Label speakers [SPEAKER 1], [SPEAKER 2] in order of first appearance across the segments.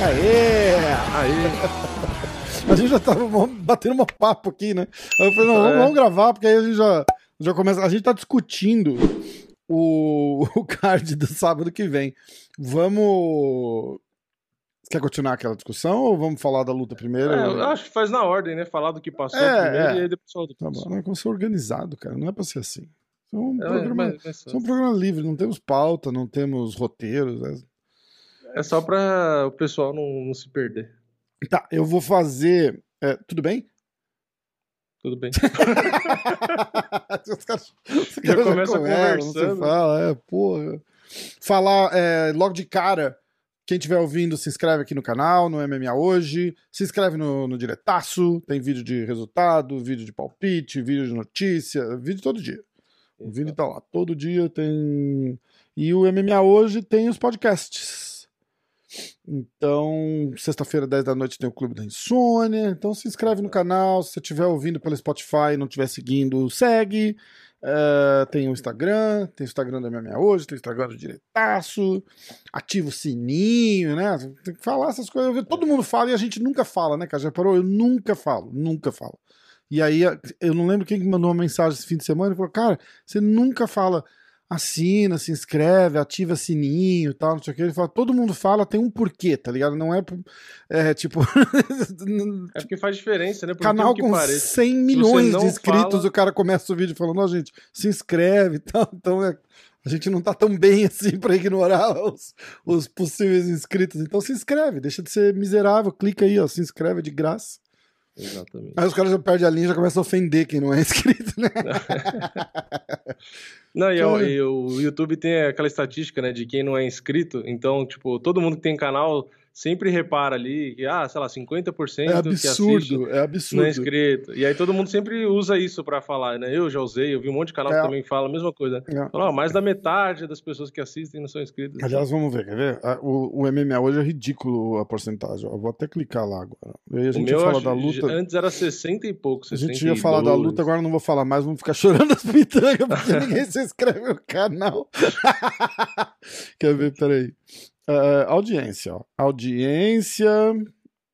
[SPEAKER 1] Aê!
[SPEAKER 2] Aí,
[SPEAKER 1] A gente já tava batendo um papo aqui, né? Eu falei, não, vamos,
[SPEAKER 2] É.
[SPEAKER 1] vamos gravar, porque aí a gente já, já começa. A gente tá discutindo o, o card do sábado que vem. Vamos. Quer continuar aquela discussão ou vamos falar da luta primeiro?
[SPEAKER 2] é, eu acho que faz na ordem, né? Falar do que passou
[SPEAKER 1] É,
[SPEAKER 2] primeiro
[SPEAKER 1] é.
[SPEAKER 2] e aí depois fala do que
[SPEAKER 1] Tá bom,
[SPEAKER 2] passou.
[SPEAKER 1] não é como ser organizado, cara. Não é pra ser assim. É um,
[SPEAKER 2] É,
[SPEAKER 1] programa,
[SPEAKER 2] mas- mas
[SPEAKER 1] é um programa livre, não temos pauta, não temos roteiros. é-
[SPEAKER 2] é só pra o pessoal não, não se perder.
[SPEAKER 1] Tá, eu vou fazer. é, tudo bem?
[SPEAKER 2] Tudo bem.
[SPEAKER 1] Os caras, os
[SPEAKER 2] Já
[SPEAKER 1] caras
[SPEAKER 2] começa
[SPEAKER 1] se
[SPEAKER 2] conversando.
[SPEAKER 1] fala, é, porra. Falar é, logo de cara. Quem estiver ouvindo, se inscreve aqui no canal, no MMA Hoje. Se inscreve no, no Diretaço. Tem vídeo de resultado, vídeo de palpite, vídeo de notícia, vídeo todo dia. O vídeo tá lá. Todo dia tem. E o MMA Hoje tem os podcasts. Então, sexta-feira, 10 da noite, tem o Clube da Insônia. Então, se inscreve no canal. Se você estiver ouvindo pelo Spotify e não estiver seguindo, segue. É, tem o Instagram, tem o Instagram da MMA Hoje, tem o Instagram do Diretaço. Ativa o sininho, né? Tem que falar essas coisas. Todo mundo fala e a gente nunca fala, né, cara? Já parou? Eu nunca falo, nunca falo. E aí, eu não lembro quem que mandou uma mensagem esse fim de semana e falou: Cara, você nunca fala assina, se inscreve, ativa sininho e tal, não sei o que. Ele fala, todo mundo fala, tem um porquê, tá ligado? Não é, é tipo,
[SPEAKER 2] É porque faz diferença, né? Por
[SPEAKER 1] canal com
[SPEAKER 2] pareça.
[SPEAKER 1] 100 milhões de inscritos,
[SPEAKER 2] fala-
[SPEAKER 1] o cara começa o vídeo falando, ó, gente, se inscreve e tal. Então, é, a gente não tá tão bem assim pra ignorar os, os possíveis inscritos. Então se inscreve, deixa de ser miserável, clica aí, ó, se inscreve de graça.
[SPEAKER 2] Exatamente.
[SPEAKER 1] Aí os caras já perdem a linha e já começam a ofender quem não é inscrito, né?
[SPEAKER 2] Não, e, o-
[SPEAKER 1] Cara.
[SPEAKER 2] e o YouTube tem aquela estatística, né, de quem não é inscrito. Então, tipo, todo mundo que tem canal sempre repara ali que, ah, sei lá, 50%
[SPEAKER 1] É
[SPEAKER 2] que assiste
[SPEAKER 1] absurdo, é
[SPEAKER 2] não
[SPEAKER 1] absurdo.
[SPEAKER 2] é inscrito. E aí todo mundo sempre usa isso pra falar, né? Eu já usei, eu vi um monte de canal
[SPEAKER 1] É.
[SPEAKER 2] que também fala a mesma coisa.
[SPEAKER 1] É.
[SPEAKER 2] Fala, ó, mais da metade das pessoas que assistem não são inscritas.
[SPEAKER 1] Aliás, vamos ver, quer ver? Ah, O, o MMA hoje é ridículo a porcentagem. Eu vou até clicar lá agora. E aí a gente
[SPEAKER 2] meu
[SPEAKER 1] ia falar da luta.
[SPEAKER 2] antes era 60 e pouco,
[SPEAKER 1] A
[SPEAKER 2] 62.
[SPEAKER 1] gente ia falar da luta, agora não vou falar mais, vamos ficar chorando as pitangas, porque ninguém se inscreve no canal. Quer ver? Peraí. É, audiência, ó. Audiência.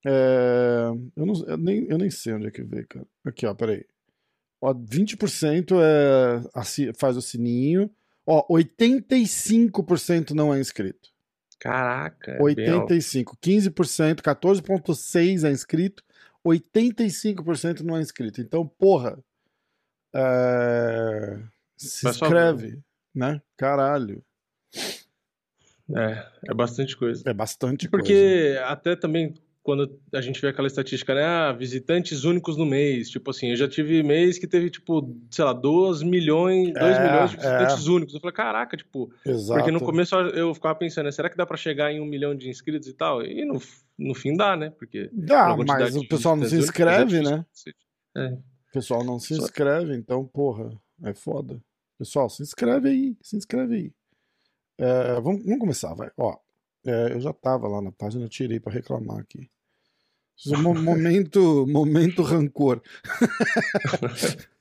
[SPEAKER 1] é, eu, não, eu, nem, eu nem sei onde é que vê, cara. Aqui, ó, peraí. Ó, 20% é, faz o sininho. Ó, 85% não é inscrito.
[SPEAKER 2] Caraca, é bem alto.
[SPEAKER 1] 85. 15%, 14,6% é inscrito. 85% não é inscrito. Então, porra. é, Se inscreve, né? Caralho.
[SPEAKER 2] É, é bastante coisa.
[SPEAKER 1] É bastante coisa.
[SPEAKER 2] Porque até também quando a gente vê aquela estatística, né? Ah, visitantes únicos no mês. Tipo assim, eu já tive mês que teve, tipo, sei lá, 2 milhões, 2
[SPEAKER 1] É,
[SPEAKER 2] milhões de
[SPEAKER 1] é.
[SPEAKER 2] visitantes únicos. Eu falei, caraca, tipo,
[SPEAKER 1] Exato.
[SPEAKER 2] porque no começo eu ficava pensando, né, será que dá pra chegar em um milhão de inscritos e tal? E no, no fim dá, né? Porque
[SPEAKER 1] Dá, mas o pessoal não se
[SPEAKER 2] únicos,
[SPEAKER 1] inscreve,
[SPEAKER 2] é
[SPEAKER 1] né?
[SPEAKER 2] É.
[SPEAKER 1] O pessoal não se
[SPEAKER 2] Só-
[SPEAKER 1] inscreve, então, porra, é foda. Pessoal, se inscreve aí, se inscreve aí. É, vamos, vamos começar, vai. Ó, é, eu já tava lá na página, eu tirei pra reclamar aqui. É mo- momento, momento rancor.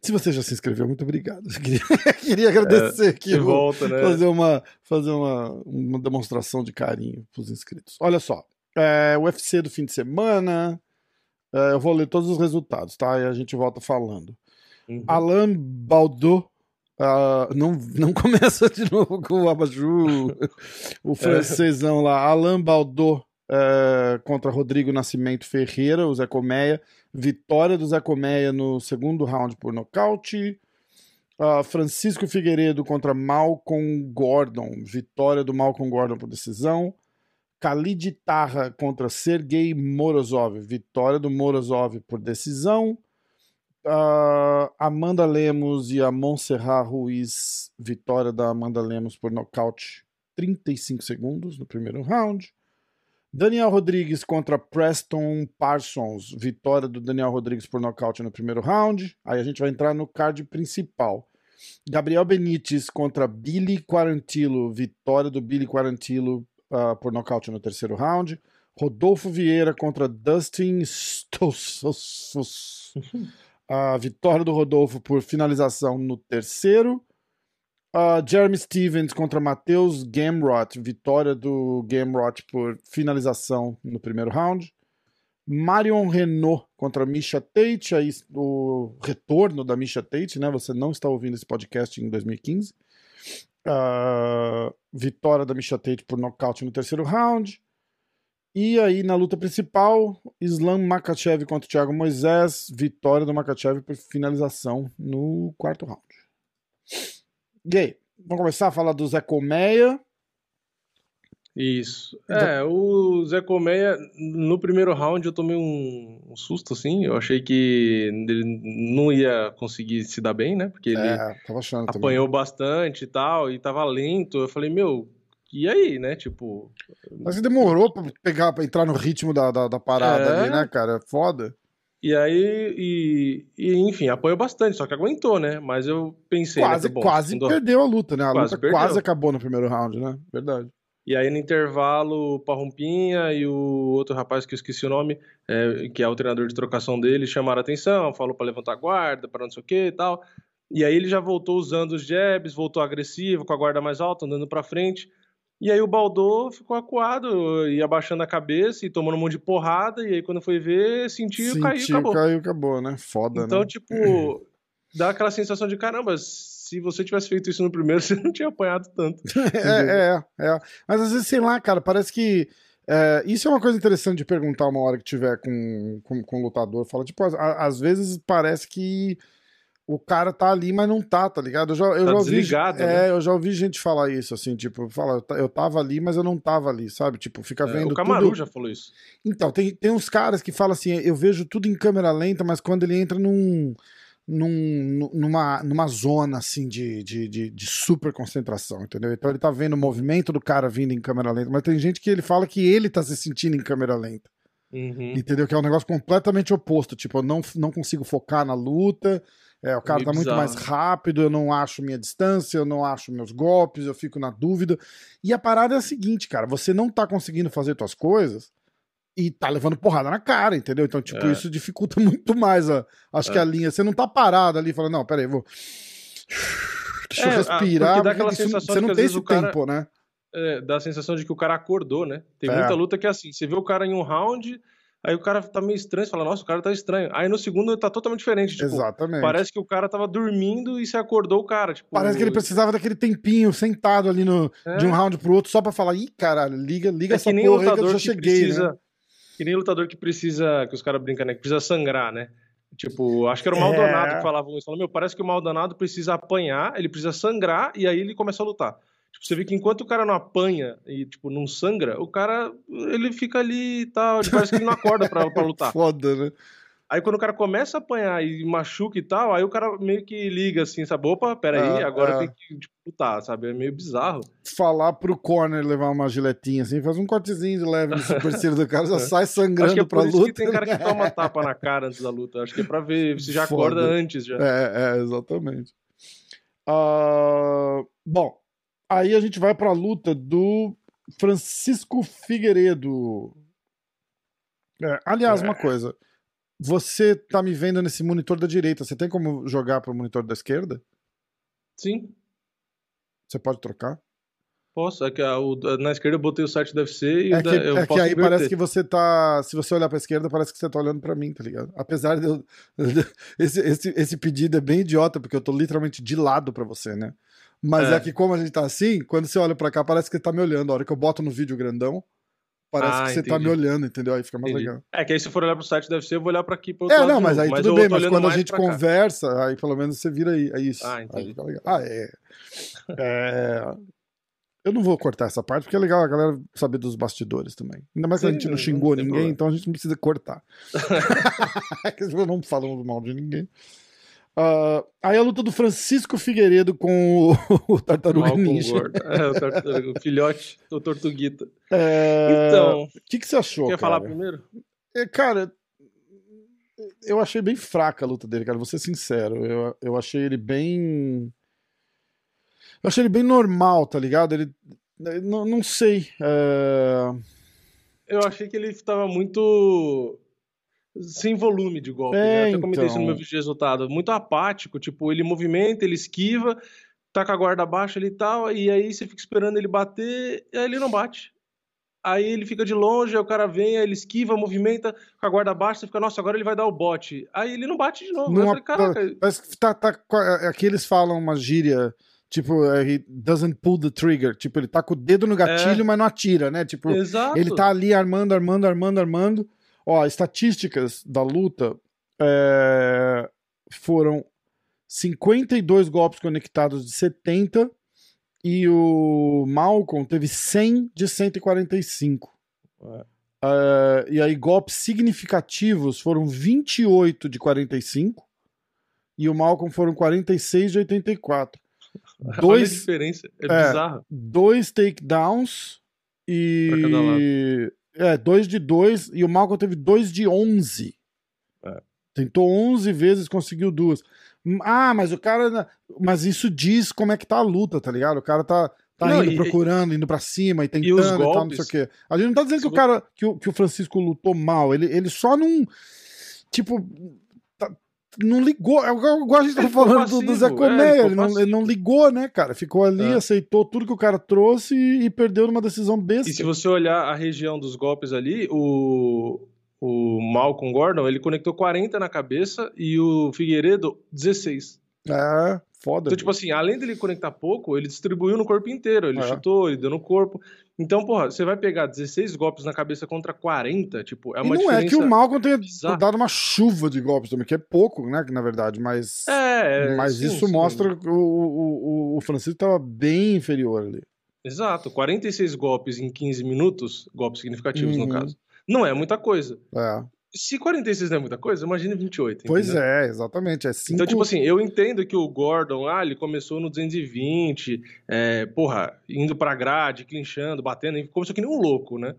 [SPEAKER 1] Se você já se inscreveu, muito obrigado. Queria, queria agradecer aqui.
[SPEAKER 2] De
[SPEAKER 1] o-
[SPEAKER 2] volta, né?
[SPEAKER 1] fazer uma, fazer uma, uma demonstração de carinho pros inscritos. Olha só, é, UFC do fim de semana. é, eu vou ler todos os resultados, tá? E a gente volta falando.
[SPEAKER 2] Uhum.
[SPEAKER 1] Alain Baldot. Ah, não, não começa de novo com o Abaju, o francesão lá. Alain Baldot é, contra Rodrigo Nascimento Ferreira, o Zé Colmeia. Vitória do Zé Colmeia no segundo round por nocaute. Ah, Francisco Figueiredo contra Malcolm Gordon. Vitória do Malcolm Gordon por decisão. Khalid Tarra contra Sergei Morozov. Vitória do Morozov por decisão. Ah, Amanda Lemos e a Montserrat Ruiz. Vitória da Amanda Lemos por nocaute. 35 segundos no primeiro round. Daniel Rodrigues contra Preston Parsons. Vitória do Daniel Rodrigues por nocaute no primeiro round. Aí a gente vai entrar no card principal. Gabriel Benítez contra Billy Quarantillo. Vitória do Billy Quarantillo ah, por nocaute no terceiro round. Rodolfo Vieira contra Dustin Stossos. A vitória do Rodolfo por finalização no terceiro. Uh, Jeremy Stevens contra Matheus Gamrot. Vitória do Gamrot por finalização no primeiro round. Marion Renault contra Misha Tate. Aí, o retorno da Misha Tate, né? Você não está ouvindo esse podcast em 2015. Uh, vitória da Misha Tate por nocaute no terceiro round. E aí, na luta principal, Islam Makachev contra Thiago Moisés. Vitória do Makachev por finalização no quarto round. E aí, vamos começar a falar do Zé Colmeia.
[SPEAKER 2] Isso. É, o Zé Colmeia, no primeiro round eu tomei um, um, susto, assim. Eu achei que ele não ia conseguir se dar bem, né? Porque ele é, apanhou também. bastante e tal, e tava lento. Eu falei, meu, e aí, né? Tipo.
[SPEAKER 1] Mas demorou pra pegar, pra entrar no ritmo da, da, da parada é... ali, né, cara? Foda.
[SPEAKER 2] E aí, e, e, enfim, apoiou bastante, só que aguentou, né? Mas eu pensei.
[SPEAKER 1] Quase, né, bom, quase perdeu a luta, né? A quase luta perdeu. quase acabou no primeiro round, né? Verdade.
[SPEAKER 2] E aí, no intervalo, o Parrumpinha e o outro rapaz que eu esqueci o nome, é, que é o treinador de trocação dele, chamaram a atenção, falou para levantar a guarda, para não sei o que e tal. E aí ele já voltou usando os jabs, voltou agressivo, com a guarda mais alta, andando para frente. E aí o Baldô ficou acuado e abaixando a cabeça e tomando um monte de porrada. E aí quando foi ver, sentiu, sentiu caiu acabou.
[SPEAKER 1] caiu acabou, né? Foda,
[SPEAKER 2] então,
[SPEAKER 1] né?
[SPEAKER 2] tipo, dá aquela sensação de caramba, se você tivesse feito isso no primeiro, você não tinha apanhado tanto.
[SPEAKER 1] é, é, é. Mas às vezes, sei lá, cara, parece que. É, isso é uma coisa interessante de perguntar uma hora que tiver com, com, com o lutador. Fala, tipo, às vezes parece que o cara tá ali, mas não tá, tá ligado? Eu já, eu
[SPEAKER 2] tá
[SPEAKER 1] já
[SPEAKER 2] ouvi, é,
[SPEAKER 1] né? eu já ouvi gente falar isso, assim, tipo, fala, eu tava ali, mas eu não tava ali, sabe? Tipo, fica é, vendo.
[SPEAKER 2] O Camaru
[SPEAKER 1] tudo...
[SPEAKER 2] já falou isso.
[SPEAKER 1] Então, tem, tem uns caras que falam assim, eu vejo tudo em câmera lenta, mas quando ele entra num. Num, numa, numa zona assim de, de, de, de, super concentração, entendeu? Então ele tá vendo o movimento do cara vindo em câmera lenta, mas tem gente que ele fala que ele tá se sentindo em câmera lenta.
[SPEAKER 2] Uhum.
[SPEAKER 1] Entendeu? Que é um negócio completamente oposto. Tipo, eu não, não consigo focar na luta, é, o cara tá muito mais né? rápido, eu não acho minha distância, eu não acho meus golpes, eu fico na dúvida. E a parada é a seguinte, cara, você não tá conseguindo fazer suas coisas e tá levando porrada na cara, entendeu? Então, tipo, é. isso dificulta muito mais a, acho é. que a linha. Você não tá parado ali falando, não, peraí, vou. Deixa eu é, respirar. Dá aquela sensação você não tem esse tempo, cara, né?
[SPEAKER 2] É, dá a sensação de que o cara acordou, né? Tem muita luta que é assim, você vê o cara em um round, Aí o cara tá meio estranho, você fala, nossa, o cara tá estranho. Aí no segundo tá totalmente diferente. Tipo,
[SPEAKER 1] Exatamente.
[SPEAKER 2] Parece que o cara tava dormindo e você acordou o cara. Tipo,
[SPEAKER 1] parece que ele precisava daquele tempinho sentado ali no, é. de um round pro outro só pra falar, ih, caralho, liga, liga é essa
[SPEAKER 2] que
[SPEAKER 1] porra aí que eu já cheguei,
[SPEAKER 2] precisa,
[SPEAKER 1] né?
[SPEAKER 2] Que nem lutador que precisa, que os caras brincam, né? Que precisa sangrar, né? Tipo, acho que era o Maldonado é. que falava isso. Falou, meu, parece que o Maldonado precisa apanhar, ele precisa sangrar e aí ele começa a lutar. Tipo, você vê que enquanto o cara não apanha e, tipo, não sangra, o cara, ele fica ali e tal, parece que ele não acorda pra, pra lutar.
[SPEAKER 1] Foda, né?
[SPEAKER 2] Aí quando o cara começa a apanhar e machuca e tal, aí o cara meio que liga assim, sabe? Opa, peraí, é, agora é. tem que tipo, lutar, sabe? É meio bizarro.
[SPEAKER 1] Falar pro corner levar uma giletinha assim, faz um cortezinho de leve no supercílio do cara, já sai sangrando
[SPEAKER 2] acho que é
[SPEAKER 1] pra luta.
[SPEAKER 2] Que tem cara que toma tapa na cara antes da luta. Acho que é pra ver se já Foda. acorda antes já.
[SPEAKER 1] É, é exatamente. Uh, bom, Aí a gente vai para a luta do Francisco Figueiredo. É, aliás, uma é. coisa. Você tá me vendo nesse monitor da direita. Você tem como jogar para o monitor da esquerda?
[SPEAKER 2] Sim.
[SPEAKER 1] Você pode trocar?
[SPEAKER 2] Posso. É que a, o, na esquerda eu botei o site do UFC e
[SPEAKER 1] é que, eu é que aí inverter. parece que você tá. Se você olhar pra esquerda, parece que você tá olhando pra mim, tá ligado? Apesar de eu. esse, esse, esse pedido é bem idiota, porque eu tô literalmente de lado pra você, né? Mas é. é. que como a gente tá assim, quando você olha pra cá, parece que você tá me olhando. A hora que eu boto no vídeo grandão, parece ah, que você tá entendi. tá me olhando, entendeu? Aí fica mais
[SPEAKER 2] entendi.
[SPEAKER 1] legal.
[SPEAKER 2] É que aí se for olhar pro site deve ser, eu vou olhar pra aqui pro
[SPEAKER 1] É, não, mas aí mas tudo bem, mas quando a gente conversa, cá. aí pelo menos você vira aí. É isso.
[SPEAKER 2] Ah, entendi.
[SPEAKER 1] Ah, é. é. Eu não vou cortar essa parte, porque é legal a galera saber dos bastidores também. Ainda mais que Sim, a gente não xingou não ninguém, problema. então a gente não precisa cortar. não falamos mal de ninguém. Uh, aí a luta do Francisco Figueiredo com o, o Tartaruga
[SPEAKER 2] Mal
[SPEAKER 1] Ninja.
[SPEAKER 2] É, o, tartaruga, o filhote do Tortuguita.
[SPEAKER 1] É... Então. O que, que você achou?
[SPEAKER 2] Quer cara? falar primeiro?
[SPEAKER 1] É, cara, eu achei bem fraca a luta dele, cara. Vou ser sincero. Eu, eu achei ele bem. Eu achei ele bem normal, tá ligado? Ele. Não, não sei. É...
[SPEAKER 2] Eu achei que ele tava muito sem volume de golpe. É, né? Eu até comentei então... isso no meu então. vídeo de resultado. Muito apático, tipo, ele movimenta, ele esquiva, tá com a guarda baixa ali e tal, e aí você fica esperando ele bater, e aí ele não bate. Aí ele fica de longe, aí o cara vem, aí ele esquiva, movimenta com a guarda baixa, você fica, nossa, agora ele vai dar o bote. Aí ele não bate de novo. Eu falei, caraca.
[SPEAKER 1] Mas tá, tá, aqui eles falam uma gíria Tipo, he doesn't pull the trigger. Tipo, ele tá com o dedo no gatilho, é. mas não atira, né? Tipo, Exato. ele tá ali armando, armando, armando, armando. Ó, estatísticas da luta é... foram 52 golpes conectados de 70 e o Malcolm teve 100 de 145. É. Uh, e aí, golpes significativos foram 28 de 45 e o Malcolm foram 46 de 84.
[SPEAKER 2] Dois, diferença, é, é bizarro.
[SPEAKER 1] Dois takedowns e. É, dois de dois, e o Malcolm teve dois de onze. É. Tentou onze vezes, conseguiu duas. Ah, mas o cara. Mas isso diz como é que tá a luta, tá ligado? O cara tá, tá não, indo, e, procurando, indo pra cima e tentando e, golpes, e tal, não sei o quê. A gente não tá dizendo que o cara. Que o, que o Francisco lutou mal. Ele, ele só não. Tipo não ligou. É igual a gente tava falando passivo, do, do Zé Colmeia, é, ele, não, ele, não, ligou, né, cara? Ficou ali, é. aceitou tudo que o cara trouxe e, e, perdeu numa decisão besta.
[SPEAKER 2] E se você olhar a região dos golpes ali, o, o Malcolm Gordon, ele conectou 40 na cabeça e o Figueiredo 16.
[SPEAKER 1] É, foda.
[SPEAKER 2] Então, tipo assim, além dele conectar pouco, ele distribuiu no corpo inteiro. Ele é. chutou, ele deu no corpo. Então, porra, você vai pegar 16 golpes na cabeça contra 40, tipo, é uma
[SPEAKER 1] e
[SPEAKER 2] não
[SPEAKER 1] é que o Malcolm tenha bizarra. dado uma chuva de golpes também, que é pouco, né, na verdade, mas...
[SPEAKER 2] É,
[SPEAKER 1] Mas sim, isso sim. mostra que o, o, o Francisco estava bem inferior ali.
[SPEAKER 2] Exato, 46 golpes em 15 minutos, golpes significativos uhum. no caso. Não é muita coisa.
[SPEAKER 1] É.
[SPEAKER 2] Se 46 não é muita coisa, imagine 28.
[SPEAKER 1] Pois entendeu? é, exatamente. É cinco...
[SPEAKER 2] Então, tipo assim, eu entendo que o Gordon, ah, ele começou no 220, é, porra, indo pra grade, clinchando, batendo, começou que nem um louco, né?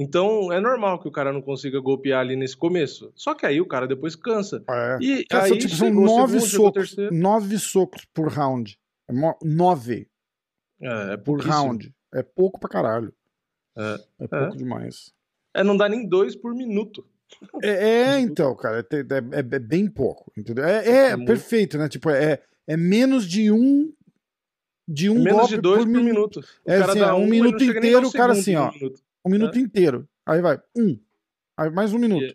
[SPEAKER 2] Então é normal que o cara não consiga golpear ali nesse começo. Só que aí o cara depois cansa.
[SPEAKER 1] É. E Essa, aí tipo, são nove socos, nove socos por round. É nove.
[SPEAKER 2] É, é
[SPEAKER 1] por round. É pouco pra caralho. É, é pouco é. demais.
[SPEAKER 2] É, não dá nem dois por minuto.
[SPEAKER 1] É, é então, cara, é, é, é, bem pouco, entendeu? É, é, é perfeito, né? Tipo, é, é menos de um de um
[SPEAKER 2] menos de dois por, minuto.
[SPEAKER 1] O é assim, um, um minuto inteiro, o cara assim, ó, um minuto inteiro. Aí vai, um, aí mais um minuto.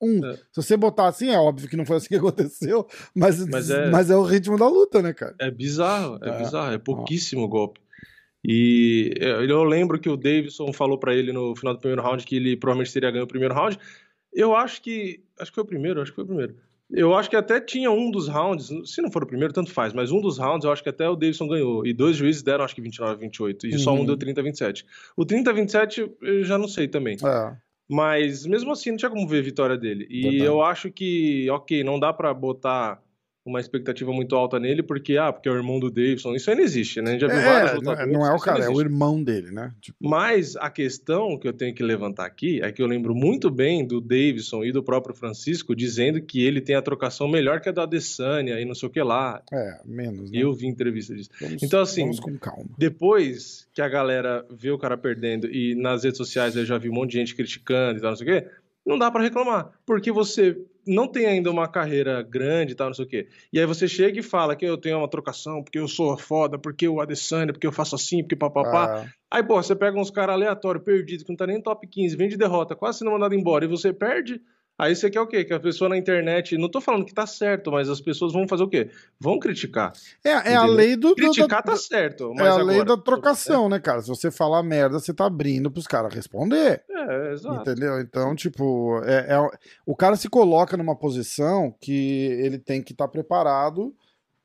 [SPEAKER 1] Um. É. Se você botar assim, é óbvio que não foi assim que aconteceu, mas, mas, é, mas é o ritmo da luta, né, cara?
[SPEAKER 2] É bizarro, é, é. bizarro, é pouquíssimo golpe. E eu lembro que o Davidson falou para ele no final do primeiro round que ele provavelmente teria ganho o primeiro round. Eu acho que. Acho que foi o primeiro, acho que foi o primeiro. Eu acho que até tinha um dos rounds, se não for o primeiro, tanto faz, mas um dos rounds eu acho que até o Davidson ganhou. E dois juízes deram, acho que 29 a 28. E uhum. só um uhum. deu 30 a 27. O 30 a 27 eu já não sei também.
[SPEAKER 1] É.
[SPEAKER 2] Mas mesmo assim não tinha como ver a vitória dele. E Verdade. eu acho que, ok, não dá para botar uma expectativa muito alta nele, porque, ah, porque é o irmão do Davidson. Isso aí não existe, né? A gente já viu é, vários lutadores.
[SPEAKER 1] Não é o cara, é o irmão dele, né?
[SPEAKER 2] Tipo... Mas a questão que eu tenho que levantar aqui é que eu lembro muito bem do Davidson e do próprio Francisco dizendo que ele tem a trocação melhor que a da Adesanya e não sei o que lá.
[SPEAKER 1] É, menos. Né?
[SPEAKER 2] Eu vi entrevista disso. Vamos, então, assim,
[SPEAKER 1] vamos com calma.
[SPEAKER 2] depois que a galera vê o cara perdendo e nas redes sociais eu já vi um monte de gente criticando e tal, não sei o quê, não dá para reclamar. Porque você não tem ainda uma carreira grande e tal, não sei o quê. E aí você chega e fala que eu tenho uma trocação, porque eu sou foda, porque eu Adesanya, porque eu faço assim, porque papapá. Ah. Aí, pô, você pega uns caras aleatórios, perdidos, que não tá nem top 15, vem de derrota, quase sendo mandado embora, e você perde, Aí você quer o quê? Que a pessoa na internet. Não tô falando que tá certo, mas as pessoas vão fazer o quê? Vão criticar.
[SPEAKER 1] É, é a lei do.
[SPEAKER 2] Criticar
[SPEAKER 1] do,
[SPEAKER 2] tá certo.
[SPEAKER 1] é a lei da trocação, né, cara? Se você falar merda, você tá abrindo pros caras responder.
[SPEAKER 2] É, exato.
[SPEAKER 1] Entendeu? Então, tipo, é, é, o cara se coloca numa posição que ele tem que estar tá preparado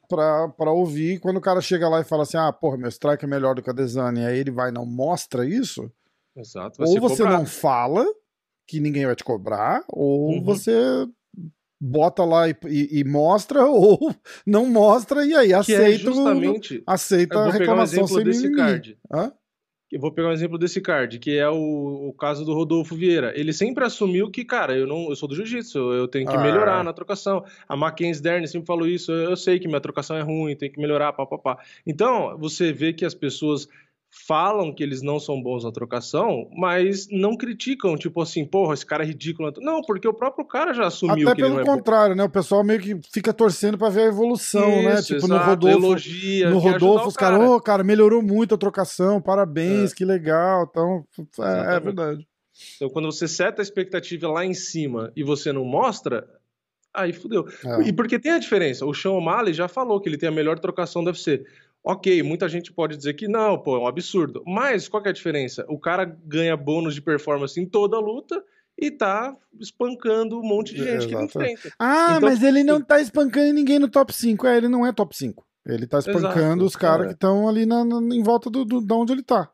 [SPEAKER 1] para ouvir. Quando o cara chega lá e fala assim: ah, porra, meu strike é melhor do que a Desane, aí ele vai e não mostra isso.
[SPEAKER 2] Exato.
[SPEAKER 1] Ou você não fala que ninguém vai te cobrar, ou uhum. você bota lá e, e, e, mostra, ou não mostra, e aí que é aceita, é
[SPEAKER 2] justamente,
[SPEAKER 1] aceita a reclamação um sem desse mimimi. card.
[SPEAKER 2] Hã? Eu vou pegar um exemplo desse card, que é o, o, caso do Rodolfo Vieira. Ele sempre assumiu que, cara, eu não eu sou do jiu-jitsu, eu tenho que ah. melhorar na trocação. A Mackenzie Dern sempre falou isso, eu, eu sei que minha trocação é ruim, tem que melhorar, papapá. Então, você vê que as pessoas falam que eles não são bons na trocação, mas não criticam, tipo assim, porra, esse cara é ridículo. Não, porque o próprio cara já assumiu
[SPEAKER 1] Até
[SPEAKER 2] que
[SPEAKER 1] pelo
[SPEAKER 2] ele não é
[SPEAKER 1] contrário, né? O pessoal meio que fica torcendo pra ver a evolução, né?
[SPEAKER 2] Isso,
[SPEAKER 1] Tipo, no
[SPEAKER 2] exato,
[SPEAKER 1] Rodolfo,
[SPEAKER 2] elogia,
[SPEAKER 1] no Rodolfo os caras,
[SPEAKER 2] cara.
[SPEAKER 1] ô, cara, melhorou muito a trocação, parabéns, que legal. Então, é, é verdade.
[SPEAKER 2] Então, quando você seta a expectativa lá em cima e você não mostra, aí fudeu.
[SPEAKER 1] É.
[SPEAKER 2] E porque tem a diferença. O Sean O'Malley já falou que ele tem a melhor trocação do UFC. Ok, muita gente pode dizer que não, pô, é um absurdo. Mas qual que é a diferença? O cara ganha bônus de performance em toda a luta e tá espancando um monte de gente que ele enfrenta.
[SPEAKER 1] Ah,
[SPEAKER 2] Então,
[SPEAKER 1] mas ele não tá espancando ninguém no top 5. É, ele não é top 5. Ele tá espancando
[SPEAKER 2] Exato,
[SPEAKER 1] os caras
[SPEAKER 2] é.
[SPEAKER 1] que estão ali na, na- em volta do, do, da onde ele tá.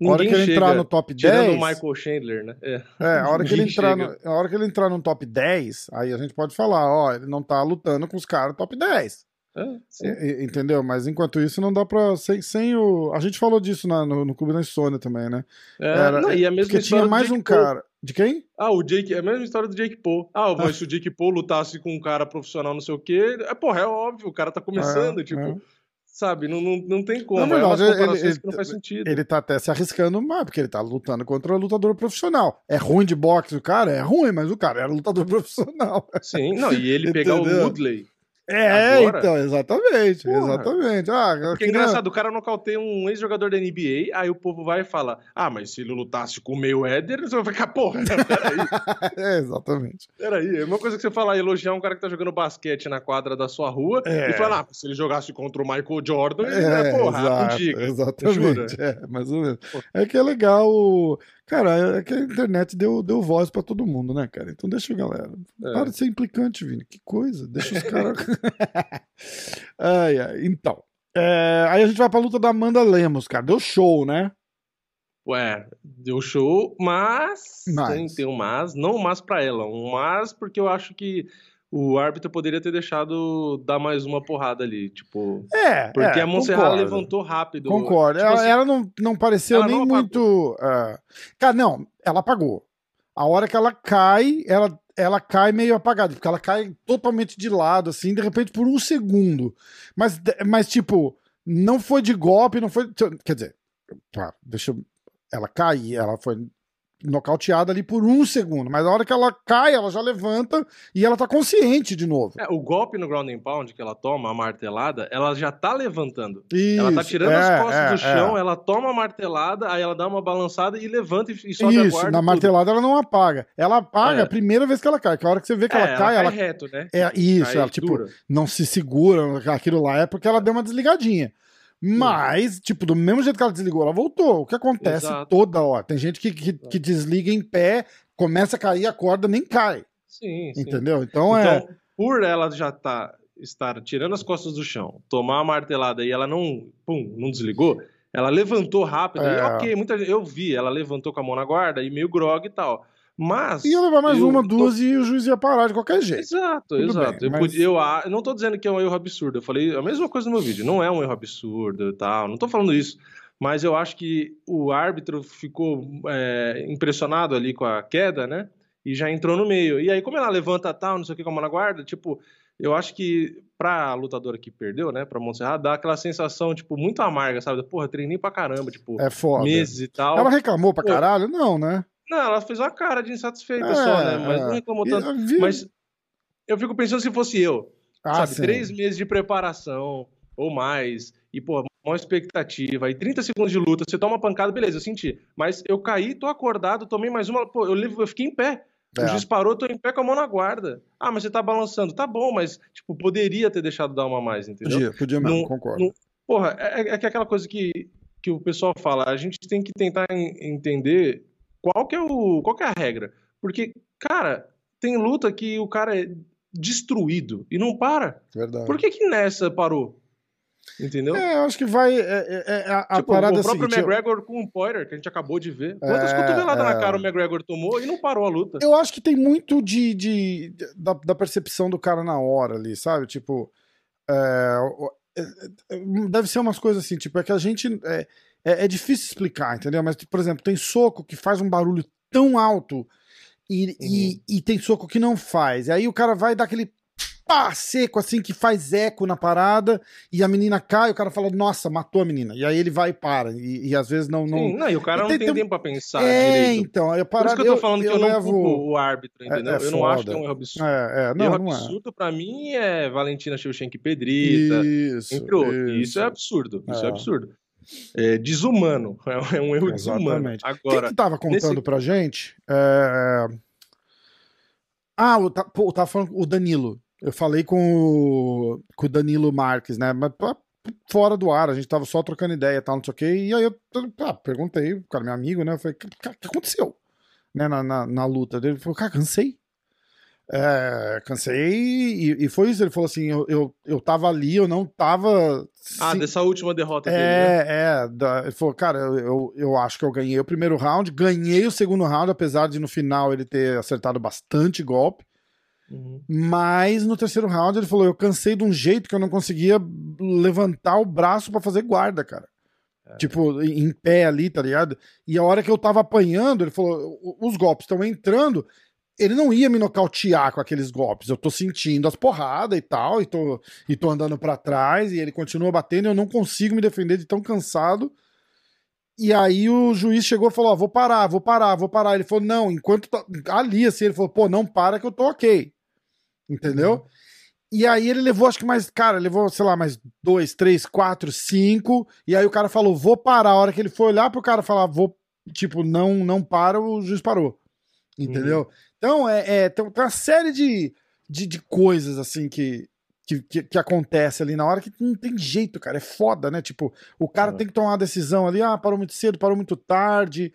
[SPEAKER 1] A hora que ele
[SPEAKER 2] chega,
[SPEAKER 1] entrar no top 10.
[SPEAKER 2] tirando o Michael Chandler, né? É.
[SPEAKER 1] É, a hora que ele entrar no, a hora que ele entrar no top 10, aí a gente pode falar, ó, ele não tá lutando com os caras top 10.
[SPEAKER 2] É,
[SPEAKER 1] entendeu? Mas enquanto isso não dá pra sem, sem o, a gente falou disso na- no, no Clube da Insônia também, né?
[SPEAKER 2] É,
[SPEAKER 1] Era-
[SPEAKER 2] não, e a mesma
[SPEAKER 1] Porque tinha mais um
[SPEAKER 2] Paul.
[SPEAKER 1] cara. De quem?
[SPEAKER 2] Ah, o Jake, é a mesma história do Jake Paul. Ah, mas se o Jake Paul lutasse com um cara profissional, não sei o quê, é, porra, é óbvio, o cara tá começando,
[SPEAKER 1] É,
[SPEAKER 2] tipo,
[SPEAKER 1] é.
[SPEAKER 2] sabe, não, não, não tem como.
[SPEAKER 1] Na
[SPEAKER 2] é
[SPEAKER 1] ele- ele-
[SPEAKER 2] não faz sentido.
[SPEAKER 1] Ele tá até se arriscando mais, porque ele tá lutando contra um lutador profissional. É ruim de boxe o cara? É ruim, mas o cara era lutador profissional.
[SPEAKER 2] Sim, não, e ele pegar o? Woodley.
[SPEAKER 1] É,
[SPEAKER 2] Agora?
[SPEAKER 1] então, exatamente,
[SPEAKER 2] Porra.
[SPEAKER 1] exatamente. Ah,
[SPEAKER 2] Porque é
[SPEAKER 1] queria-
[SPEAKER 2] engraçado, o cara nocauteia um ex-jogador da NBA, aí o povo vai e fala: Ah, mas se ele lutasse com o Mayweather, você vai ficar, porra, peraí,
[SPEAKER 1] É, exatamente.
[SPEAKER 2] peraí. É uma coisa que você falar, elogiar um cara que tá jogando basquete na quadra da sua rua
[SPEAKER 1] É.
[SPEAKER 2] e falar, ah, se ele jogasse contra o Michael Jordan, ele,
[SPEAKER 1] É,
[SPEAKER 2] é, porra, não
[SPEAKER 1] exato,
[SPEAKER 2] diga.
[SPEAKER 1] exatamente. É, mais ou menos. É que é legal. Cara, é que a internet deu, deu voz pra todo mundo, né, cara? Então deixa a galera.
[SPEAKER 2] É.
[SPEAKER 1] Para de ser implicante, Vini. Que coisa. Deixa os caras. ai, ai. Então. é, aí a gente vai pra luta da Amanda Lemos, cara. Deu show, né?
[SPEAKER 2] Ué, deu show, mas.
[SPEAKER 1] Mas.
[SPEAKER 2] Tem, tem um mas, não um mas pra ela, um mas porque eu acho que o árbitro poderia ter deixado dar mais uma porrada ali, tipo.
[SPEAKER 1] É.
[SPEAKER 2] Porque
[SPEAKER 1] é,
[SPEAKER 2] a Montserrat
[SPEAKER 1] concordo.
[SPEAKER 2] levantou rápido.
[SPEAKER 1] Concordo.
[SPEAKER 2] Tipo
[SPEAKER 1] ela,
[SPEAKER 2] assim,
[SPEAKER 1] ela não, não pareceu nem
[SPEAKER 2] não
[SPEAKER 1] muito. ah, Cara, não, ela apagou. A hora que ela cai, ela, ela cai meio apagada, porque ela cai totalmente de lado, assim, de repente por um segundo. Mas, mas tipo, não foi de golpe, não foi. Quer dizer, tá, deixa eu. Ela cai, ela foi nocauteada ali por um segundo, mas a hora que ela cai, ela já levanta e ela tá consciente de novo.
[SPEAKER 2] é, o golpe no ground and pound que ela toma, a martelada, ela já tá levantando.
[SPEAKER 1] Isso,
[SPEAKER 2] ela tá tirando
[SPEAKER 1] é,
[SPEAKER 2] as costas
[SPEAKER 1] é,
[SPEAKER 2] do
[SPEAKER 1] é.
[SPEAKER 2] chão, ela toma a martelada, aí ela dá uma balançada e levanta e, sobe a
[SPEAKER 1] Isso,
[SPEAKER 2] guarda.
[SPEAKER 1] na martelada ela não apaga. Ela apaga
[SPEAKER 2] É.
[SPEAKER 1] a primeira vez que ela cai, que a hora que você vê que
[SPEAKER 2] É,
[SPEAKER 1] ela cai, ela,
[SPEAKER 2] reto, né?
[SPEAKER 1] é isso,
[SPEAKER 2] Cai
[SPEAKER 1] ela tipo
[SPEAKER 2] dura.
[SPEAKER 1] não se segura, aquilo lá é porque ela deu uma desligadinha. Mas, tipo, do mesmo jeito que ela desligou, ela voltou. O que acontece
[SPEAKER 2] Exato.
[SPEAKER 1] toda hora. Tem gente que, que, que desliga em pé, começa a cair, a corda nem cai.
[SPEAKER 2] Sim, sim.
[SPEAKER 1] Entendeu? Então, é.
[SPEAKER 2] Então, por ela já tá, estar tirando as costas do chão, tomar a martelada e ela não, pum, não desligou, ela levantou rápido.
[SPEAKER 1] É.
[SPEAKER 2] E, ok, muita gente, eu vi, ela levantou com a mão na guarda e meio grog e tal. Mas.
[SPEAKER 1] Ia levar mais uma,
[SPEAKER 2] tô-
[SPEAKER 1] duas e o juiz ia parar de qualquer jeito.
[SPEAKER 2] Exato,
[SPEAKER 1] Tudo
[SPEAKER 2] exato.
[SPEAKER 1] bem,
[SPEAKER 2] eu,
[SPEAKER 1] mas-
[SPEAKER 2] podia, eu, a- eu não tô dizendo que é um erro absurdo. Eu falei a mesma coisa no meu vídeo. Não é um erro absurdo e tal. Não tô falando isso. Mas eu acho que o árbitro ficou é, impressionado ali com a queda, né? E já entrou no meio. E aí, como ela levanta tal, não sei o que, com a mão na guarda, tipo, eu acho que pra lutadora que perdeu, né? Pra Montserrat, dá aquela sensação, tipo, muito amarga, sabe? Porra, treinei pra caramba, tipo,
[SPEAKER 1] É foda.
[SPEAKER 2] meses e tal.
[SPEAKER 1] Ela reclamou pra
[SPEAKER 2] Pô.
[SPEAKER 1] caralho? Não, né?
[SPEAKER 2] Não, ela fez uma cara de insatisfeita
[SPEAKER 1] É,
[SPEAKER 2] só, né? Mas
[SPEAKER 1] é.
[SPEAKER 2] não reclamou tanto.
[SPEAKER 1] vi-
[SPEAKER 2] Mas eu fico pensando se fosse eu
[SPEAKER 1] Ah,
[SPEAKER 2] sabe,
[SPEAKER 1] sim.
[SPEAKER 2] três meses de preparação ou mais, e, pô, maior expectativa, e 30 segundos de luta, você toma uma pancada, beleza, eu senti. Mas eu caí, tô acordado, tomei mais uma, pô, eu, levo- eu fiquei em pé.
[SPEAKER 1] É.
[SPEAKER 2] O juiz parou, tô em pé com a mão na guarda. Ah, mas você tá balançando. Tá bom, mas, tipo, poderia ter deixado dar uma mais, entendeu?
[SPEAKER 1] Podia, podia mesmo,
[SPEAKER 2] Não-
[SPEAKER 1] concordo.
[SPEAKER 2] não- Porra, é, é que aquela coisa que, que o pessoal fala, a gente tem que tentar en- entender qual que é o qual que é a regra. Porque, cara, tem luta que o cara é destruído e não para.
[SPEAKER 1] Verdade.
[SPEAKER 2] Por que que nessa parou? Entendeu?
[SPEAKER 1] É, eu acho que vai. É, é- é a,
[SPEAKER 2] tipo,
[SPEAKER 1] parada é
[SPEAKER 2] o
[SPEAKER 1] a
[SPEAKER 2] próprio
[SPEAKER 1] seguinte, eu-
[SPEAKER 2] McGregor com o Poirier, que a gente acabou de ver. Quantas
[SPEAKER 1] É,
[SPEAKER 2] cotoveladas
[SPEAKER 1] é.
[SPEAKER 2] na cara o McGregor tomou e não parou a luta?
[SPEAKER 1] Eu acho que tem muito de, de- da, da percepção do cara na hora ali, sabe? Tipo, é, é, é, deve ser umas coisas assim, tipo, é que a gente é, é, é difícil explicar, entendeu? Mas, por exemplo, tem soco que faz um barulho tão alto e, e, e tem soco que não faz. E aí o cara vai dar aquele pá, seco, assim, que faz eco na parada, e a menina cai, o cara fala, nossa, matou a menina. E aí ele vai e para. E, e às vezes não. não...
[SPEAKER 2] Sim, não, e o cara
[SPEAKER 1] E
[SPEAKER 2] não
[SPEAKER 1] tem-
[SPEAKER 2] tem,
[SPEAKER 1] tem-
[SPEAKER 2] tempo pra pensar
[SPEAKER 1] é,
[SPEAKER 2] direito.
[SPEAKER 1] então. Eu,
[SPEAKER 2] Por isso que eu tô falando que eu, não
[SPEAKER 1] levo...
[SPEAKER 2] culpo o árbitro, entendeu?
[SPEAKER 1] É- é
[SPEAKER 2] eu não acho que é um erro absurdo.
[SPEAKER 1] É, é,
[SPEAKER 2] erro
[SPEAKER 1] não, não é.
[SPEAKER 2] absurdo pra mim é Valentina Shevchenko Pedrita,
[SPEAKER 1] Isso.
[SPEAKER 2] entre outros. Isso é absurdo. Isso é,
[SPEAKER 1] É.
[SPEAKER 2] absurdo. É desumano. É um erro desumano.
[SPEAKER 1] Exatamente. Quem
[SPEAKER 2] Agora,
[SPEAKER 1] que tava contando
[SPEAKER 2] nesse-
[SPEAKER 1] pra gente? É... Ah, o, tá, pô, tava falando com o Danilo. Eu falei com o, com o Danilo Marques, né? Mas fora do ar, a gente tava só trocando ideia e tal, não sei o quê. E aí eu ah, perguntei, o cara, meu amigo, né? Eu falei, o que aconteceu? Né, na, na, na luta dele. Ele falou, cara, cansei. É, cansei e, e foi isso. Ele falou assim: eu, eu, eu tava ali, eu não tava.
[SPEAKER 2] ah,
[SPEAKER 1] se-
[SPEAKER 2] dessa última derrota dele, né?
[SPEAKER 1] é, é. da- ele falou, cara, eu, eu, acho que eu ganhei o primeiro round, ganhei o segundo round, apesar de no final ele ter acertado bastante golpe.
[SPEAKER 2] Uhum.
[SPEAKER 1] Mas no terceiro round ele falou: eu cansei de um jeito que eu não conseguia levantar o braço pra fazer guarda, cara. Tipo, em pé ali, tá ligado? E a hora que eu tava apanhando, ele falou: "O- os golpes estão entrando. Ele não ia me nocautear com aqueles golpes. Eu tô sentindo as porradas e tal, e tô, e tô andando pra trás, e ele continua batendo, e eu não consigo me defender de tão cansado. E aí o juiz chegou e falou: ó, vou parar, vou parar, vou parar. Ele falou: não, enquanto tá ali, assim, ele falou: pô, não para que eu tô ok. Entendeu? E aí ele levou, acho que mais, cara, levou, sei lá, mais dois, três, quatro, cinco. E aí o cara falou, vou parar. A hora que ele foi olhar pro cara falar, vou, tipo, não, não para, o juiz parou. Entendeu? Então, é, é, tem, uma série de, de, de coisas, assim, que, que, que, que acontece ali na hora que não tem jeito, cara. É foda, né? Tipo, o cara
[SPEAKER 2] É.
[SPEAKER 1] tem que tomar uma decisão ali, ah, parou muito cedo, parou muito tarde.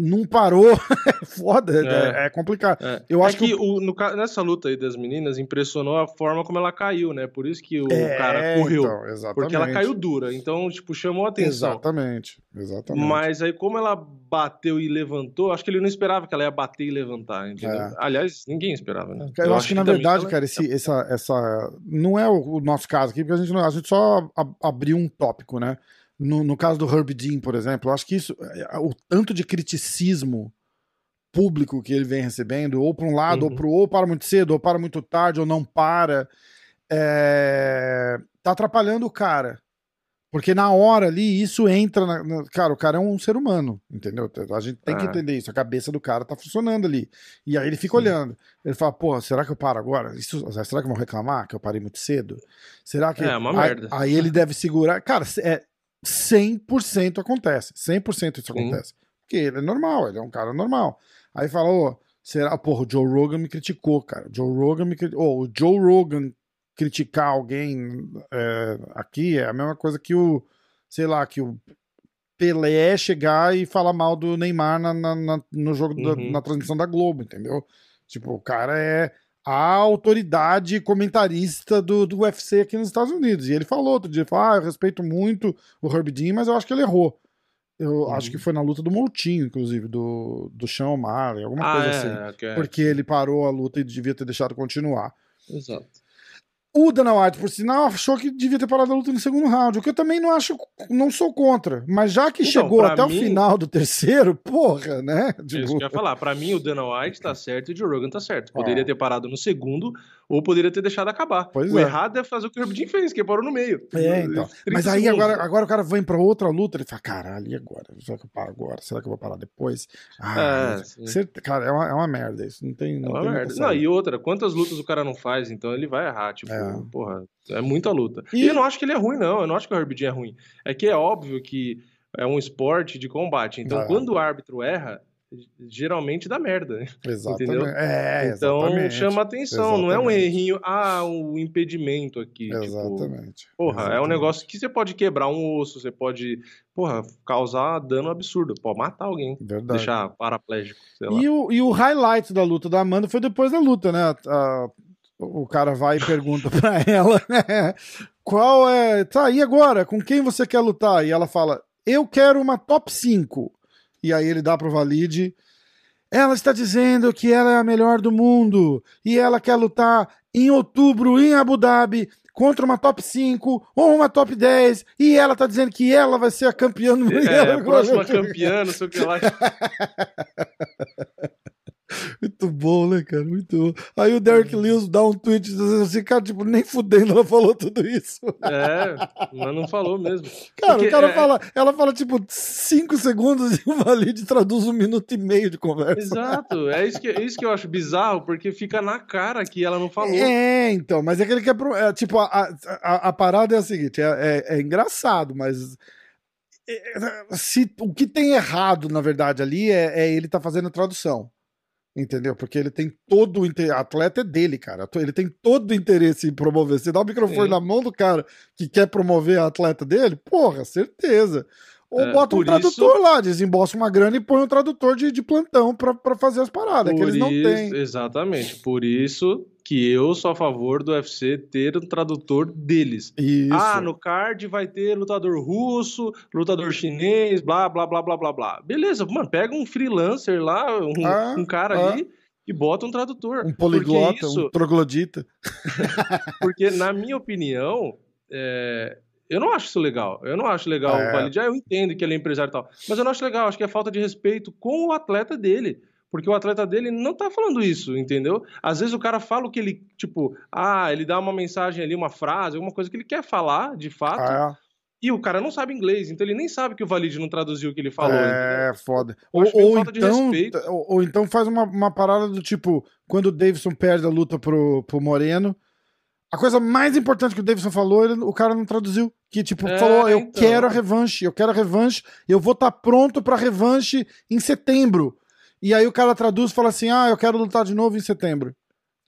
[SPEAKER 1] Não parou. é foda, é,
[SPEAKER 2] É.
[SPEAKER 1] é complicado.
[SPEAKER 2] É.
[SPEAKER 1] Eu
[SPEAKER 2] É
[SPEAKER 1] acho que
[SPEAKER 2] que, o- no ca- nessa luta aí das meninas impressionou a forma como ela caiu, né? Por isso que o
[SPEAKER 1] É,
[SPEAKER 2] cara correu.
[SPEAKER 1] então,
[SPEAKER 2] porque ela caiu dura. Então, tipo, chamou a atenção.
[SPEAKER 1] Exatamente, exatamente.
[SPEAKER 2] Mas aí, como ela bateu e levantou, acho que ele não esperava que ela ia bater e levantar, entendeu?
[SPEAKER 1] É.
[SPEAKER 2] Aliás, ninguém esperava, né?
[SPEAKER 1] Eu, acho que, na
[SPEAKER 2] também
[SPEAKER 1] verdade,
[SPEAKER 2] ela-
[SPEAKER 1] cara, esse, essa, essa. Não é o, o nosso caso aqui, porque a gente, não- a gente só abriu um tópico, né? No, no caso do Herb Dean, por exemplo, eu acho que isso. é, O tanto de criticismo público que ele vem recebendo, ou para um lado, ou
[SPEAKER 2] Uhum.
[SPEAKER 1] para ou para muito cedo, ou para muito tarde, ou não para, é, tá atrapalhando o cara. Porque na hora ali, isso entra. Na, na- cara, o cara é um ser humano, entendeu? A gente tem que
[SPEAKER 2] É.
[SPEAKER 1] entender isso. A cabeça do cara tá funcionando ali. E aí ele fica
[SPEAKER 2] Sim.
[SPEAKER 1] olhando. Ele fala, pô, será que eu paro agora? Isso, será que vão reclamar que eu parei muito cedo? Será que.
[SPEAKER 2] É, uma
[SPEAKER 1] aí,
[SPEAKER 2] merda.
[SPEAKER 1] Aí ele deve segurar. Cara, é 100% acontece. 100% isso
[SPEAKER 2] Sim.
[SPEAKER 1] acontece. Porque ele é normal, ele é um cara normal. Aí fala, ô, será. Porra, o Joe Rogan me criticou, cara. O Joe Rogan me criticou. Ô, o Joe Rogan criticar alguém é, aqui é a mesma coisa que o. Sei lá, que o. Pelé chegar e falar mal do Neymar na, na- na- no jogo da-
[SPEAKER 2] Uhum.
[SPEAKER 1] na transmissão da Globo, entendeu? Tipo, o cara é a autoridade comentarista do, do UFC aqui nos Estados Unidos. E ele falou outro dia, falou, ah, eu respeito muito o Herb Dean, mas eu acho que ele errou. Eu
[SPEAKER 2] Uhum.
[SPEAKER 1] acho que foi na luta do Moutinho, inclusive, do, do Sean O'Malley, alguma
[SPEAKER 2] Ah,
[SPEAKER 1] coisa
[SPEAKER 2] é,
[SPEAKER 1] assim.
[SPEAKER 2] ok,
[SPEAKER 1] Porque ele parou a luta e devia ter deixado continuar.
[SPEAKER 2] Exato.
[SPEAKER 1] O Dana White, por sinal, achou que devia ter parado a luta no segundo round, o que eu também não acho, não sou contra. Mas já que
[SPEAKER 2] Então,
[SPEAKER 1] chegou até o
[SPEAKER 2] mim-
[SPEAKER 1] final do terceiro, porra, né?
[SPEAKER 2] É isso que eu ia falar. Pra mim, o Dana White tá certo e o Joe Rogan tá certo. Poderia
[SPEAKER 1] Ah.
[SPEAKER 2] ter parado no segundo ou poderia ter deixado acabar.
[SPEAKER 1] Pois
[SPEAKER 2] o
[SPEAKER 1] é.
[SPEAKER 2] errado é fazer o que o Herb Dean fez, que parou no meio.
[SPEAKER 1] É, então.
[SPEAKER 2] 30
[SPEAKER 1] Mas aí
[SPEAKER 2] segundos.
[SPEAKER 1] agora, agora o cara vem pra outra luta, ele fala, caralho, e agora? Será que eu paro agora? Será que eu vou parar depois? Ah,
[SPEAKER 2] É,
[SPEAKER 1] cara, é uma, é uma merda isso. Não tem.
[SPEAKER 2] É
[SPEAKER 1] Não
[SPEAKER 2] uma
[SPEAKER 1] tem
[SPEAKER 2] merda. Não, e outra, quantas lutas o cara não faz, então ele vai errar. Tipo,
[SPEAKER 1] É.
[SPEAKER 2] porra, é muita luta.
[SPEAKER 1] E-
[SPEAKER 2] E... eu não acho que ele é ruim, não. Eu não acho que o Herb Dean é ruim. É que é óbvio que é um esporte de combate. Então,
[SPEAKER 1] É.
[SPEAKER 2] quando o árbitro erra, geralmente dá merda. né?
[SPEAKER 1] Exatamente.
[SPEAKER 2] entendeu?
[SPEAKER 1] É,
[SPEAKER 2] Então
[SPEAKER 1] exatamente.
[SPEAKER 2] chama atenção. Não é um
[SPEAKER 1] Exatamente.
[SPEAKER 2] errinho, ah, um impedimento aqui. Tipo,
[SPEAKER 1] Exatamente.
[SPEAKER 2] Porra, é um
[SPEAKER 1] Exatamente.
[SPEAKER 2] negócio que você pode quebrar um osso, você pode, porra, causar dano absurdo, pode matar alguém,
[SPEAKER 1] Verdade.
[SPEAKER 2] deixar paraplégico, sei lá.
[SPEAKER 1] E o, e o highlight da luta da Amanda foi depois da luta, né? A- a- o cara vai e pergunta pra ela né? qual é. Tá, e agora? Com quem você quer lutar? E ela fala: Eu quero uma top 5. E aí ele dá pro Valide. Ela está dizendo que ela é a melhor do mundo e ela quer lutar em outubro em Abu Dhabi contra uma top 5 ou uma top 10 e ela tá dizendo que ela vai ser a campeã do mundo.
[SPEAKER 2] É, a próxima campeã, não sei o que lá.
[SPEAKER 1] Muito bom, né, cara? Muito bom. Aí o Derek Lewis dá um tweet dizendo assim, cara, tipo, nem fudendo ela falou tudo isso.
[SPEAKER 2] É, mas não falou mesmo.
[SPEAKER 1] Cara,
[SPEAKER 2] Porque,
[SPEAKER 1] o cara
[SPEAKER 2] é,
[SPEAKER 1] fala, ela fala, tipo, cinco segundos e o Valide traduz um minuto e meio de conversa.
[SPEAKER 2] Exato, é isso, que, é isso que eu acho bizarro, porque fica na cara que ela não falou.
[SPEAKER 1] É, então, mas é que ele quer. é, tipo, a, a, a parada é a seguinte: é, é, é engraçado, mas. é, Se, o que tem errado, na verdade, ali é, é ele tá fazendo a tradução. Entendeu? Porque ele tem todo o interesse. Atleta é dele, cara. Ele tem todo o interesse em promover. Você dá o microfone
[SPEAKER 2] Sim.
[SPEAKER 1] na mão do cara que quer promover a atleta dele, porra, certeza. Ou
[SPEAKER 2] É,
[SPEAKER 1] bota um tradutor lá, desembolsa uma grana e põe um tradutor de, de plantão pra, pra fazer as paradas, que
[SPEAKER 2] Por
[SPEAKER 1] eles não
[SPEAKER 2] isso-
[SPEAKER 1] têm.
[SPEAKER 2] Exatamente, por isso que eu sou a favor do UFC ter um tradutor deles.
[SPEAKER 1] Isso.
[SPEAKER 2] Ah, no card vai ter lutador russo, lutador chinês, blá, blá, blá, blá, blá, blá. Beleza, mano, pega um freelancer lá, um,
[SPEAKER 1] Ah,
[SPEAKER 2] um cara
[SPEAKER 1] ah.
[SPEAKER 2] ali e bota um tradutor.
[SPEAKER 1] Um poliglota,
[SPEAKER 2] isso,
[SPEAKER 1] um troglodita.
[SPEAKER 2] porque na minha opinião, é, eu não acho isso legal. Eu não acho legal
[SPEAKER 1] É.
[SPEAKER 2] o Valide. Ah, eu entendo que ele é empresário e tal. Mas eu não acho legal. Acho que é falta de respeito com o atleta dele. Porque o atleta dele não tá falando isso, entendeu? Às vezes o cara fala o que ele, tipo, ah, ele dá uma mensagem ali, uma frase, alguma coisa que ele quer falar, de fato,
[SPEAKER 1] Ah,
[SPEAKER 2] e o cara não sabe inglês, então ele nem sabe que o Valide não traduziu o que ele falou, entendeu?
[SPEAKER 1] é, foda.
[SPEAKER 2] Eu
[SPEAKER 1] Ou, ou
[SPEAKER 2] falta de
[SPEAKER 1] então,
[SPEAKER 2] respeito.
[SPEAKER 1] ou, ou então faz uma, uma parada do tipo, quando o Davidson perde a luta pro, pro Moreno, a coisa mais importante que o Davidson falou, ele- o cara não traduziu. Que, tipo,
[SPEAKER 2] É,
[SPEAKER 1] falou: eu
[SPEAKER 2] então.
[SPEAKER 1] quero a revanche, eu quero a revanche, eu vou estar pronto pra revanche em setembro. E aí o cara traduz e fala assim: ah, eu quero lutar de novo em setembro.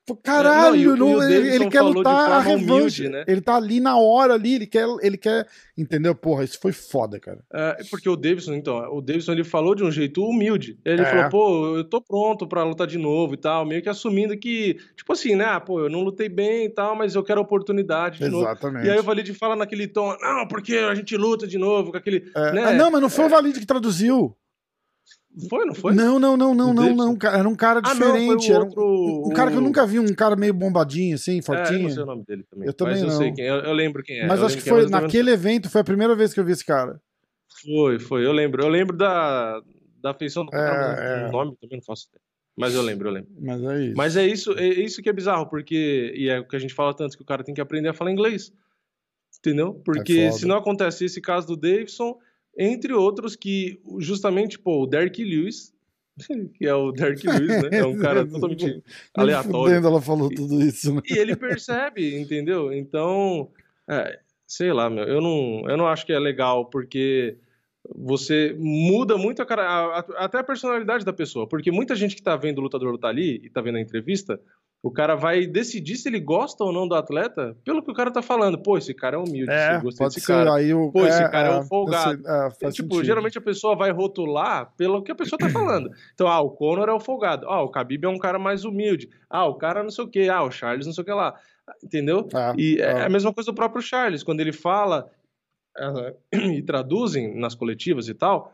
[SPEAKER 1] Pô, Caralho,
[SPEAKER 2] É, não, o-
[SPEAKER 1] ele, ele quer lutar a revanche.
[SPEAKER 2] humilde, né?
[SPEAKER 1] Ele tá ali na hora ali, ele quer, ele quer. Entendeu? Porra, isso foi foda, cara.
[SPEAKER 2] É, porque o Davidson, então, o Davidson ele falou de um jeito humilde. Ele
[SPEAKER 1] É.
[SPEAKER 2] falou, pô, eu tô pronto pra lutar de novo e tal, meio que assumindo que, tipo assim, né, ah, pô, eu não lutei bem e tal, mas eu quero oportunidade de novo.
[SPEAKER 1] Exatamente.
[SPEAKER 2] E aí o Valide fala naquele tom, não, porque a gente luta de novo, com aquele.
[SPEAKER 1] É,
[SPEAKER 2] né?
[SPEAKER 1] ah, não, mas não foi o Valide que traduziu.
[SPEAKER 2] Foi, não foi?
[SPEAKER 1] Não, não, não, não,
[SPEAKER 2] O
[SPEAKER 1] não,
[SPEAKER 2] Davidson?
[SPEAKER 1] não. cara, Era um cara
[SPEAKER 2] Ah, não, foi
[SPEAKER 1] diferente.
[SPEAKER 2] o
[SPEAKER 1] era um,
[SPEAKER 2] outro,
[SPEAKER 1] um cara que eu nunca vi, um cara meio bombadinho, assim,
[SPEAKER 2] É, eu
[SPEAKER 1] fortinho.
[SPEAKER 2] não sei o nome dele também.
[SPEAKER 1] Eu também
[SPEAKER 2] mas eu
[SPEAKER 1] não.
[SPEAKER 2] sei quem é, eu, eu lembro quem é.
[SPEAKER 1] mas
[SPEAKER 2] eu
[SPEAKER 1] acho que
[SPEAKER 2] é,
[SPEAKER 1] foi
[SPEAKER 2] eu também
[SPEAKER 1] naquele evento, foi a primeira vez que eu vi esse cara.
[SPEAKER 2] Foi, foi, eu lembro. Eu lembro da, da feição do cara, mas
[SPEAKER 1] é.
[SPEAKER 2] o nome também não faço ideia. Mas eu lembro, eu lembro.
[SPEAKER 1] Mas é isso.
[SPEAKER 2] Mas é isso, é isso que é bizarro, porque. E é o que a gente fala tanto, que o cara tem que aprender a falar inglês. Entendeu? Porque
[SPEAKER 1] É
[SPEAKER 2] se não acontece esse caso do Davidson, entre outros, que justamente, pô, o Derek Lewis, que é o Derek Lewis, né? É um cara totalmente aleatório.
[SPEAKER 1] fudendo ela falou tudo isso, né?
[SPEAKER 2] E ele percebe, entendeu? Então, é, sei lá, meu, eu não, eu não acho que é legal, porque você muda muito a cara, a- a- até a personalidade da pessoa, porque muita gente que tá vendo o lutador lutar ali e tá vendo a entrevista, o cara vai decidir se ele gosta ou não do atleta pelo que o cara tá falando. Pô, esse cara é humilde,
[SPEAKER 1] É,
[SPEAKER 2] gostei
[SPEAKER 1] pode
[SPEAKER 2] desse
[SPEAKER 1] ser.
[SPEAKER 2] cara.
[SPEAKER 1] Aí o,
[SPEAKER 2] Pô, esse cara é um folgado.
[SPEAKER 1] esse- é,
[SPEAKER 2] tipo,
[SPEAKER 1] sentido.
[SPEAKER 2] geralmente a pessoa vai rotular pelo que a pessoa tá falando. Então, ah, o Conor é o folgado. Ah, o Khabib é um cara mais humilde. Ah, o cara não sei o quê. Ah, o Charles não sei o que lá. Entendeu?
[SPEAKER 1] É,
[SPEAKER 2] E é
[SPEAKER 1] é.
[SPEAKER 2] a mesma coisa do próprio Charles, quando ele fala ah, e traduzem nas coletivas e tal,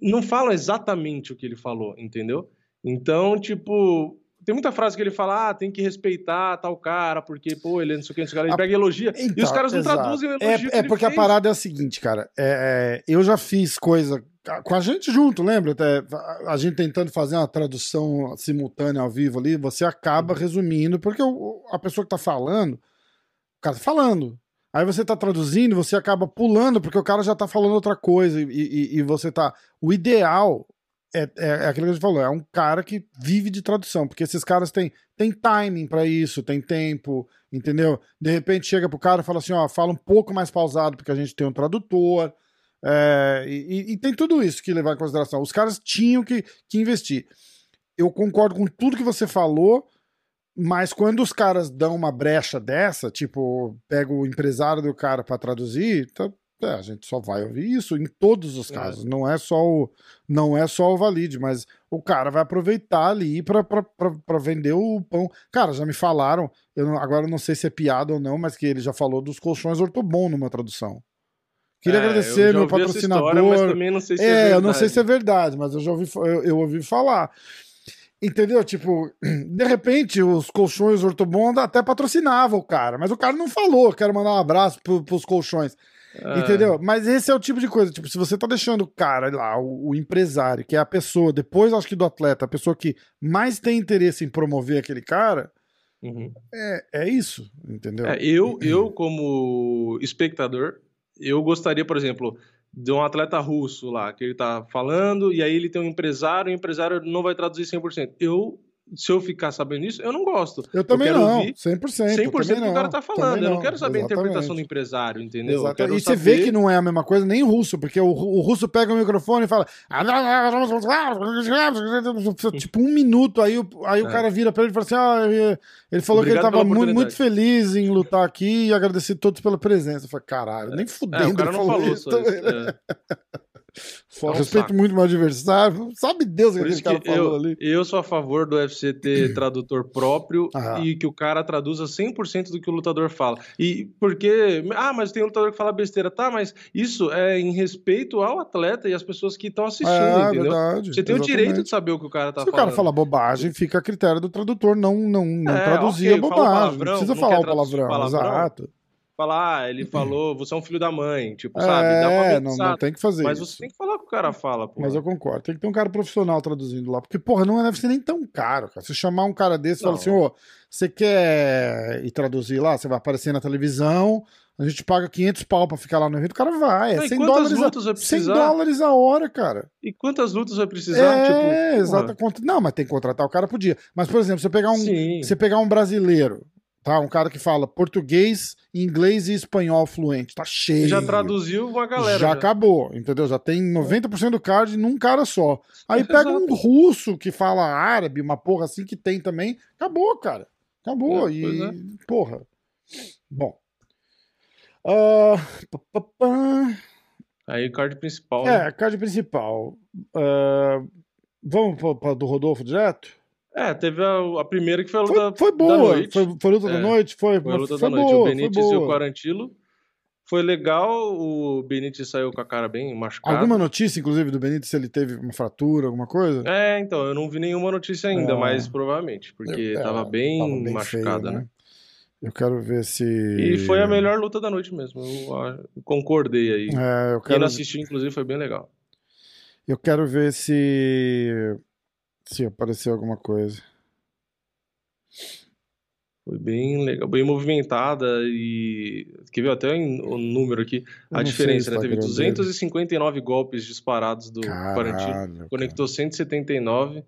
[SPEAKER 2] não falam exatamente o que ele falou, entendeu? Então, tipo, tem muita frase que ele fala, ah, tem que respeitar tal cara, porque, pô, ele é não sei o que, não sei o que, ele
[SPEAKER 1] A-
[SPEAKER 2] pega elogia, e os
[SPEAKER 1] Então,
[SPEAKER 2] caras não
[SPEAKER 1] exato.
[SPEAKER 2] traduzem o elogio
[SPEAKER 1] É, é porque a
[SPEAKER 2] fez.
[SPEAKER 1] parada é a seguinte, cara. É, é, eu já fiz coisa com a gente junto, lembra? Até, a- a gente tentando fazer uma tradução simultânea ao vivo ali, você acaba
[SPEAKER 2] Uhum.
[SPEAKER 1] resumindo, porque o- a pessoa que tá falando, o cara tá falando. Aí você tá traduzindo, você acaba pulando, porque o cara já tá falando outra coisa, e, e- e você tá. O ideal é, é, é aquilo que a gente falou, é um cara que vive de tradução, porque esses caras têm, têm timing pra isso, tem tempo, entendeu? De repente chega pro cara e fala assim, ó, fala um pouco mais pausado, porque a gente tem um tradutor, é, e, e- tem tudo isso que levar em consideração. Os caras tinham que, que investir. Eu concordo com tudo que você falou, mas quando os caras dão uma brecha dessa, tipo, pega o empresário do cara pra traduzir, tá- é, a gente só vai ouvir isso em todos os
[SPEAKER 2] É.
[SPEAKER 1] casos. Não é só o não é só o valide, mas o cara vai aproveitar ali pra vender o pão. Cara, já me falaram, eu não- agora eu não sei se é piada ou não, mas que ele já falou dos colchões ortobon numa tradução. Queria
[SPEAKER 2] É,
[SPEAKER 1] agradecer meu patrocinador.
[SPEAKER 2] história, não sei se é,
[SPEAKER 1] É, eu não sei se é verdade, mas eu já ouvi, eu, eu ouvi falar. Entendeu? Tipo, de repente os colchões Ortobonda até patrocinavam o cara, mas o cara não falou, quero mandar um abraço pro, pros colchões.
[SPEAKER 2] É.
[SPEAKER 1] Entendeu? Mas esse é o tipo de coisa. Tipo, se você tá deixando o cara lá, o, o empresário, que é a pessoa, depois acho que do atleta, a pessoa que mais tem interesse em promover aquele cara,
[SPEAKER 2] Uhum.
[SPEAKER 1] é, é isso, entendeu?
[SPEAKER 2] É, eu, eu, como espectador, eu gostaria, por exemplo, de um atleta russo lá, que ele tá falando, e aí ele tem um empresário, e o empresário não vai traduzir 100%. Eu, se eu ficar sabendo isso, eu não gosto.
[SPEAKER 1] eu também
[SPEAKER 2] quero
[SPEAKER 1] não,
[SPEAKER 2] ouvir
[SPEAKER 1] 100%.
[SPEAKER 2] 100%
[SPEAKER 1] eu
[SPEAKER 2] do que o cara tá falando.
[SPEAKER 1] também
[SPEAKER 2] Eu não quero saber a interpretação do
[SPEAKER 1] exatamente.
[SPEAKER 2] empresário, entendeu? Eu
[SPEAKER 1] E você vê
[SPEAKER 2] saber-
[SPEAKER 1] que não é a mesma coisa nem russo, porque o, o russo pega o microfone e fala. Tipo, um minuto, aí, o, aí o
[SPEAKER 2] É.
[SPEAKER 1] cara vira pra ele e fala assim: ah, ele- falou que ele
[SPEAKER 2] Obrigado
[SPEAKER 1] tava muito, muito feliz em lutar aqui e agradecer a todos pela presença. Eu falei, caralho, nem
[SPEAKER 2] É,
[SPEAKER 1] fudendo
[SPEAKER 2] o cara não falou
[SPEAKER 1] isso.
[SPEAKER 2] só isso. é. É um
[SPEAKER 1] respeito
[SPEAKER 2] saco.
[SPEAKER 1] muito meu adversário. Sabe Deus o que aquele
[SPEAKER 2] que
[SPEAKER 1] cara falou
[SPEAKER 2] eu,
[SPEAKER 1] ali.
[SPEAKER 2] eu sou a favor do UFC ter tradutor próprio
[SPEAKER 1] Ah.
[SPEAKER 2] e que o cara traduza 100% do que o lutador fala. E porque, ah, mas tem um lutador que fala besteira, tá, mas isso é em respeito ao atleta e às pessoas que estão assistindo,
[SPEAKER 1] É,
[SPEAKER 2] entendeu?
[SPEAKER 1] verdade.
[SPEAKER 2] Você tem o direito
[SPEAKER 1] exatamente.
[SPEAKER 2] de saber o que o cara tá
[SPEAKER 1] Se o
[SPEAKER 2] falando.
[SPEAKER 1] cara falar bobagem, fica a critério do tradutor não, não, não
[SPEAKER 2] É,
[SPEAKER 1] traduzir
[SPEAKER 2] ok,
[SPEAKER 1] a
[SPEAKER 2] fala
[SPEAKER 1] bobagem.
[SPEAKER 2] palavrão,
[SPEAKER 1] não precisa
[SPEAKER 2] não
[SPEAKER 1] falar o palavrão.
[SPEAKER 2] palavrão,
[SPEAKER 1] Exato.
[SPEAKER 2] Falar, ah, ele falou, você é um filho da mãe, tipo, sabe? Dá uma
[SPEAKER 1] É, não, não tem que fazer
[SPEAKER 2] Mas
[SPEAKER 1] isso.
[SPEAKER 2] você tem que falar o que o cara fala, pô.
[SPEAKER 1] Mas eu concordo. Tem que ter um cara profissional traduzindo lá. Porque, porra, não deve ser nem tão caro, cara. Se chamar um cara desse e falar assim, ô, você quer ir traduzir lá? Você vai aparecer na televisão, a gente paga 500 pau pra ficar lá no evento, o cara vai. É
[SPEAKER 2] Não, e
[SPEAKER 1] 100
[SPEAKER 2] quantas
[SPEAKER 1] dólares,
[SPEAKER 2] lutas
[SPEAKER 1] a, 100
[SPEAKER 2] precisar?
[SPEAKER 1] dólares a hora, cara.
[SPEAKER 2] E quantas lutas vai precisar?
[SPEAKER 1] é,
[SPEAKER 2] tipo,
[SPEAKER 1] exato. Não, mas tem que contratar o cara por dia. Mas, por exemplo, você pegar um,
[SPEAKER 2] Sim.
[SPEAKER 1] você pegar um brasileiro, tá? Um cara que fala português, inglês e espanhol fluente. Tá cheio.
[SPEAKER 2] Já traduziu uma galera.
[SPEAKER 1] já
[SPEAKER 2] já.
[SPEAKER 1] acabou, entendeu? Já tem 90% do card num cara só. Aí pega um russo que fala árabe, uma porra assim que tem também. Acabou, cara. Acabou.
[SPEAKER 2] É,
[SPEAKER 1] e,
[SPEAKER 2] é.
[SPEAKER 1] porra. Bom. Pá.
[SPEAKER 2] Aí o card principal.
[SPEAKER 1] É,
[SPEAKER 2] né?
[SPEAKER 1] card principal. Ah, vamos pra do Rodolfo direto?
[SPEAKER 2] É, teve a, a primeira que foi a
[SPEAKER 1] Foi,
[SPEAKER 2] luta
[SPEAKER 1] foi
[SPEAKER 2] da
[SPEAKER 1] boa.
[SPEAKER 2] noite.
[SPEAKER 1] Foi, foi luta da
[SPEAKER 2] É,
[SPEAKER 1] noite? Foi,
[SPEAKER 2] Foi a luta
[SPEAKER 1] foi
[SPEAKER 2] da noite.
[SPEAKER 1] boa,
[SPEAKER 2] o Benítez
[SPEAKER 1] foi
[SPEAKER 2] e o. Quarantilo. Foi legal, o Benítez saiu com a cara bem machucada.
[SPEAKER 1] Alguma notícia, inclusive, do Benítez, se ele teve uma fratura, alguma coisa?
[SPEAKER 2] É, então, eu não vi nenhuma notícia ainda,
[SPEAKER 1] Ah.
[SPEAKER 2] mas provavelmente, porque
[SPEAKER 1] É,
[SPEAKER 2] tava bem
[SPEAKER 1] tava bem
[SPEAKER 2] machucada,
[SPEAKER 1] feio,
[SPEAKER 2] né?
[SPEAKER 1] Eu quero ver se.
[SPEAKER 2] E foi a melhor luta da noite mesmo. Eu, concordei aí.
[SPEAKER 1] É, eu
[SPEAKER 2] Quem
[SPEAKER 1] quero,
[SPEAKER 2] não assistiu, inclusive, foi bem legal.
[SPEAKER 1] eu quero ver se. Se apareceu alguma coisa.
[SPEAKER 2] Foi bem legal, bem movimentada e. Quer ver até o número aqui? A diferença, né? Teve
[SPEAKER 1] Instagram dele.
[SPEAKER 2] 259 golpes disparados do Quarantino.
[SPEAKER 1] Caralho.
[SPEAKER 2] Conectou 179.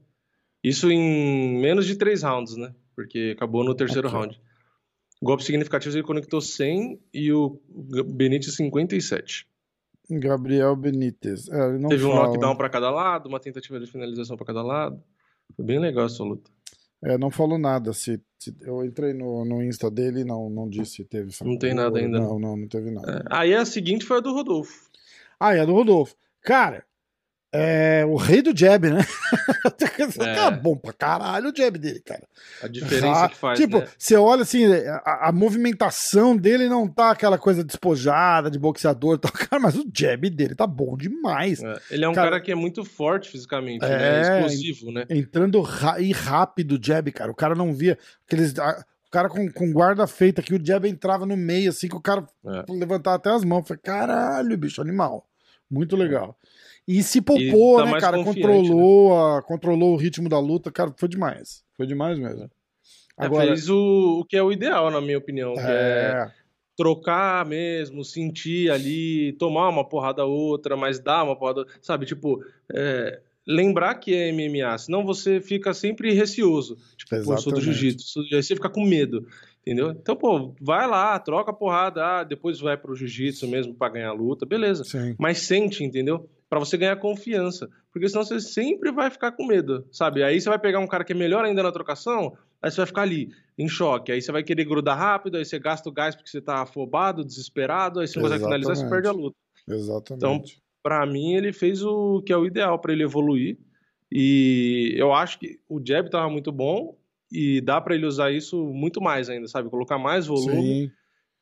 [SPEAKER 2] Isso em menos de 3 rounds, né? Porque acabou no terceiro
[SPEAKER 1] Ok.
[SPEAKER 2] round. Golpes significativos ele conectou 100 e o Benítez 57.
[SPEAKER 1] Gabriel Benítez. É,
[SPEAKER 2] Teve um
[SPEAKER 1] fala.
[SPEAKER 2] knockdown pra cada lado, uma tentativa de finalização pra cada lado. Foi bem legal essa luta.
[SPEAKER 1] É, não falou nada. Se, se- eu entrei no, no Insta dele e não, não disse se teve
[SPEAKER 2] Não tem nada ainda,
[SPEAKER 1] Não, não, não teve nada.
[SPEAKER 2] É, Aí a seguinte foi a do Rodolfo.
[SPEAKER 1] Ah, e a do Rodolfo. Cara, é o rei do jab, né?
[SPEAKER 2] É.
[SPEAKER 1] Cara, bom pra caralho o jab dele, cara.
[SPEAKER 2] A diferença
[SPEAKER 1] Ah,
[SPEAKER 2] que faz,
[SPEAKER 1] Tipo,
[SPEAKER 2] né?
[SPEAKER 1] você olha assim, a, a movimentação dele não tá aquela coisa despojada, de boxeador e tal. Cara, mas o jab dele tá bom demais.
[SPEAKER 2] É, Ele é um
[SPEAKER 1] Cara-
[SPEAKER 2] cara, que é muito forte fisicamente,
[SPEAKER 1] É,
[SPEAKER 2] né? Explosivo, né?
[SPEAKER 1] Entrando ra e rápido o jab, cara. O cara não via. Aqueles, a- o cara com, com guarda feita aqui, o jab entrava no meio, assim, que o cara
[SPEAKER 2] É.
[SPEAKER 1] levantava até as mãos. Falei, caralho, bicho, animal. Muito legal. E se poupou,
[SPEAKER 2] tá
[SPEAKER 1] né, cara? Controlou, a, controlou o ritmo da luta. Cara, foi demais. Foi demais mesmo.
[SPEAKER 2] É,
[SPEAKER 1] Agora,
[SPEAKER 2] fez o, o que é o ideal, na minha opinião, é
[SPEAKER 1] é,
[SPEAKER 2] trocar mesmo, sentir ali, tomar uma porrada outra, mas dar uma porrada, sabe? Tipo, é, lembrar que é MMA, senão você fica sempre receoso. Tipo, pô, eu sou do
[SPEAKER 1] Exatamente.
[SPEAKER 2] jiu-jitsu, aí você fica com medo, entendeu? Então, pô, vai lá, troca a porrada, ah, depois vai pro jiu-jitsu mesmo pra ganhar a luta, beleza.
[SPEAKER 1] sim.
[SPEAKER 2] Mas sente, entendeu? Pra você ganhar confiança. Porque senão você sempre vai ficar com medo, sabe? Aí você vai pegar um cara que é melhor ainda na trocação, aí você vai ficar ali, em choque. Aí você vai querer grudar rápido, aí você gasta o gás porque você tá afobado, desesperado, aí você não consegue finalizar, você
[SPEAKER 1] Exatamente.
[SPEAKER 2] perde a luta.
[SPEAKER 1] Exatamente.
[SPEAKER 2] Pra mim, ele fez o que é o ideal pra ele evoluir. E eu acho que o jab tava muito bom e dá pra ele usar isso muito mais ainda, sabe? Colocar mais volume
[SPEAKER 1] Sim.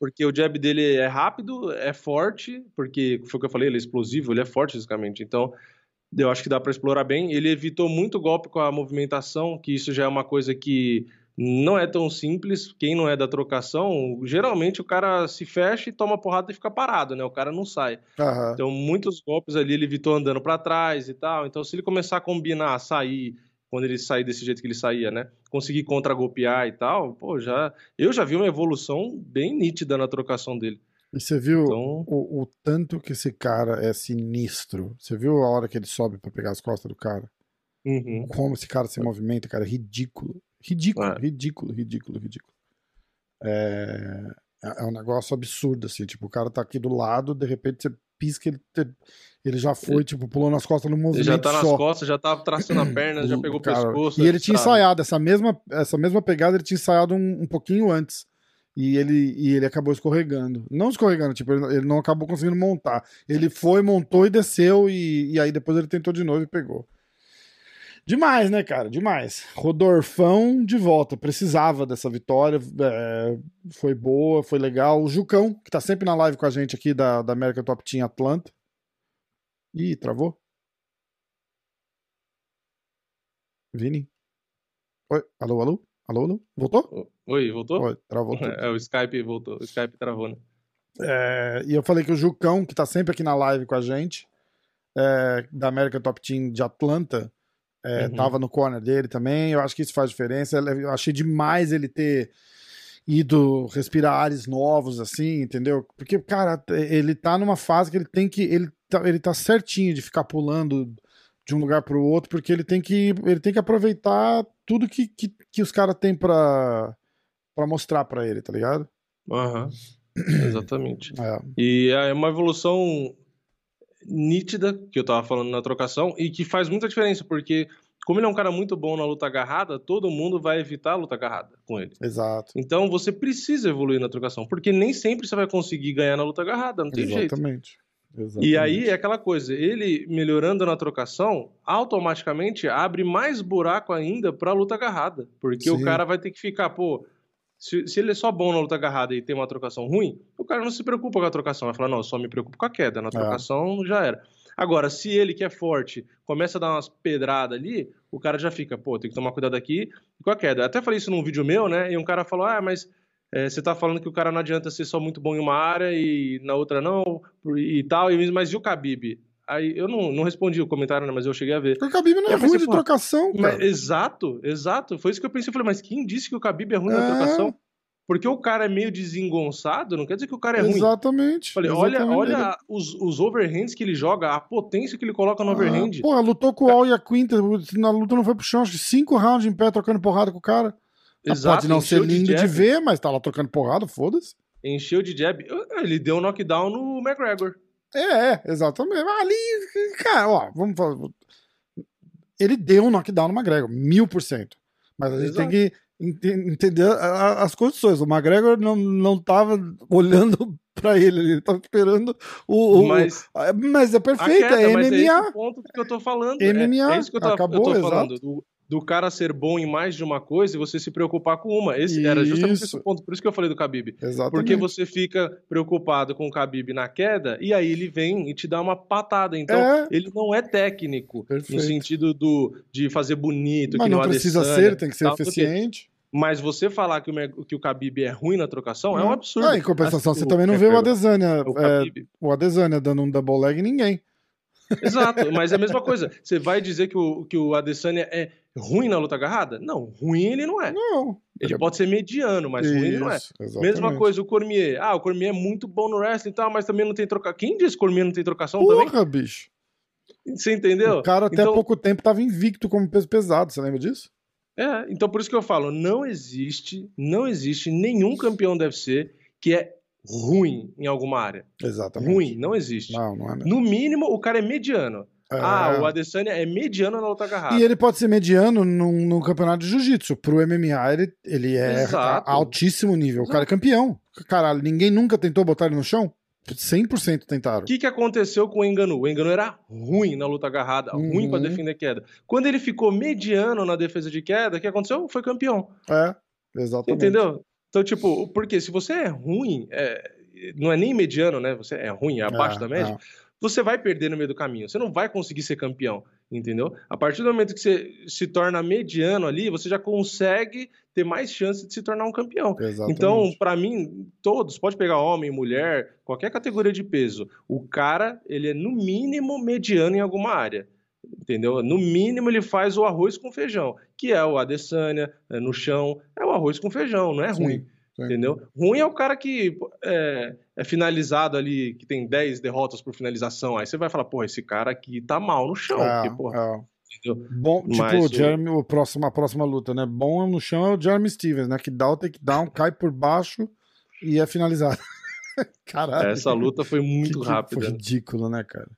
[SPEAKER 2] Porque o jab dele é rápido, é forte, porque foi o que eu falei, ele é explosivo, ele é forte fisicamente. Então, eu acho que dá para explorar bem. Ele evitou muito golpe com a movimentação, que isso já é uma coisa que não é tão simples. Quem não é da trocação, geralmente o cara se fecha e toma porrada e fica parado, né? O cara não sai.
[SPEAKER 1] Aham.
[SPEAKER 2] Então, muitos golpes ali ele evitou andando para trás e tal. Então, se ele começar a combinar, sair, quando ele sair desse jeito que ele saía, né? Conseguir contra-golpear e tal, pô, já. Eu já vi uma evolução bem nítida na trocação dele.
[SPEAKER 1] E você viu
[SPEAKER 2] Então,
[SPEAKER 1] o, o tanto que esse cara é sinistro? Você viu a hora que ele sobe pra pegar as costas do cara?
[SPEAKER 2] uhum.
[SPEAKER 1] Como esse cara se movimenta, cara? Ridículo. Ridículo,
[SPEAKER 2] É.
[SPEAKER 1] ridículo, ridículo, ridículo. É... é um negócio absurdo, assim. Tipo, o cara tá aqui do lado, de repente você pisca, ele, ele já foi, tipo, pulando nas costas no
[SPEAKER 2] ele
[SPEAKER 1] movimento
[SPEAKER 2] já tá nas
[SPEAKER 1] só.
[SPEAKER 2] costas, já tá traçando a perna, já pegou o
[SPEAKER 1] Cara,
[SPEAKER 2] pescoço.
[SPEAKER 1] E ele tinha
[SPEAKER 2] sabe?
[SPEAKER 1] ensaiado essa mesma, essa mesma pegada, ele tinha ensaiado um, um pouquinho antes. E ele, e ele acabou escorregando. Não escorregando, tipo, ele, ele não acabou conseguindo montar. Ele foi, montou e desceu, e, e aí depois ele tentou de novo e pegou. Demais, né, cara? Demais. Rodorfão de volta. Precisava dessa vitória. é, foi boa, foi legal. O Jucão, que tá sempre na live com a gente aqui da, da American Top Team Atlanta. Ih, travou? Vini? Oi, alô, alô? Alô, alô? Voltou?
[SPEAKER 2] Oi, voltou?
[SPEAKER 1] Oi, travou tudo.
[SPEAKER 2] É, o Skype voltou. O Skype travou, né?
[SPEAKER 1] É, e eu falei que o Jucão, que tá sempre aqui na live com a gente, é, da American Top Team de Atlanta, é,
[SPEAKER 2] Uhum.
[SPEAKER 1] tava no corner dele também. Eu acho que isso faz diferença. Eu achei demais ele ter ido respirar ares novos, assim, entendeu? Porque, cara, ele tá numa fase que ele tem que. Ele tá, ele tá certinho de ficar pulando de um lugar pro outro, porque ele tem que, ele tem que aproveitar tudo que, que, que os caras têm pra, pra mostrar pra ele, tá ligado?
[SPEAKER 2] Aham. Exatamente.
[SPEAKER 1] É.
[SPEAKER 2] E é uma evolução nítida, que eu tava falando na trocação, e que faz muita diferença, porque como ele é um cara muito bom na luta agarrada, todo mundo vai evitar a luta agarrada com ele.
[SPEAKER 1] Exato.
[SPEAKER 2] Então você precisa evoluir na trocação, porque nem sempre você vai conseguir ganhar na luta agarrada, não tem jeito.
[SPEAKER 1] Exatamente. Exatamente.
[SPEAKER 2] E aí é aquela coisa, ele melhorando na trocação, automaticamente abre mais buraco ainda pra luta agarrada. Porque
[SPEAKER 1] Sim.
[SPEAKER 2] o cara vai ter que ficar, pô. Se, se ele é só bom na luta agarrada e tem uma trocação ruim, o cara não se preocupa com a trocação. Vai falar, não, eu só me preocupo com a queda. Na trocação já era. Agora, se ele que é forte começa a dar umas pedradas ali, o cara já fica, pô, tem que tomar cuidado aqui com a queda. Eu até falei isso num vídeo meu, né? E um cara falou, ah, mas é, você tá falando que o cara não adianta ser só muito bom em uma área e na outra não, e tal, e, mas e o Khabib? Aí eu não, não respondi o comentário, né, mas eu cheguei a ver.
[SPEAKER 1] Porque o Khabib não é ruim de trocação, cara.
[SPEAKER 2] exato, exato. Foi isso que eu pensei. Eu falei, mas quem disse que o Khabib é ruim na
[SPEAKER 1] É.
[SPEAKER 2] trocação? Porque o cara é meio desengonçado, não quer dizer que o cara é ruim.
[SPEAKER 1] Exatamente.
[SPEAKER 2] Falei, olha,
[SPEAKER 1] exatamente.
[SPEAKER 2] olha os, os overhands que ele joga, a potência que ele coloca no overhand.
[SPEAKER 1] Ah, porra, lutou com o Al e a Quinta, na luta não foi pro chão, acho que cinco rounds em pé trocando porrada com o cara. Ah,
[SPEAKER 2] Exato,
[SPEAKER 1] Pode não ser
[SPEAKER 2] de
[SPEAKER 1] lindo de,
[SPEAKER 2] jab.
[SPEAKER 1] ver, mas tá lá trocando porrada, foda-se.
[SPEAKER 2] Encheu de jab. Ele deu um knockdown no McGregor.
[SPEAKER 1] É, é, exatamente. Ali, cara, ó, vamos falar. Ele deu um knockdown no McGregor, mil por cento. Mas a gente
[SPEAKER 2] Exato.
[SPEAKER 1] tem que ente- entender as condições. O McGregor não, não tava olhando pra ele, ele tava esperando o. o-
[SPEAKER 2] Mas
[SPEAKER 1] Mas é perfeito,
[SPEAKER 2] queda,
[SPEAKER 1] é
[SPEAKER 2] mas é esse
[SPEAKER 1] MMA.
[SPEAKER 2] ponto que eu tô falando.
[SPEAKER 1] MMA,
[SPEAKER 2] é, é isso que eu
[SPEAKER 1] acabou,
[SPEAKER 2] eu tô
[SPEAKER 1] exato.
[SPEAKER 2] falando. Do, do cara ser bom em mais de uma coisa e você se preocupar com uma. Esse era justamente
[SPEAKER 1] Isso.
[SPEAKER 2] esse ponto. Por isso que eu falei do Khabib.
[SPEAKER 1] Exatamente.
[SPEAKER 2] Porque você fica preocupado com o Khabib na queda e aí ele vem e te dá uma patada. Então,
[SPEAKER 1] É.
[SPEAKER 2] ele não é técnico
[SPEAKER 1] Perfeito.
[SPEAKER 2] no sentido do, de fazer bonito,
[SPEAKER 1] Mas
[SPEAKER 2] que
[SPEAKER 1] não precisa
[SPEAKER 2] Adesanya,
[SPEAKER 1] ser, tem que ser
[SPEAKER 2] tal,
[SPEAKER 1] eficiente.
[SPEAKER 2] Mas você falar que o, que o Khabib é ruim na trocação é um
[SPEAKER 1] Não.
[SPEAKER 2] absurdo.
[SPEAKER 1] Ah, em compensação,
[SPEAKER 2] Assim,
[SPEAKER 1] você também não vê o Adesanya,
[SPEAKER 2] o
[SPEAKER 1] é, o Adesanya dando um double leg em ninguém.
[SPEAKER 2] Exato, mas é a mesma coisa. Você vai dizer que o, que o Adesanya é ruim na luta agarrada? Não, ruim ele não é.
[SPEAKER 1] Não.
[SPEAKER 2] Ele pode ser mediano, mas ruim ele não é.
[SPEAKER 1] Isso, exatamente.
[SPEAKER 2] Mesma coisa o Cormier. Ah, o Cormier é muito bom no wrestling e tal, mas também não tem trocação. Quem disse que o Cormier não tem trocação também?
[SPEAKER 1] Porra, bicho.
[SPEAKER 2] Você entendeu?
[SPEAKER 1] O cara até
[SPEAKER 2] Então-
[SPEAKER 1] pouco tempo tava invicto como peso pesado, você lembra disso?
[SPEAKER 2] É, então por isso que eu falo, não existe, não existe nenhum campeão do UFC que é ruim em alguma área.
[SPEAKER 1] Exatamente.
[SPEAKER 2] Ruim, não existe.
[SPEAKER 1] Não, não é mesmo.
[SPEAKER 2] No mínimo, o cara é mediano.
[SPEAKER 1] É.
[SPEAKER 2] Ah, o Adesanya é mediano na luta agarrada.
[SPEAKER 1] E ele pode ser mediano num, num campeonato de jiu-jitsu. Pro MMA, ele, ele é
[SPEAKER 2] Exato.
[SPEAKER 1] altíssimo nível. O cara é campeão. Caralho, ninguém nunca tentou botar ele no chão? 100% tentaram.
[SPEAKER 2] O que, que aconteceu com o Enganu? O Enganu era ruim na luta agarrada, ruim
[SPEAKER 1] Uhum.
[SPEAKER 2] pra defender queda. Quando ele ficou mediano na defesa de queda, o que aconteceu? Foi campeão.
[SPEAKER 1] É, exatamente.
[SPEAKER 2] Entendeu? Então, tipo, porque se você é ruim, é, não é nem mediano, né? Você é ruim, é abaixo
[SPEAKER 1] É,
[SPEAKER 2] da média.
[SPEAKER 1] é.
[SPEAKER 2] você vai perder no meio do caminho. Você não vai conseguir ser campeão, entendeu? A partir do momento que você se torna mediano ali, você já consegue ter mais chance de se tornar um campeão.
[SPEAKER 1] Exatamente.
[SPEAKER 2] Então, para mim, todos, pode pegar homem, mulher, qualquer categoria de peso, o cara, ele é no mínimo mediano em alguma área. Entendeu? No mínimo ele faz o arroz com feijão, que é o Adesanya, é no chão, é o arroz com feijão, não é
[SPEAKER 1] Sim,
[SPEAKER 2] ruim.
[SPEAKER 1] sim.
[SPEAKER 2] Entendeu? Ruim é o cara que é, é finalizado ali, que tem 10 derrotas por finalização. Aí você vai falar, pô, esse cara aqui tá mal no chão.
[SPEAKER 1] É,
[SPEAKER 2] porque, porra, entendeu?
[SPEAKER 1] Bom, tipo,
[SPEAKER 2] Mas
[SPEAKER 1] o Jeremy, o próximo, a próxima luta, né? Bom no chão é o Jeremy Stevens, né? Que dá o takedown, cai por baixo e é finalizado. Caralho.
[SPEAKER 2] Essa luta foi muito
[SPEAKER 1] que,
[SPEAKER 2] rápida.
[SPEAKER 1] Foi ridículo, né, cara?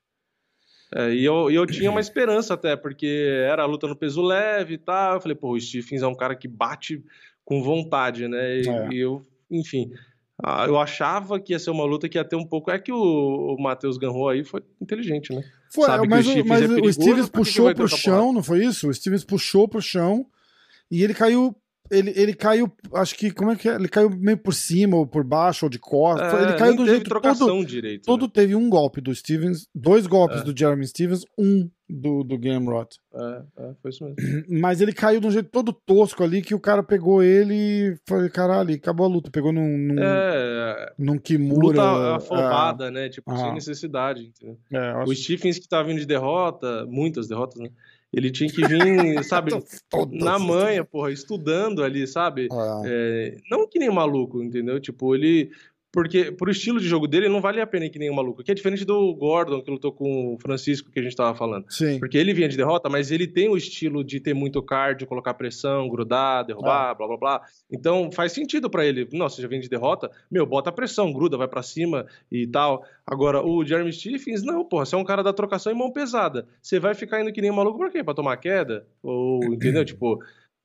[SPEAKER 2] É, e eu, e eu tinha uma esperança até, porque era a luta no peso leve e tal. Eu falei, pô, o Stephens é um cara que bate com vontade, né? E,
[SPEAKER 1] É.
[SPEAKER 2] e eu, enfim, eu achava que ia ser uma luta que ia ter um pouco. É que o, o Matheus Ganrou aí foi inteligente, né?
[SPEAKER 1] Foi,
[SPEAKER 2] Sabe que
[SPEAKER 1] mas
[SPEAKER 2] o
[SPEAKER 1] o, mas
[SPEAKER 2] é
[SPEAKER 1] o
[SPEAKER 2] perigoso,
[SPEAKER 1] Stevens
[SPEAKER 2] que
[SPEAKER 1] puxou pro chão, não foi isso? O Stevens puxou pro chão e ele caiu. Ele, ele caiu, acho que, como é que é? Ele caiu meio por cima, ou por baixo, ou de costas.
[SPEAKER 2] É,
[SPEAKER 1] ele caiu do
[SPEAKER 2] teve
[SPEAKER 1] jeito
[SPEAKER 2] trocação
[SPEAKER 1] todo.
[SPEAKER 2] direito.
[SPEAKER 1] Todo
[SPEAKER 2] né?
[SPEAKER 1] teve um golpe do Stevens, dois golpes
[SPEAKER 2] É.
[SPEAKER 1] do Jeremy Stevens, um do, do Gamrot.
[SPEAKER 2] É, é, foi isso mesmo.
[SPEAKER 1] Mas ele caiu de um jeito todo tosco ali que o cara pegou ele e falei, caralho, acabou a luta. Pegou num, num,
[SPEAKER 2] É,
[SPEAKER 1] num Kimura.
[SPEAKER 2] luta afobada, né? Tipo,
[SPEAKER 1] Ah.
[SPEAKER 2] sem necessidade. Entendeu?
[SPEAKER 1] É, é, acho
[SPEAKER 2] O Stephens que tá vindo de derrota, muitas derrotas, né? Ele tinha que vir, sabe, na manha, porra, estudando ali, sabe?
[SPEAKER 1] É.
[SPEAKER 2] É, não que nem maluco, entendeu? Tipo, ele. Porque pro estilo de jogo dele, não vale a pena ir que nem um maluco. Que é diferente do Gordon, que lutou com o Francisco, que a gente tava falando.
[SPEAKER 1] Sim.
[SPEAKER 2] Porque ele vinha de derrota, mas ele tem o estilo de ter muito cardio, colocar pressão, grudar,
[SPEAKER 1] Ah.
[SPEAKER 2] derrubar, blá blá blá. Então faz sentido pra ele. Nossa, já vem de derrota, meu, bota pressão, gruda, vai pra cima e tal. Agora, o Jeremy Stephens, não, porra, você é um cara da trocação em mão pesada. Você vai ficar indo que nem um maluco pra quê? Pra tomar queda? Ou, entendeu? tipo,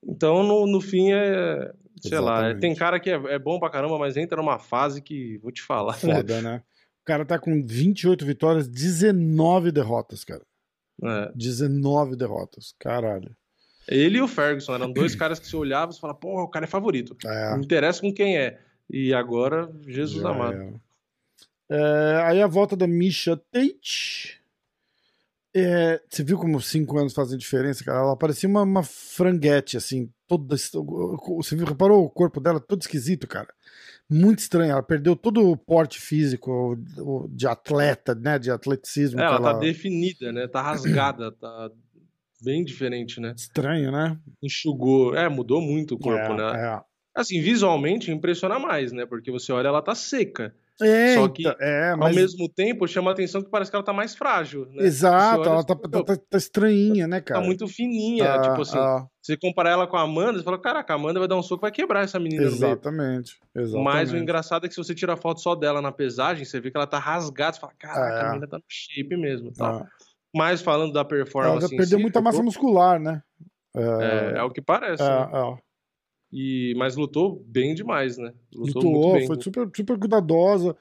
[SPEAKER 2] então no, no fim é. Sei lá,
[SPEAKER 1] Exatamente.
[SPEAKER 2] tem cara que é, é bom pra caramba, mas entra numa fase que, vou te falar.
[SPEAKER 1] Foda, né? O cara tá com 28 vitórias, 19 derrotas, cara.
[SPEAKER 2] É.
[SPEAKER 1] 19 derrotas. Caralho.
[SPEAKER 2] Ele e o Ferguson eram dois caras que se olhavam e falavam, porra, o cara é favorito.
[SPEAKER 1] É.
[SPEAKER 2] Não interessa com quem é. E agora, Jesus
[SPEAKER 1] Já
[SPEAKER 2] amado.
[SPEAKER 1] era. É, aí a volta da Misha Tate. É, você viu como cinco anos fazem diferença, cara? Ela parecia uma, uma franguete, assim, toda. Você viu, reparou o corpo dela todo esquisito, cara? Muito estranho. Ela perdeu todo o porte físico de atleta, né? De atleticismo.
[SPEAKER 2] É,
[SPEAKER 1] que
[SPEAKER 2] ela tá definida, né? Tá rasgada, tá bem diferente, né?
[SPEAKER 1] Estranho, né?
[SPEAKER 2] Enxugou. É, mudou muito o corpo,
[SPEAKER 1] é,
[SPEAKER 2] né? Assim, visualmente impressiona mais, né? Porque você olha, ela tá seca.
[SPEAKER 1] É,
[SPEAKER 2] Só
[SPEAKER 1] então,
[SPEAKER 2] que,
[SPEAKER 1] é,
[SPEAKER 2] Ao
[SPEAKER 1] mas
[SPEAKER 2] mesmo tempo, chama a atenção que parece que ela tá mais frágil, né?
[SPEAKER 1] exato,
[SPEAKER 2] olha
[SPEAKER 1] ela tá, tá,
[SPEAKER 2] "Meu,
[SPEAKER 1] tá- tá estranhinha, né, cara?
[SPEAKER 2] Tá muito fininha,
[SPEAKER 1] Tá,
[SPEAKER 2] tipo assim.
[SPEAKER 1] ah,
[SPEAKER 2] Você comparar ela com a Amanda, você fala, caraca, a Amanda vai dar um soco, vai quebrar essa menina no meio.
[SPEAKER 1] exatamente, exatamente.
[SPEAKER 2] Mas o engraçado é que se você tira a foto só dela na pesagem, você vê que ela tá rasgada, você fala, caraca,
[SPEAKER 1] É.
[SPEAKER 2] a menina tá no shape mesmo. Tal.
[SPEAKER 1] Ah,
[SPEAKER 2] Mas falando da
[SPEAKER 1] ela
[SPEAKER 2] performance.
[SPEAKER 1] já
[SPEAKER 2] em
[SPEAKER 1] perdeu
[SPEAKER 2] si,
[SPEAKER 1] muita massa
[SPEAKER 2] corpo-
[SPEAKER 1] muscular, né?
[SPEAKER 2] É, é o que parece.
[SPEAKER 1] É,
[SPEAKER 2] né?
[SPEAKER 1] É.
[SPEAKER 2] E, mas lutou bem demais, né? Lutou,
[SPEAKER 1] Lutou,
[SPEAKER 2] bem.
[SPEAKER 1] foi super, super cuidadosa.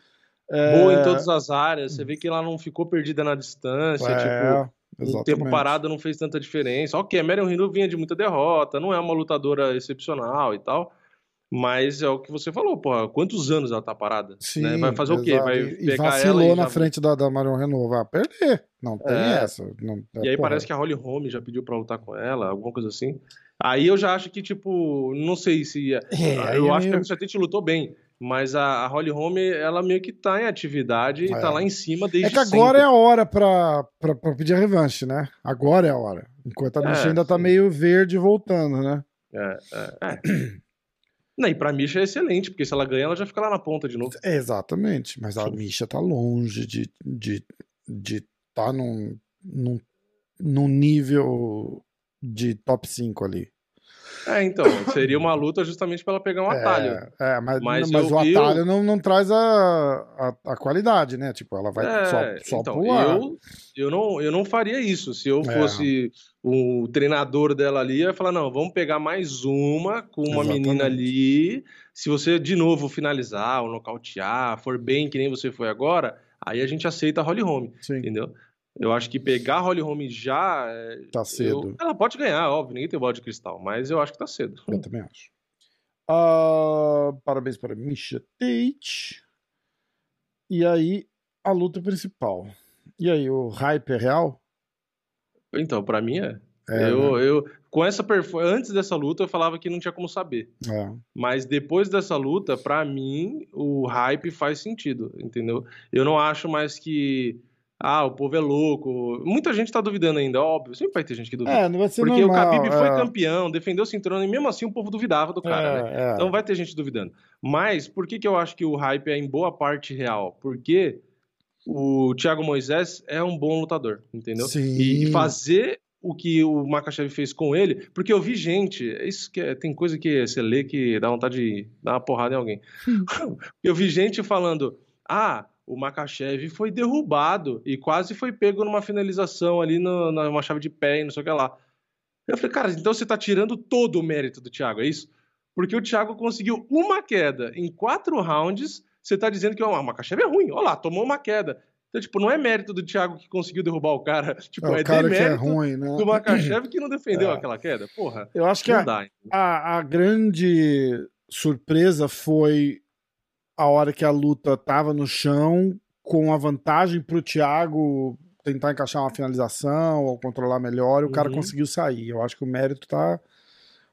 [SPEAKER 1] É,
[SPEAKER 2] Boa em todas as áreas. Você vê que ela não ficou perdida na distância.
[SPEAKER 1] é,
[SPEAKER 2] tipo,
[SPEAKER 1] exatamente.
[SPEAKER 2] tempo parado não fez tanta diferença. Ok, a Marion Hinu vinha de muita derrota, não é uma lutadora excepcional e tal. Mas é o que você falou, porra. Quantos anos ela tá parada?
[SPEAKER 1] Sim,
[SPEAKER 2] né? Vai fazer o quê?
[SPEAKER 1] exato.
[SPEAKER 2] Vai
[SPEAKER 1] E-
[SPEAKER 2] pegar
[SPEAKER 1] vacilou
[SPEAKER 2] ela e
[SPEAKER 1] na
[SPEAKER 2] já-
[SPEAKER 1] frente da, da Marion Renault, vai perder. Não tem
[SPEAKER 2] É.
[SPEAKER 1] essa. Não,
[SPEAKER 2] E aí parece que a Holly Holm já pediu pra lutar com ela, alguma coisa assim. Aí eu já acho que, tipo, não sei se.
[SPEAKER 1] É,
[SPEAKER 2] eu acho que
[SPEAKER 1] meio-
[SPEAKER 2] a Misha Tate lutou bem. Mas a, a Holly Holm, ela meio que tá em atividade e
[SPEAKER 1] É.
[SPEAKER 2] tá lá em cima desde
[SPEAKER 1] É que agora
[SPEAKER 2] sempre.
[SPEAKER 1] é a hora pra, pra, pra pedir a revanche, né? Agora é a hora. Enquanto a
[SPEAKER 2] É,
[SPEAKER 1] bicha ainda tá
[SPEAKER 2] sim.
[SPEAKER 1] meio verde voltando, né?
[SPEAKER 2] É, é, é. Não, e pra Misha é excelente, porque se ela ganha, ela já fica lá na ponta de novo.
[SPEAKER 1] É, exatamente. Mas a. Misha tá longe de de de tá num, num, num nível de top 5 ali.
[SPEAKER 2] É, então, seria uma luta justamente pra ela pegar um atalho.
[SPEAKER 1] É, é, mas,
[SPEAKER 2] Mas
[SPEAKER 1] mas,
[SPEAKER 2] eu-
[SPEAKER 1] o
[SPEAKER 2] eu-
[SPEAKER 1] atalho não, não traz a, a, a qualidade, né? Tipo, ela vai
[SPEAKER 2] É,
[SPEAKER 1] só, só
[SPEAKER 2] então,
[SPEAKER 1] pular.
[SPEAKER 2] eu, eu, não, eu não faria isso. Se eu
[SPEAKER 1] É.
[SPEAKER 2] fosse o treinador dela ali, eu ia falar: não, vamos pegar mais uma com uma
[SPEAKER 1] Exatamente.
[SPEAKER 2] menina ali. Se você de novo finalizar ou nocautear, for bem que nem você foi agora, aí a gente aceita a Holly Holm,
[SPEAKER 1] Sim,
[SPEAKER 2] entendeu? Eu acho que pegar a Holly Holm já. é,
[SPEAKER 1] tá cedo.
[SPEAKER 2] eu- ela pode ganhar, óbvio, ninguém tem bola de cristal, mas eu acho que tá cedo.
[SPEAKER 1] Eu também acho. Ah, parabéns para Misha Tate. E aí, a luta principal. E aí, o hype é real?
[SPEAKER 2] Então, para mim é. é eu, né? eu, com essa antes dessa luta eu falava que não tinha como saber. É. Mas depois dessa luta, para mim, o hype faz sentido, entendeu? Eu não acho mais que ah, o povo é louco. Muita gente tá duvidando ainda, óbvio. Sempre vai ter gente que duvida. É, não vai ser Porque normal, o Khabib é. foi campeão, defendeu o cinturão e mesmo assim o povo duvidava do cara, é, né? É. Então vai ter gente duvidando. Mas por que, que eu acho que o hype é em boa parte real? Porque o Thiago Moisés é um bom lutador, entendeu? Sim. E fazer o que o Makachev fez com ele, porque eu vi gente, isso que é, tem coisa que você lê que dá vontade de dar uma porrada em alguém. eu vi gente falando: "Ah, o Makachev foi derrubado e quase foi pego numa finalização ali no, numa chave de pé e não sei o que lá. Eu falei, cara, então você tá tirando todo o mérito do Thiago, é isso? Porque o Thiago conseguiu uma queda em quatro rounds, você tá dizendo que o Makachev é ruim. Olha lá, tomou uma queda. Então, tipo, não é mérito do Thiago que conseguiu derrubar o cara. Tipo, é, o é cara demérito é ruim, né? do Makachev que não defendeu é. aquela queda. Porra.
[SPEAKER 1] Eu acho que a, dá, a, a, grande surpresa foi a hora que a luta tava no chão, com a vantagem pro Thiago tentar encaixar uma finalização ou controlar melhor, o uhum. cara conseguiu sair. Eu acho que o mérito tá.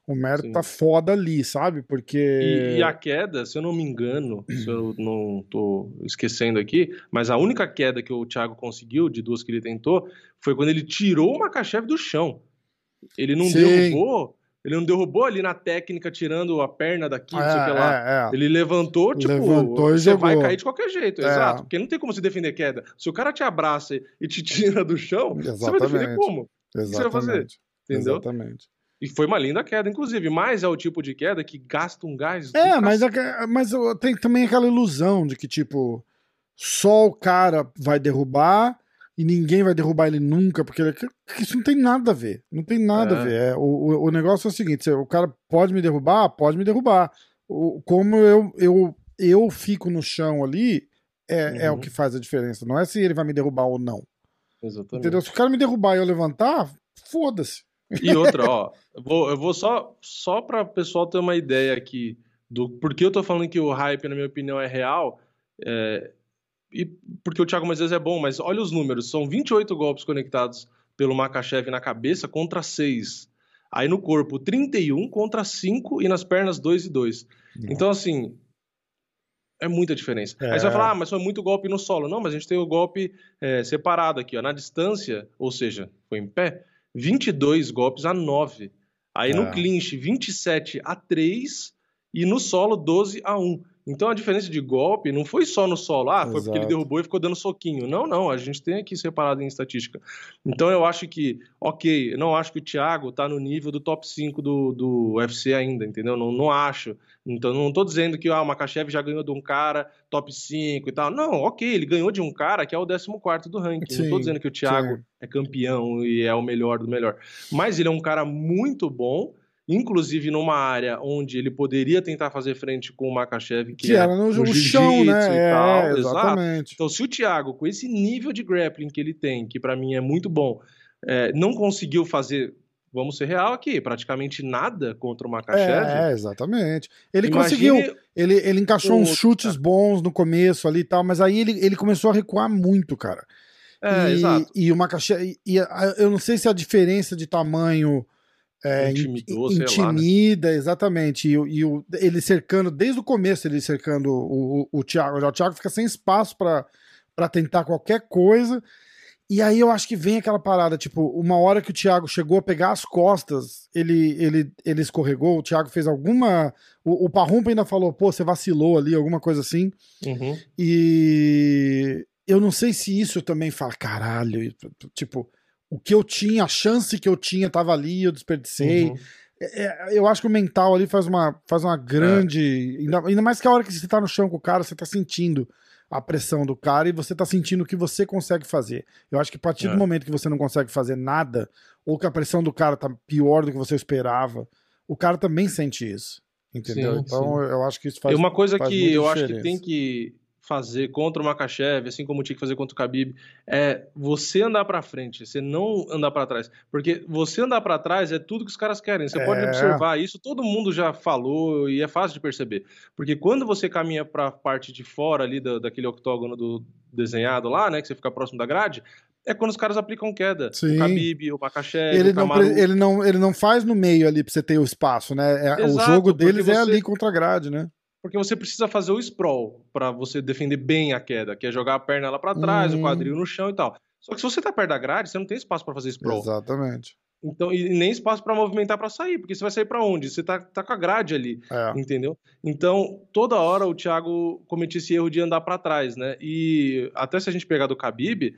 [SPEAKER 1] O mérito Sim. tá foda ali, sabe? Porque.
[SPEAKER 2] E, e, a queda, se eu não me engano, se eu não tô esquecendo aqui, mas a única queda que o Thiago conseguiu, de duas que ele tentou, foi quando ele tirou o Makachev do chão. Ele não Sim. derrubou ele não derrubou ali na técnica, tirando a perna daqui, não sei lá. É, é. Ele levantou, tipo, levantou você jogou. vai cair de qualquer jeito, é. exato. Porque não tem como se defender queda. Se o cara te abraça e te tira do chão, Exatamente. você vai defender como? Exatamente. O que você vai fazer? Entendeu? Exatamente. E foi uma linda queda, inclusive. Mas é o tipo de queda que gasta um gás.
[SPEAKER 1] É, mas, mas tem também aquela ilusão de que, tipo, só o cara vai derrubar e ninguém vai derrubar ele nunca, porque isso não tem nada a ver. Não tem nada é. a ver. É, o, o negócio é o seguinte: o cara pode me derrubar, pode me derrubar. O, como eu, eu, eu fico no chão ali, é, uhum. é o uhum. que faz a diferença. Não é se ele vai me derrubar ou não. Exatamente. Entendeu? Se o cara me derrubar e eu levantar, foda-se.
[SPEAKER 2] E outra, ó, eu vou, eu vou só, só para o pessoal ter uma ideia aqui do porque eu tô falando que o hype, na minha opinião, é real. É, e porque o Thiago Moisés é bom, mas olha os números, são 28 golpes conectados pelo Makachev na cabeça contra 6. Aí no corpo, 31 contra 5 e nas pernas 2 e 2. Então, assim, é muita diferença. É. Aí você vai falar, ah, mas foi muito golpe no solo. Não, mas a gente tem o golpe é, separado aqui, ó. Na distância, ou seja, foi em pé, 22 golpes a 9. Aí é. no clinch, 27 a 3 e no solo, 12 a 1. Então a diferença de golpe não foi só no solo, ah, foi Exato. porque ele derrubou e ficou dando soquinho. Não, não, a gente tem aqui separado em estatística. Então eu acho que, ok, não acho que o Thiago tá no nível do top 5 do, do UFC ainda, entendeu? Não, não acho. Então não tô dizendo que ah, o Makachev já ganhou de um cara top 5 e tal. Não, ok, ele ganhou de um cara que é o 14 do ranking. Sim, não tô dizendo que o Thiago sim. é campeão e é o melhor do melhor. Mas ele é um cara muito bom inclusive numa área onde ele poderia tentar fazer frente com o Makachev, que, que era no, no chão, né? É, tal, exatamente. Então, se o Thiago, com esse nível de grappling que ele tem, que para mim é muito bom, é, não conseguiu fazer vamos ser real aqui, praticamente nada contra o Makachev.
[SPEAKER 1] É, exatamente. Ele Imagine conseguiu, ele, ele encaixou uns chutes bons no começo ali e tal, mas aí ele, ele começou a recuar muito, cara. É, e, exato. E o Makachev, e, eu não sei se a diferença de tamanho é, Intimidou, intimida, lá, né? exatamente. E, e o, ele cercando, desde o começo, ele cercando o, o, o Thiago. O Thiago fica sem espaço para tentar qualquer coisa. E aí eu acho que vem aquela parada, tipo, uma hora que o Thiago chegou a pegar as costas, ele, ele, ele escorregou, o Thiago fez alguma. O, o Parrumpa ainda falou, pô, você vacilou ali, alguma coisa assim. Uhum. E eu não sei se isso também fala, caralho, tipo, o que eu tinha, a chance que eu tinha tava ali, eu desperdicei. Uhum. É, é, eu acho que o mental ali faz uma, faz uma grande. É. Ainda, ainda, mais que a hora que você tá no chão com o cara, você tá sentindo a pressão do cara e você tá sentindo o que você consegue fazer. Eu acho que a partir é. do momento que você não consegue fazer nada, ou que a pressão do cara tá pior do que você esperava, o cara também sente isso. Entendeu? Sim, então sim. eu acho que isso faz.
[SPEAKER 2] E uma coisa que eu diferença. acho que tem que fazer contra o Makachev, assim como tinha que fazer contra o Khabib, é você andar para frente, você não andar para trás, porque você andar para trás é tudo que os caras querem. Você é... pode observar isso, todo mundo já falou e é fácil de perceber, porque quando você caminha para a parte de fora ali do, daquele octógono do, desenhado lá, né? Que você fica próximo da grade. É quando os caras aplicam queda.
[SPEAKER 1] Sim.
[SPEAKER 2] O Khabib, o Makachev,
[SPEAKER 1] Ele
[SPEAKER 2] o
[SPEAKER 1] não,
[SPEAKER 2] Kamaru.
[SPEAKER 1] ele, não, ele não faz no meio ali pra você ter o espaço, né? É- o
[SPEAKER 2] Exato,
[SPEAKER 1] jogo
[SPEAKER 2] porque
[SPEAKER 1] deles é
[SPEAKER 2] você-
[SPEAKER 1] ali contra a grade, né?
[SPEAKER 2] Porque você precisa fazer o sprawl pra você defender bem a queda, que é jogar a perna lá pra trás,
[SPEAKER 1] Hum.
[SPEAKER 2] o quadril no chão e tal. Só que se você tá perto da grade, você não tem espaço pra fazer sprawl.
[SPEAKER 1] Exatamente.
[SPEAKER 2] Então, e nem espaço pra movimentar pra sair, porque você vai sair pra onde? Você tá, tá com a grade ali.
[SPEAKER 1] É.
[SPEAKER 2] Entendeu? Então, toda hora o Thiago cometia esse erro de andar pra trás, né? E até se a gente pegar do Khabib,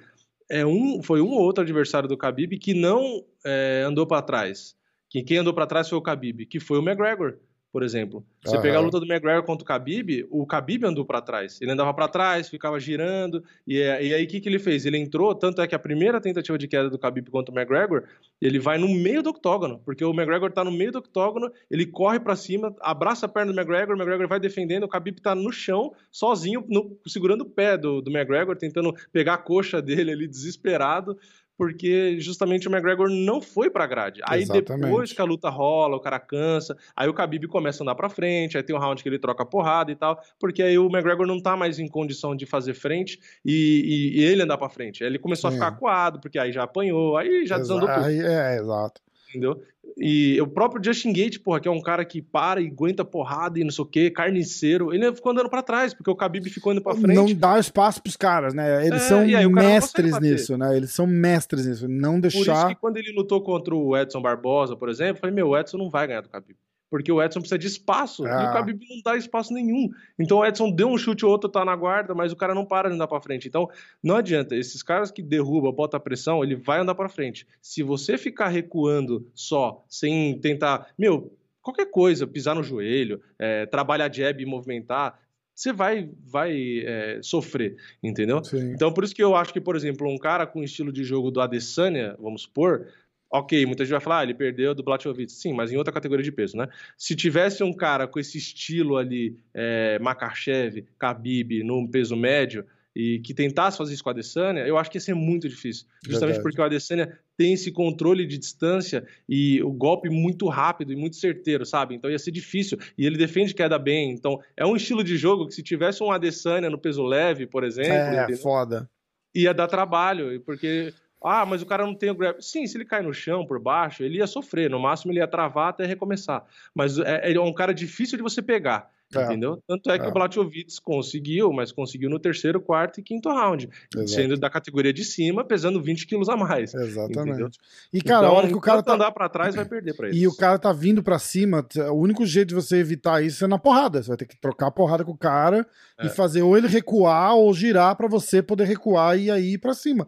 [SPEAKER 2] é um, foi um ou outro adversário do Khabib que não é, andou pra trás. Que quem andou pra trás foi o Khabib, que foi o McGregor, por exemplo. Você
[SPEAKER 1] Aham.
[SPEAKER 2] pegar a luta do McGregor contra o Khabib, o Khabib andou pra trás. Ele andava pra trás, ficava girando, e, e aí o que, que ele fez? Ele entrou, tanto é que a primeira tentativa de queda do Khabib contra o McGregor, ele vai no meio do octógono, porque o McGregor tá no meio do octógono, ele corre pra cima, abraça a perna do McGregor, o McGregor vai defendendo, o Khabib tá no chão, sozinho, no- segurando o pé do, do McGregor, tentando pegar a coxa dele ali, desesperado, porque justamente o McGregor não foi pra grade. Aí
[SPEAKER 1] Exatamente.
[SPEAKER 2] depois que a luta rola, o cara cansa, aí o Khabib começa a andar pra frente, aí tem um round que ele troca porrada e tal, porque aí o McGregor não tá mais em condição de fazer frente e, e- e ele andar pra frente. Aí ele começou
[SPEAKER 1] Sim.
[SPEAKER 2] a ficar acuado, porque aí já apanhou, aí já desandou
[SPEAKER 1] Exa-
[SPEAKER 2] tudo
[SPEAKER 1] aí- É, exato.
[SPEAKER 2] Entendeu? E o próprio Justin Gate, porra, que é um cara que para e aguenta porrada e não sei o quê, carniceiro, ele ficou andando pra trás, porque o Khabib ficou indo pra frente.
[SPEAKER 1] Não dá espaço pros caras, né? Eles
[SPEAKER 2] É,
[SPEAKER 1] são
[SPEAKER 2] aí
[SPEAKER 1] mestres nisso, né? Eles são mestres nisso. Não
[SPEAKER 2] Por isso
[SPEAKER 1] deixar.
[SPEAKER 2] que quando ele lutou contra o Edson Barbosa, por exemplo, eu falei, meu, o Edson não vai ganhar do Khabib. Porque o Edson precisa de espaço, e
[SPEAKER 1] Ah.
[SPEAKER 2] o Khabib não dá espaço nenhum. Então o Edson deu um chute ou outro, tá na guarda, mas o cara não para de andar pra frente. Então não adianta, esses caras que derruba, bota pressão, ele vai andar pra frente. Se você ficar recuando só, sem tentar, meu, qualquer coisa, pisar no joelho, é, trabalhar jab e movimentar, você vai, vai é, sofrer, entendeu?
[SPEAKER 1] Sim.
[SPEAKER 2] Então, por isso que eu acho que, por exemplo, um cara com o estilo de jogo do Adesanya, vamos supor, ok, muita gente vai falar, ah, ele perdeu do Blachowicz. Sim, mas em outra categoria de peso, né? Se tivesse um cara com esse estilo ali, é, Makachev, Khabib, num peso médio, e que tentasse fazer isso com a Adesanya, eu acho que ia ser muito difícil. Justamente
[SPEAKER 1] Verdade.
[SPEAKER 2] porque o Adesanya tem esse controle de distância e o golpe muito rápido e muito certeiro, sabe? Então ia ser difícil. E ele defende queda bem. Então é um estilo de jogo que se tivesse um Adesanya no peso leve, por exemplo,
[SPEAKER 1] É,
[SPEAKER 2] entendeu?
[SPEAKER 1] foda.
[SPEAKER 2] ia dar trabalho, porque. Ah, mas o cara não tem o grab. Sim, se ele cai no chão por baixo, ele ia sofrer. No máximo, ele ia travar até recomeçar. Mas é, ele é um cara difícil de você pegar.
[SPEAKER 1] É.
[SPEAKER 2] Entendeu? Tanto é que
[SPEAKER 1] É.
[SPEAKER 2] o Blachowicz conseguiu, mas conseguiu no terceiro, quarto e quinto round.
[SPEAKER 1] Exato.
[SPEAKER 2] Sendo da categoria de cima, pesando 20 quilos a mais.
[SPEAKER 1] Exatamente.
[SPEAKER 2] Entendeu?
[SPEAKER 1] E, cara, a hora que o cara tá.
[SPEAKER 2] andar pra trás, vai perder pra eles.
[SPEAKER 1] E o cara tá vindo pra cima, o único jeito de você evitar isso é na porrada. Você vai ter que trocar a porrada com o cara
[SPEAKER 2] É.
[SPEAKER 1] e fazer ou ele recuar ou girar pra você poder recuar e aí ir pra cima.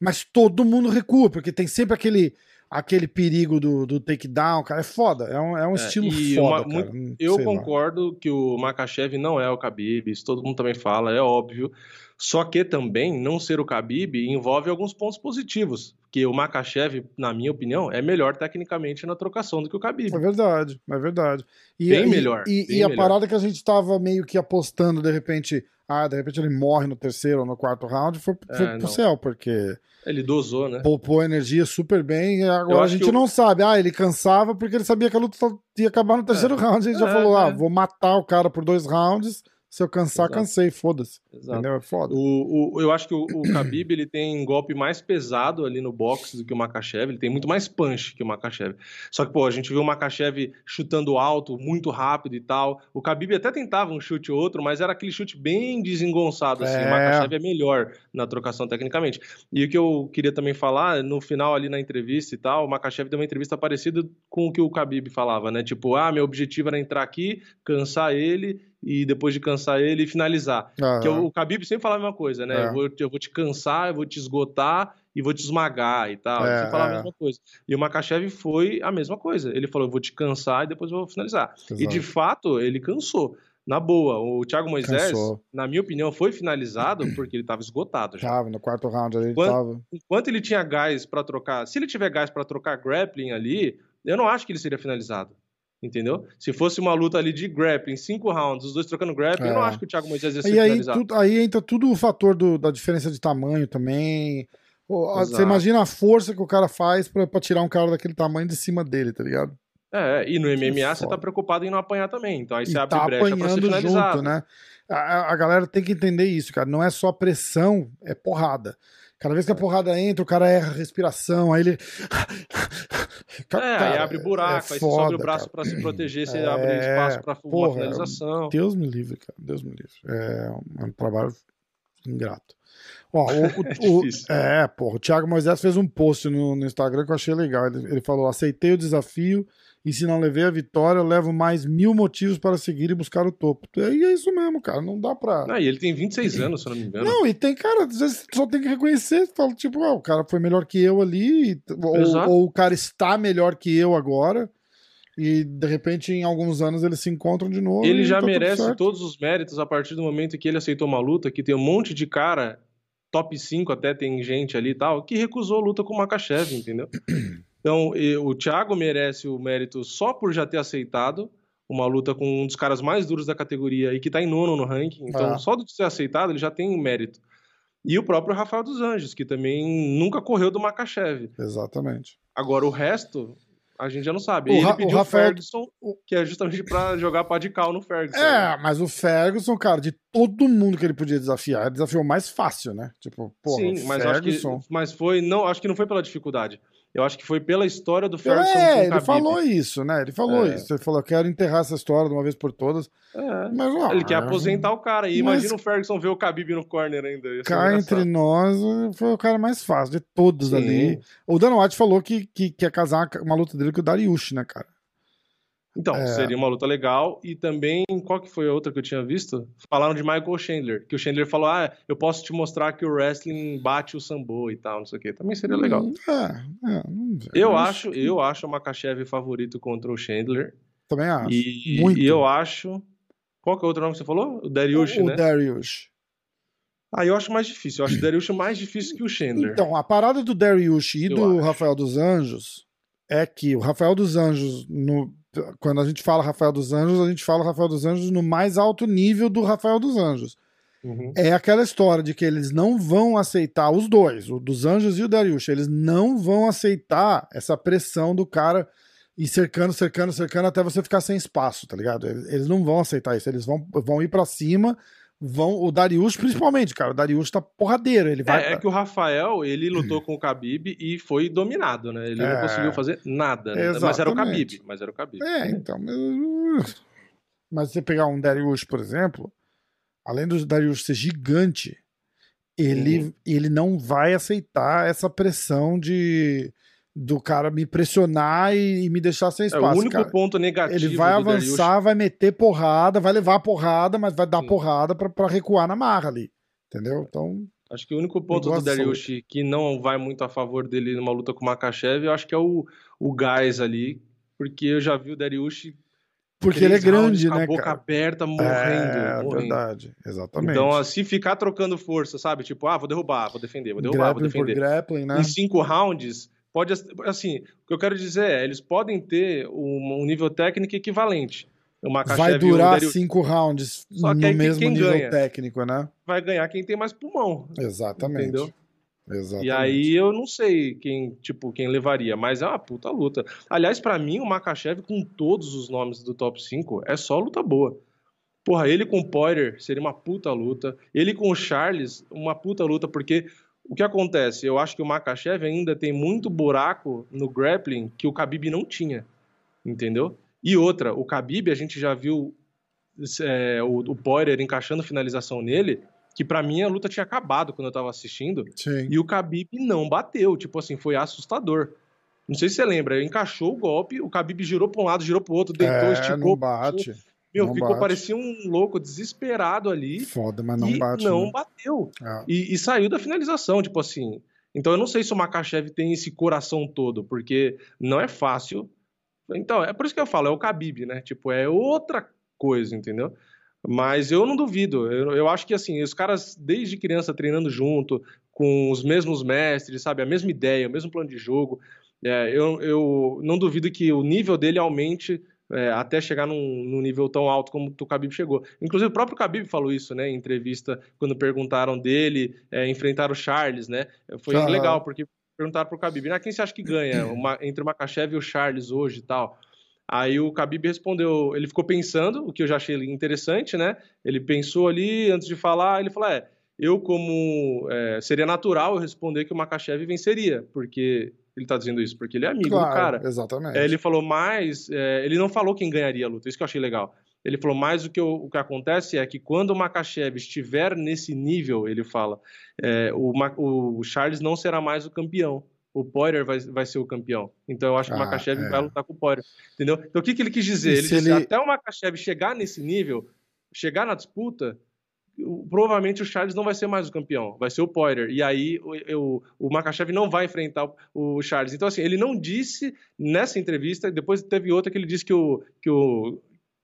[SPEAKER 1] Mas todo mundo recua, porque tem sempre aquele aquele perigo do, do takedown, cara. É foda. É um, é um
[SPEAKER 2] É,
[SPEAKER 1] estilo foda,
[SPEAKER 2] uma-
[SPEAKER 1] cara. Hum,
[SPEAKER 2] Eu
[SPEAKER 1] sei lá.
[SPEAKER 2] concordo que o Makachev não é o Khabib, isso todo mundo também fala, é óbvio. Só que também não ser o Khabib envolve alguns pontos positivos, que o Makachev, na minha opinião, é melhor tecnicamente na trocação do que o Khabib.
[SPEAKER 1] É verdade, é verdade. E,
[SPEAKER 2] Bem
[SPEAKER 1] e-
[SPEAKER 2] melhor,
[SPEAKER 1] E,
[SPEAKER 2] bem
[SPEAKER 1] e a
[SPEAKER 2] melhor.
[SPEAKER 1] parada que a gente tava meio que apostando, de repente, ah, de repente ele morre no terceiro ou no quarto round, foi, foi
[SPEAKER 2] É,
[SPEAKER 1] pro
[SPEAKER 2] não.
[SPEAKER 1] céu, porque
[SPEAKER 2] Ele dosou, né?
[SPEAKER 1] poupou energia super bem. Agora
[SPEAKER 2] Eu
[SPEAKER 1] a gente
[SPEAKER 2] o-
[SPEAKER 1] não sabe. Ah, ele cansava porque ele sabia que a luta ia acabar no terceiro round. A gente já
[SPEAKER 2] É,
[SPEAKER 1] falou, ah,
[SPEAKER 2] é.
[SPEAKER 1] vou matar o cara por dois rounds. Se eu cansar,
[SPEAKER 2] Exato.
[SPEAKER 1] cansei, foda-se.
[SPEAKER 2] Exato.
[SPEAKER 1] Entendeu? É foda.
[SPEAKER 2] O, o- eu acho que o, o Khabib ele tem um golpe mais pesado ali no boxe do que o Makachev. Ele tem muito mais punch que o Makachev. Só que, pô, a gente viu o Makachev chutando alto, muito rápido e tal. O Khabib até tentava um chute ou outro, mas era aquele chute bem desengonçado. Assim.
[SPEAKER 1] É.
[SPEAKER 2] O Makachev é melhor na trocação tecnicamente. E o que eu queria também falar, no final ali na entrevista e tal, o Makachev deu uma entrevista parecida com o que o Khabib falava, né? Tipo, ah, meu objetivo era entrar aqui, cansar ele e depois de cansar ele, finalizar.
[SPEAKER 1] Aham.
[SPEAKER 2] Que o, o Khabib sempre falava a mesma coisa, né?
[SPEAKER 1] É.
[SPEAKER 2] Eu, vou, eu vou te cansar, eu vou te esgotar e vou te esmagar e tal. Ele
[SPEAKER 1] É,
[SPEAKER 2] sempre falava
[SPEAKER 1] é.
[SPEAKER 2] a mesma coisa. E o Makachev foi a mesma coisa. Ele falou, eu vou te cansar e depois eu vou finalizar. E
[SPEAKER 1] Exato.
[SPEAKER 2] de fato, ele cansou. Na boa, o Thiago Moisés,
[SPEAKER 1] Cansou.
[SPEAKER 2] na minha opinião, foi finalizado porque ele estava esgotado já.
[SPEAKER 1] Tava, no quarto round ali ele
[SPEAKER 2] Quando-
[SPEAKER 1] tava.
[SPEAKER 2] Enquanto ele tinha gás para trocar, se ele tiver gás para trocar grappling ali, eu não acho que ele seria finalizado. Entendeu? Se fosse uma luta ali de grappling, cinco rounds, os dois trocando grappling, eu não
[SPEAKER 1] É.
[SPEAKER 2] acho que o Thiago Moisés ia ser
[SPEAKER 1] E aí, tu- aí entra tudo o fator do- da diferença de tamanho também. Você imagina a força que o cara faz pra, pra tirar um cara daquele tamanho de cima dele, tá ligado?
[SPEAKER 2] É, e no MMA você tá preocupado em não apanhar também. Então aí você e abre
[SPEAKER 1] tá
[SPEAKER 2] brecha pra ser finalizado.
[SPEAKER 1] Junto, né? A, a, galera tem que entender isso, cara. Não é só pressão, é porrada. Cada vez que a porrada entra, o cara erra a respiração, aí ele.
[SPEAKER 2] é, aí abre buraco, é aí foda, você sobe o braço para se proteger, você é... abre espaço para uma finalização.
[SPEAKER 1] Deus me livre, cara. Deus me livre. É um trabalho ingrato. Ó, o, o, é, é, porra, o Thiago Moisés fez um post no, no Instagram que eu achei legal. Ele, ele falou: aceitei o desafio e se não levei a vitória, levo mais mil motivos para seguir e buscar o topo. E é isso mesmo, cara. Não dá pra.
[SPEAKER 2] Ah, e ele tem 26 anos, se eu não me engano.
[SPEAKER 1] Não, e tem, cara, às vezes só tem que reconhecer. Fala, tipo, ah, o cara foi melhor que eu ali, ou, ou, o cara está melhor que eu agora. E de repente, em alguns anos, eles se encontram de novo.
[SPEAKER 2] Ele já tá merece todos os méritos a partir do momento que ele aceitou uma luta, que tem um monte de cara, top 5 até tem gente ali e tal, que recusou a luta com o Makachev, entendeu? Então, o Thiago merece o mérito só por já ter aceitado uma luta com um dos caras mais duros da categoria e que está em nono no ranking. Então, ah. só de ser aceitado, ele já tem mérito. E o próprio Rafael dos Anjos, que também nunca correu do Makachev.
[SPEAKER 1] Exatamente.
[SPEAKER 2] Agora, o resto, a gente já não sabe. O ele pediu o Rafael... Ferguson, que é justamente para jogar pá de cal no Ferguson.
[SPEAKER 1] É, mas o Ferguson, cara, de todo mundo que ele podia desafiar, desafiou mais fácil, né? Tipo, porra, Sim,
[SPEAKER 2] mas Ferguson... acho que mas foi, não, acho que não foi pela dificuldade. Eu acho que foi pela história do Ferguson é,
[SPEAKER 1] ele falou isso, né? Ele falou é. isso. Ele falou, quero enterrar essa história de uma vez por todas. É.
[SPEAKER 2] Mas, ó, ele quer aposentar o cara. E mas... imagina o Ferguson ver o Khabib no corner ainda.
[SPEAKER 1] Cá entre nós, foi o cara mais fácil de todos Sim. ali. O Dan White falou que, que quer casar uma luta dele com o Dariush, né, cara?
[SPEAKER 2] Então, é... seria uma luta legal. E também, qual que foi a outra que eu tinha visto? Falaram de Michael Chandler. Que o Chandler falou: ah, eu posso te mostrar que o wrestling bate o sambo e tal, não sei o quê. Também seria legal. Hum, é, é, eu, acho, que... eu acho o Makachev favorito contra o Chandler.
[SPEAKER 1] Também acho.
[SPEAKER 2] E, Muito. e eu acho. Qual que é o outro nome que você falou? O Dariush, o,
[SPEAKER 1] né? O Dariush.
[SPEAKER 2] Ah, eu acho mais difícil. Eu acho o Dariush mais difícil que o Chandler.
[SPEAKER 1] Então, a parada do Dariush e eu do acho. Rafael dos Anjos é que o Rafael dos Anjos, no, quando a gente fala Rafael dos Anjos, a gente fala Rafael dos Anjos no mais alto nível do Rafael dos Anjos. Uhum. É aquela história de que eles não vão aceitar, os dois, o dos Anjos e o Darius, eles não vão aceitar essa pressão do cara ir cercando, cercando, cercando até você ficar sem espaço, tá ligado? Eles não vão aceitar isso, eles vão, vão ir para cima vão. O Darius, principalmente, cara. O Darius tá porradeiro. Ele vai.
[SPEAKER 2] É, é que o Rafael, ele lutou com o Khabib e foi dominado, né? Ele é, não conseguiu fazer nada. Né? Mas era o Khabib. Mas era o Khabib.
[SPEAKER 1] É, então. Mas, mas você pegar um Darius, por exemplo, além do Darius ser gigante, ele, uhum. ele não vai aceitar essa pressão de do cara me pressionar e, e me deixar sem espaço. É
[SPEAKER 2] o único
[SPEAKER 1] cara.
[SPEAKER 2] ponto negativo.
[SPEAKER 1] Ele vai avançar, Dariush... vai meter porrada, vai levar porrada, mas vai dar Sim. porrada para recuar na marra ali. Entendeu? Então.
[SPEAKER 2] Acho que o único ponto do Dariush que não vai muito a favor dele numa luta com o Makachev, eu acho que é o, o gás ali, porque eu já vi o Dariush
[SPEAKER 1] porque ele é grande, né,
[SPEAKER 2] a boca
[SPEAKER 1] cara?
[SPEAKER 2] aberta, morrendo. É,
[SPEAKER 1] morrendo. verdade, exatamente.
[SPEAKER 2] Então, se ficar trocando força, sabe? Tipo, ah, vou derrubar, vou defender, vou derrubar, grappling vou defender.
[SPEAKER 1] Por grappling, né?
[SPEAKER 2] Em cinco rounds, pode assim, o que eu quero dizer é, eles podem ter um, um nível técnico equivalente.
[SPEAKER 1] Vai durar Dario... cinco rounds Só no mesmo nível ganha, técnico, né?
[SPEAKER 2] Vai ganhar quem tem mais pulmão.
[SPEAKER 1] Exatamente. Entendeu? Exatamente.
[SPEAKER 2] E aí eu não sei quem, tipo, quem levaria, mas é uma puta luta. Aliás, para mim, o Makachev com todos os nomes do top 5 é só luta boa. Porra, ele com o Poirier seria uma puta luta. Ele com o Charles, uma puta luta, porque o que acontece? Eu acho que o Makachev ainda tem muito buraco no grappling que o Khabib não tinha, entendeu? E outra, o Khabib, a gente já viu é, o, o Poirier encaixando finalização nele, que para mim a luta tinha acabado quando eu tava assistindo,
[SPEAKER 1] Sim.
[SPEAKER 2] e o Khabib não bateu, tipo assim, foi assustador. Não sei se você lembra, encaixou o golpe, o Khabib girou para um lado, girou para o outro, deitou,
[SPEAKER 1] é,
[SPEAKER 2] esticou.
[SPEAKER 1] Não bate. Puxou,
[SPEAKER 2] meu, não ficou, bate. parecia um louco, desesperado ali.
[SPEAKER 1] Foda, mas não bate.
[SPEAKER 2] Não né? bateu. É. E, e, saiu da finalização, tipo assim. Então eu não sei se o Makachev tem esse coração todo, porque não é fácil. Então, é por isso que eu falo, é o Khabib, né? Tipo, é outra coisa, entendeu? Mas eu não duvido. Eu, eu acho que, assim, os caras, desde criança, treinando junto, com os mesmos mestres, sabe? A mesma ideia, o mesmo plano de jogo. É, eu, eu não duvido que o nível dele aumente é, até chegar num, num, nível tão alto como o Khabib chegou. Inclusive o próprio Khabib falou isso, né, em entrevista quando perguntaram dele é, enfrentar o Charles, né? Foi uhum. legal porque perguntaram pro Khabib, ah, quem você acha que ganha uma, entre o Makachev e o Charles hoje e tal? Aí o Khabib respondeu, ele ficou pensando, o que eu já achei interessante, né? Ele pensou ali antes de falar, ele falou: é, eu como é, seria natural eu responder que o Makachev venceria, porque ele tá dizendo isso, porque ele é amigo
[SPEAKER 1] Claro,
[SPEAKER 2] do cara.
[SPEAKER 1] exatamente.
[SPEAKER 2] É, ele falou mais, é, ele não falou quem ganharia a luta, isso que eu achei legal. Ele falou mais o que, eu- o que acontece é que quando o Makachev estiver nesse nível, ele fala, é, o, o Charles não será mais o campeão. O Poirier vai, vai ser o campeão. Então eu acho que o
[SPEAKER 1] Ah,
[SPEAKER 2] Makachev
[SPEAKER 1] é.
[SPEAKER 2] vai lutar com o Poirier. Entendeu? Então o que, que ele quis dizer? Ele
[SPEAKER 1] se
[SPEAKER 2] disse,
[SPEAKER 1] ele-
[SPEAKER 2] até o Makachev chegar nesse nível, chegar na disputa, o- provavelmente o Charles não vai ser mais o campeão, vai ser o Poirier. E aí o, o, o Makachev não vai enfrentar o, o Charles. Então, assim, ele não disse nessa entrevista, depois teve outra que ele disse que o. Que o,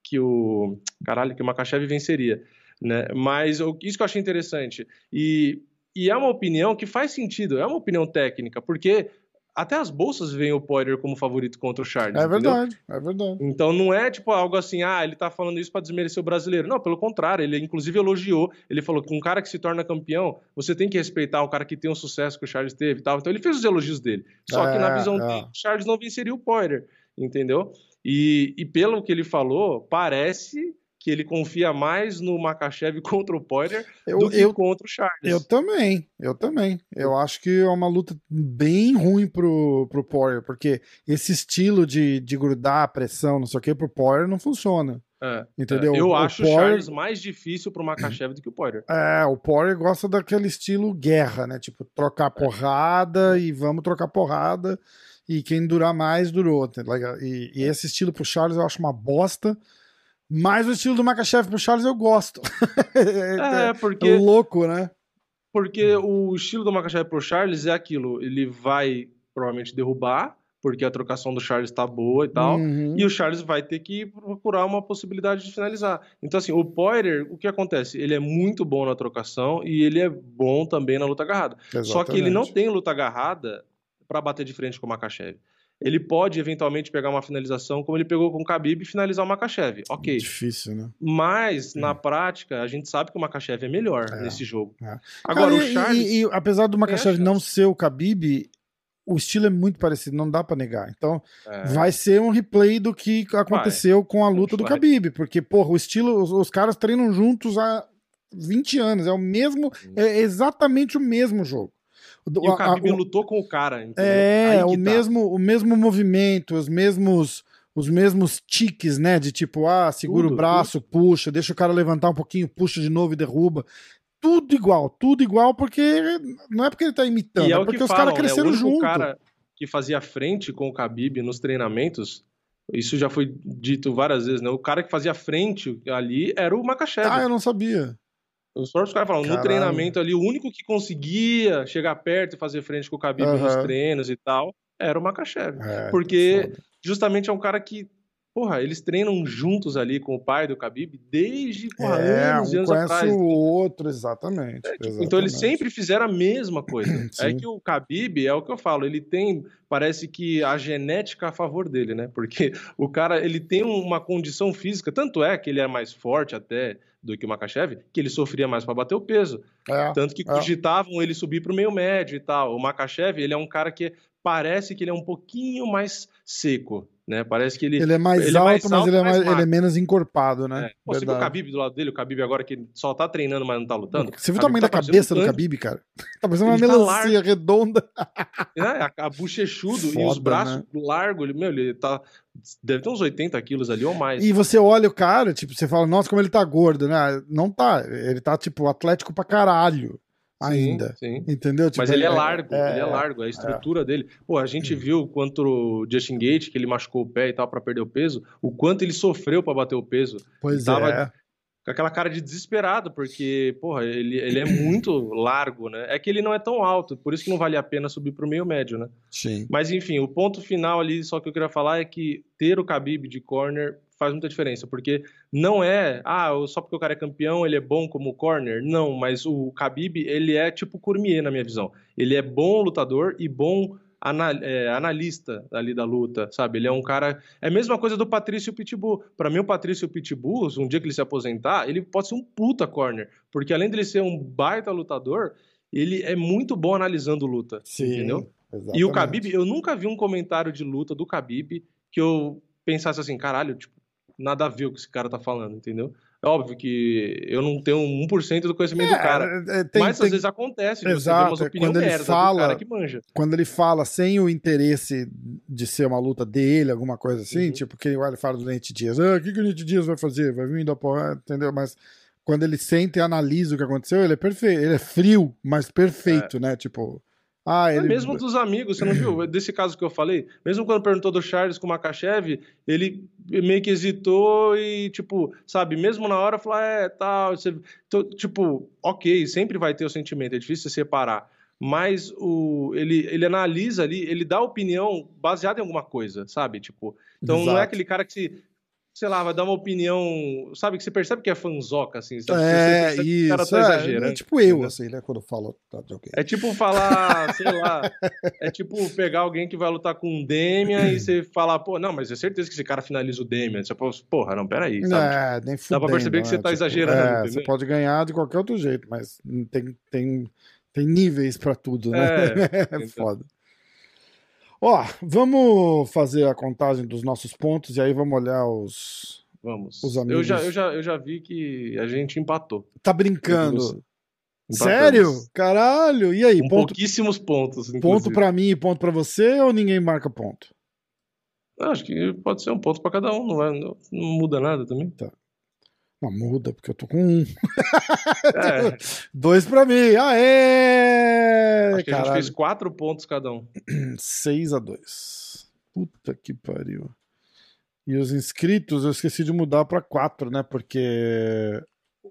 [SPEAKER 2] que o caralho, que o Makachev venceria. Né? Mas isso que eu achei interessante. E, e é uma opinião que faz sentido, é uma opinião técnica, porque até as bolsas veem o Poirier como favorito contra o Charles.
[SPEAKER 1] É
[SPEAKER 2] entendeu?
[SPEAKER 1] verdade, é verdade.
[SPEAKER 2] Então não é tipo algo assim, ah, ele tá falando isso pra desmerecer o brasileiro. Não, pelo contrário, ele inclusive elogiou. Ele falou que um cara que se torna campeão, você tem que respeitar o cara que tem o sucesso que o Charles teve e tal. Então ele fez os elogios dele. Só que na
[SPEAKER 1] É,
[SPEAKER 2] visão
[SPEAKER 1] é.
[SPEAKER 2] dele, o Charles não venceria o Poirier, entendeu? E, e pelo que ele falou, parece que ele confia mais no Makachev contra o Poirier
[SPEAKER 1] Eu,
[SPEAKER 2] do que
[SPEAKER 1] eu,
[SPEAKER 2] contra o Charles.
[SPEAKER 1] eu também, eu também. Eu acho que é uma luta bem ruim pro, pro Poirier, porque esse estilo de, de grudar, pressão, não sei o que, pro Poirier não funciona.
[SPEAKER 2] É,
[SPEAKER 1] Entendeu?
[SPEAKER 2] Eu
[SPEAKER 1] O
[SPEAKER 2] acho o
[SPEAKER 1] Poirier-
[SPEAKER 2] Charles mais difícil pro Makachev do que o Poirier.
[SPEAKER 1] É, o Poirier gosta daquele estilo guerra, né? Tipo, trocar porrada e vamos trocar porrada. E quem durar mais, durou. tá? E, e esse estilo pro Charles eu acho uma bosta. Mas o estilo do Makachev pro Charles eu gosto.
[SPEAKER 2] É,
[SPEAKER 1] é,
[SPEAKER 2] porque
[SPEAKER 1] louco, né?
[SPEAKER 2] Porque o estilo do Makachev pro Charles é aquilo, ele vai provavelmente derrubar, porque a trocação do Charles tá boa e tal,
[SPEAKER 1] Uhum.
[SPEAKER 2] e o Charles vai ter que procurar uma possibilidade de finalizar. Então assim, o Poirier, o que acontece? Ele é muito bom na trocação e ele é bom também na luta agarrada. Só que ele não
[SPEAKER 1] Exatamente.
[SPEAKER 2] tem luta agarrada para bater de frente com o Makachev. Ele pode eventualmente pegar uma finalização como ele pegou com o Khabib e finalizar o Makachev. OK.
[SPEAKER 1] Difícil, né?
[SPEAKER 2] Mas na prática, a gente sabe que o Makachev é melhor
[SPEAKER 1] É.
[SPEAKER 2] nesse jogo.
[SPEAKER 1] É.
[SPEAKER 2] Agora
[SPEAKER 1] Cara,
[SPEAKER 2] o
[SPEAKER 1] e-
[SPEAKER 2] Charles
[SPEAKER 1] e, e apesar do Makachev não ser o Khabib, o estilo é muito parecido, não dá pra negar. Então,
[SPEAKER 2] É.
[SPEAKER 1] vai ser um replay do que aconteceu com a luta do
[SPEAKER 2] Vai.
[SPEAKER 1] Khabib, porque, porra, o estilo, os, os caras treinam juntos há 20 anos, é o mesmo, é exatamente o mesmo jogo.
[SPEAKER 2] E o
[SPEAKER 1] a- a-
[SPEAKER 2] Khabib
[SPEAKER 1] o-
[SPEAKER 2] lutou com o cara, entendeu?
[SPEAKER 1] é, o
[SPEAKER 2] tá.
[SPEAKER 1] mesmo, o mesmo movimento, os mesmos os mesmos tiques, né, de tipo, ah, segura
[SPEAKER 2] Tudo,
[SPEAKER 1] o braço, puxa, deixa o cara levantar um pouquinho, puxa de novo e derruba. Tudo igual, tudo igual, porque não é porque ele tá imitando,
[SPEAKER 2] é
[SPEAKER 1] é
[SPEAKER 2] o
[SPEAKER 1] porque
[SPEAKER 2] que
[SPEAKER 1] os
[SPEAKER 2] falam,
[SPEAKER 1] caras
[SPEAKER 2] né?
[SPEAKER 1] cresceram
[SPEAKER 2] O único
[SPEAKER 1] junto.
[SPEAKER 2] cara que fazia frente com o Khabib nos treinamentos, isso já foi dito várias vezes, né? O cara que fazia frente ali era o Makachev.
[SPEAKER 1] Ah, eu não sabia.
[SPEAKER 2] Os próprios caras falam, no
[SPEAKER 1] Caralho.
[SPEAKER 2] treinamento ali, o único que conseguia chegar perto e fazer frente com o Khabib nos
[SPEAKER 1] Aham.
[SPEAKER 2] treinos e tal, era o Makachev.
[SPEAKER 1] É,
[SPEAKER 2] Porque justamente é um cara que, porra, eles treinam juntos ali com o pai do Khabib desde porra,
[SPEAKER 1] É,
[SPEAKER 2] anos e
[SPEAKER 1] um
[SPEAKER 2] anos
[SPEAKER 1] conhece
[SPEAKER 2] atrás.
[SPEAKER 1] o outro, exatamente.
[SPEAKER 2] Então eles
[SPEAKER 1] exatamente.
[SPEAKER 2] sempre fizeram a mesma coisa. é que o Khabib é o que eu falo, ele tem, parece que a genética a favor dele, né? Porque o cara, ele tem uma condição física, tanto é que ele é mais forte até do que o Makachev, que ele sofria mais para bater o peso,
[SPEAKER 1] É,
[SPEAKER 2] tanto que
[SPEAKER 1] é.
[SPEAKER 2] cogitavam ele subir para o meio médio e tal. O Makachev, ele é um cara que parece que ele é um pouquinho mais seco, né? Parece que ele
[SPEAKER 1] ele é mais
[SPEAKER 2] ele é
[SPEAKER 1] alto,
[SPEAKER 2] mais
[SPEAKER 1] mas
[SPEAKER 2] alto,
[SPEAKER 1] ele é,
[SPEAKER 2] mais
[SPEAKER 1] ele é menos encorpado, né?
[SPEAKER 2] é. Pô, você viu o. Khabib do lado dele? O Khabib agora que só tá treinando, mas não tá lutando?
[SPEAKER 1] Você viu o tamanho
[SPEAKER 2] tá
[SPEAKER 1] da cabeça do. Khabib, cara? Tá parecendo uma
[SPEAKER 2] Ele tá
[SPEAKER 1] melancia redonda.
[SPEAKER 2] É, a, a bochechudo e os braços
[SPEAKER 1] né?
[SPEAKER 2] largos, ele, meu, ele tá. Deve ter uns 80 quilos ali ou mais.
[SPEAKER 1] E você olha o cara, tipo, você fala, nossa, como ele tá gordo, né? Não tá. Ele tá, tipo, atlético pra caralho ainda.
[SPEAKER 2] Sim.
[SPEAKER 1] Entendeu? Tipo,
[SPEAKER 2] Mas ele é largo,
[SPEAKER 1] é,
[SPEAKER 2] ele é largo, a estrutura dele. Pô, a gente viu contra o Justin Gate, que ele machucou o pé e tal pra perder o peso, o quanto ele sofreu pra bater o peso.
[SPEAKER 1] Pois
[SPEAKER 2] tava-
[SPEAKER 1] é.
[SPEAKER 2] Com aquela cara de desesperado, porque, porra, ele, ele é muito largo, né? É que ele não é tão alto, por isso que não vale a pena subir pro meio médio, né?
[SPEAKER 1] Sim.
[SPEAKER 2] Mas enfim, o ponto final ali, só que eu queria falar é que ter o Khabib de corner faz muita diferença, porque não é, ah, só porque o cara é campeão, ele é bom como corner. Não, mas o Khabib, ele é tipo Cormier na minha visão. Ele é bom lutador e bom ana- é, analista ali da luta, sabe? Ele é um cara, é a mesma coisa do Patrício Pitbull. Para mim o Patrício Pitbull, um dia que ele se aposentar, ele pode ser um puta corner, porque além dele ser um baita lutador, ele é muito bom analisando luta,
[SPEAKER 1] Sim.
[SPEAKER 2] entendeu?
[SPEAKER 1] Exatamente.
[SPEAKER 2] E o Khabib, eu nunca vi um comentário de luta do Khabib que eu pensasse assim, caralho, tipo, nada a ver o que esse cara tá falando, entendeu? É óbvio que eu não tenho 1% do conhecimento
[SPEAKER 1] É,
[SPEAKER 2] do cara.
[SPEAKER 1] é, tem-
[SPEAKER 2] mas
[SPEAKER 1] tem-
[SPEAKER 2] às vezes acontece você
[SPEAKER 1] Exato,
[SPEAKER 2] umas
[SPEAKER 1] é quando ele fala-
[SPEAKER 2] do cara que manja.
[SPEAKER 1] quando ele fala sem o interesse de ser uma luta dele, alguma coisa assim,
[SPEAKER 2] Uhum.
[SPEAKER 1] tipo, que ele fala do Dias, ah, o que, que o Nate Dias vai fazer? Vai vir da porra, entendeu? Mas quando ele sente e analisa o que aconteceu, ele é perfeito, ele é frio, mas perfeito, né? Tipo, ah, ele.
[SPEAKER 2] mesmo dos amigos, você não viu? Desse caso que eu falei, mesmo quando perguntou do Charles com o Makachev, ele meio que hesitou e, tipo, sabe, mesmo na hora falou, é, tal, você... tô- tipo, ok, sempre vai ter o sentimento, é difícil separar. Mas o, ele, ele analisa ali, ele dá opinião baseada em alguma coisa, sabe? Tipo, então não é
[SPEAKER 1] Exato.
[SPEAKER 2] aquele cara que se, sei lá, vai dar uma opinião, sabe, que você percebe que é fanzoca, assim, sabe? Você
[SPEAKER 1] É,
[SPEAKER 2] percebe que o cara
[SPEAKER 1] isso.
[SPEAKER 2] tá
[SPEAKER 1] é,
[SPEAKER 2] exagerando.
[SPEAKER 1] é tipo eu,
[SPEAKER 2] entendeu?
[SPEAKER 1] assim, né? Quando falo tá, de alguém.
[SPEAKER 2] É tipo falar, sei lá, é tipo pegar alguém que vai lutar com um Demian e você falar, pô, não, mas é certeza que esse cara finaliza o Demian. Você fala, porra, não, peraí, sabe?
[SPEAKER 1] É, nem
[SPEAKER 2] Dá pra perceber que
[SPEAKER 1] fudendo,
[SPEAKER 2] você tá
[SPEAKER 1] né?
[SPEAKER 2] exagerando,
[SPEAKER 1] É, você pode ganhar de qualquer outro jeito, mas tem, tem, tem níveis pra tudo, né?
[SPEAKER 2] É,
[SPEAKER 1] É,
[SPEAKER 2] então.
[SPEAKER 1] foda. Ó, vamos fazer a contagem dos nossos pontos e aí vamos olhar os.
[SPEAKER 2] Vamos.
[SPEAKER 1] Os
[SPEAKER 2] Eu,
[SPEAKER 1] amigos.
[SPEAKER 2] já, eu, já, eu já vi que a gente empatou.
[SPEAKER 1] Tá
[SPEAKER 2] Eu
[SPEAKER 1] brincando? Sério? Caralho! E aí,
[SPEAKER 2] Com
[SPEAKER 1] ponto,
[SPEAKER 2] pouquíssimos pontos,
[SPEAKER 1] ponto
[SPEAKER 2] inclusive.
[SPEAKER 1] pra mim e ponto pra você ou ninguém marca ponto?
[SPEAKER 2] Eu Acho que pode ser um ponto pra cada um, não, vai, não, não muda nada também.
[SPEAKER 1] Não, muda, porque eu tô com um.
[SPEAKER 2] É,
[SPEAKER 1] Dois pra mim. Aê!
[SPEAKER 2] acho que a gente fez quatro pontos cada um.
[SPEAKER 1] 6 a 2 Puta que pariu. E os inscritos eu esqueci de mudar pra 4, né? Porque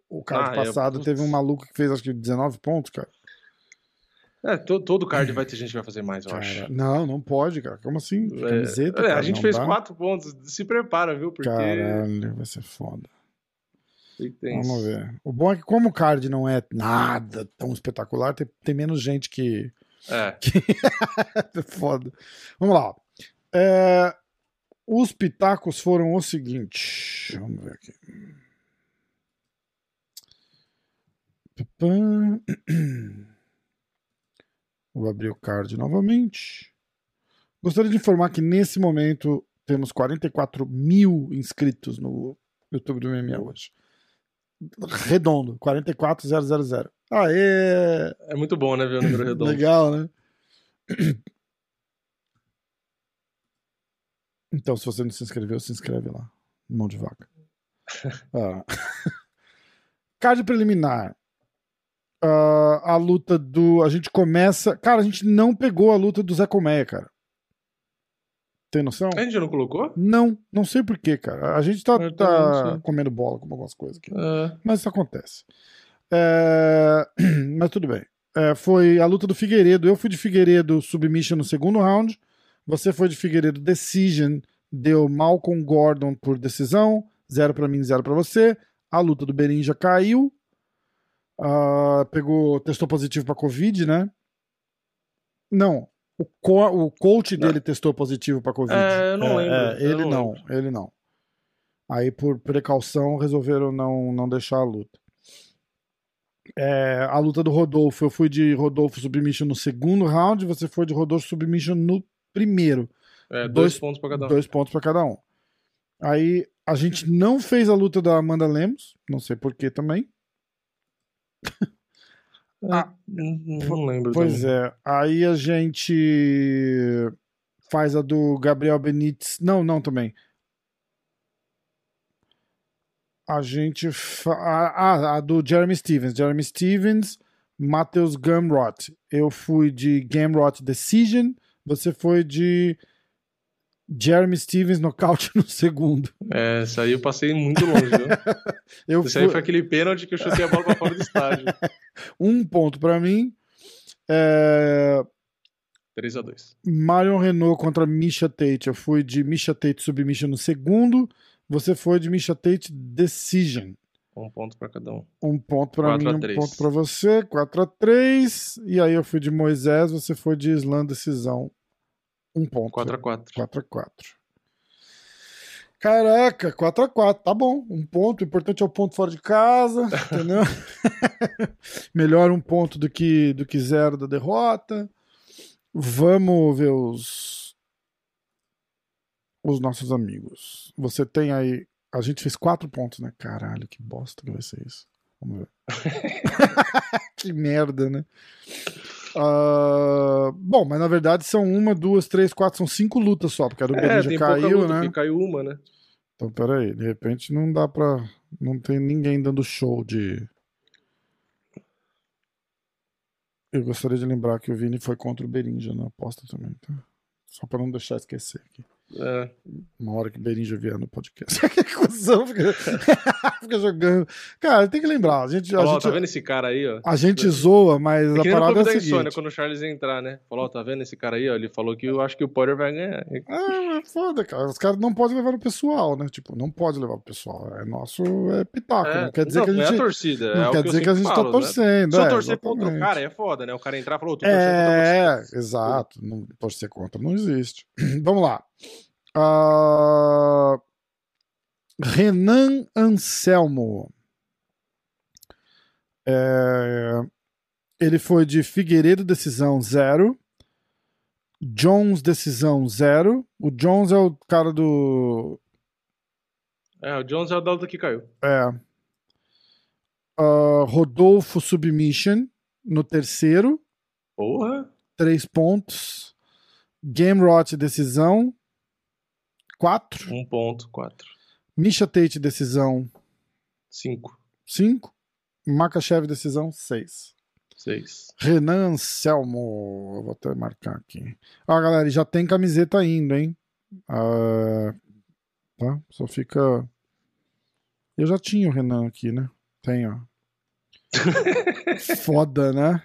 [SPEAKER 1] o card
[SPEAKER 2] Ah, é,
[SPEAKER 1] passado
[SPEAKER 2] putz.
[SPEAKER 1] teve um maluco que fez acho que 19 pontos, cara.
[SPEAKER 2] É, to- todo card vai ter gente que vai fazer mais, eu
[SPEAKER 1] Cara,
[SPEAKER 2] acho.
[SPEAKER 1] não, não pode, cara. Como assim?
[SPEAKER 2] É,
[SPEAKER 1] Camiseta,
[SPEAKER 2] é,
[SPEAKER 1] cara,
[SPEAKER 2] a gente fez
[SPEAKER 1] dá.
[SPEAKER 2] quatro pontos. Se prepara, viu? Porque
[SPEAKER 1] Caralho, vai ser foda. Vamos ver. O bom é que como o card não é nada tão espetacular, tem, tem menos gente que...
[SPEAKER 2] É,
[SPEAKER 1] É foda. Vamos lá. É, os pitacos foram o seguinte. Vamos ver aqui. Vou abrir o card novamente. Gostaria de informar que nesse momento temos 44 mil inscritos no YouTube do MMA hoje. Redondo, 44000. Aê!
[SPEAKER 2] é muito bom, né, ver o número redondo.
[SPEAKER 1] Legal, né? Então, se você não se inscreveu, se inscreve lá. Mão de vaca. Ah. Card preliminar. Ah, a luta do. A gente começa. Cara, a gente não pegou a luta do Zé Colmeia, cara. Tem noção?
[SPEAKER 2] A gente não colocou?
[SPEAKER 1] Não, não sei porquê, cara. A gente tá, tá comendo bola com algumas coisas aqui.
[SPEAKER 2] É,
[SPEAKER 1] Mas isso acontece. É, Mas tudo bem. É, foi a luta do Figueiredo. Eu fui de Figueiredo submission no segundo round. Você foi de Figueiredo decision. Deu Malcolm Gordon por decisão. Zero pra mim, zero pra você. A luta do Berin já caiu. Ah, pegou, testou positivo pra Covid, né? Não. O, co o coach
[SPEAKER 2] Não.
[SPEAKER 1] dele testou positivo pra Covid.
[SPEAKER 2] É, eu não lembro,
[SPEAKER 1] é,
[SPEAKER 2] eu
[SPEAKER 1] ele
[SPEAKER 2] não
[SPEAKER 1] não,
[SPEAKER 2] lembro.
[SPEAKER 1] ele não. Aí, por precaução, resolveram não, não deixar a luta. É, a luta do Rodolfo, eu fui de Rodolfo Submission no segundo round, você foi de Rodolfo Submission no primeiro.
[SPEAKER 2] é,
[SPEAKER 1] Dois-
[SPEAKER 2] dois, pontos pra cada um.
[SPEAKER 1] Dois pontos pra cada um. Aí, a gente não fez a luta da Amanda Lemos, não sei porquê também. Ah,
[SPEAKER 2] não, não lembro.
[SPEAKER 1] Pois
[SPEAKER 2] também.
[SPEAKER 1] é. Aí a gente faz a do Gabriel Benítez. Não, não também. A gente. Fa... Ah, a do Jeremy Stevens. Jeremy Stevens, Matheus Gamrot. Eu fui de Gamrot Decision. Você foi de Jeremy Stevens nocaute no segundo.
[SPEAKER 2] É, isso aí eu passei muito longe, viu?
[SPEAKER 1] Eu
[SPEAKER 2] Isso
[SPEAKER 1] fui...
[SPEAKER 2] aí foi aquele pênalti que eu chutei a bola pra fora do estádio.
[SPEAKER 1] Um ponto pra mim. É...
[SPEAKER 2] 3x2.
[SPEAKER 1] Marion Renault contra Misha Tate. Eu fui de Misha Tate submission no segundo. Você foi de Misha Tate decision.
[SPEAKER 2] Um ponto pra cada um.
[SPEAKER 1] Um ponto pra
[SPEAKER 2] Quatro
[SPEAKER 1] mim,
[SPEAKER 2] a
[SPEAKER 1] um ponto pra você. 4 a 3 E aí eu fui de Moisés, você foi de Islam decisão. Um ponto.
[SPEAKER 2] 4x4.
[SPEAKER 1] 4 a 4 Caraca, 4 a 4 tá bom. Um ponto. O importante é o ponto fora de casa, entendeu? Melhor um ponto do que, do que zero da derrota. Vamos ver os, os nossos amigos. Você tem aí. A gente fez quatro pontos, né? Caralho, que bosta que vai ser isso. Vamos ver. que merda, né? Uh, bom, mas na verdade são uma, duas, três, quatro, são cinco lutas só, porque a do
[SPEAKER 2] É,
[SPEAKER 1] já caiu, né?
[SPEAKER 2] caiu uma, né?
[SPEAKER 1] Então, peraí, de repente não dá pra. Não tem ninguém dando show de. Eu gostaria de lembrar que o Vini foi contra o Berinja na aposta também, tá? Só pra não deixar esquecer aqui.
[SPEAKER 2] É.
[SPEAKER 1] Uma hora que o Berinja vier no podcast. que cuzão, fica, fica jogando. Cara, tem que lembrar, a gente. A,
[SPEAKER 2] Ó,
[SPEAKER 1] gente,
[SPEAKER 2] tá vendo esse cara aí, ó?
[SPEAKER 1] a gente zoa, mas
[SPEAKER 2] É
[SPEAKER 1] a parada é a
[SPEAKER 2] Insônia,
[SPEAKER 1] seguinte.
[SPEAKER 2] quando o Charles entrar, né? Falou, tá vendo esse cara aí, ó? Ele falou que eu acho que o Potter vai ganhar.
[SPEAKER 1] Mas foda, cara. Os caras não podem levar no pessoal, né? Tipo, não pode levar pro pessoal. É nosso é pitaco.
[SPEAKER 2] É,
[SPEAKER 1] não quer dizer
[SPEAKER 2] não,
[SPEAKER 1] que a
[SPEAKER 2] não é
[SPEAKER 1] gente.
[SPEAKER 2] a torcida.
[SPEAKER 1] não
[SPEAKER 2] é o
[SPEAKER 1] quer dizer que a gente tá
[SPEAKER 2] falo, né?
[SPEAKER 1] torcendo.
[SPEAKER 2] Se eu
[SPEAKER 1] é,
[SPEAKER 2] torcer contra o cara, é foda, né? O cara entrar e falou, tô torcendo contra
[SPEAKER 1] É, exato. Não, torcer contra não existe. Vamos lá. Ah, Renan Anselmo. É, ele foi de Figueiredo, decisão 0. Jones, decisão 0. O Jones é o cara do.
[SPEAKER 2] É, o Jones é o da luta que caiu.
[SPEAKER 1] É. Ah, Rodolfo, submission no terceiro.
[SPEAKER 2] Porra.
[SPEAKER 1] três pontos. Game Rot, decisão, quatro.
[SPEAKER 2] Um ponto, quatro.
[SPEAKER 1] Misha Tate, decisão,
[SPEAKER 2] Cinco.
[SPEAKER 1] cinco. Makachev, decisão, seis.
[SPEAKER 2] Seis.
[SPEAKER 1] Renan Anselmo, eu vou até marcar aqui. Ó, galera, já tem camiseta indo, hein? Ah, tá? Só fica. Eu já tinha o Renan aqui, né? Tem, ó. Foda, né?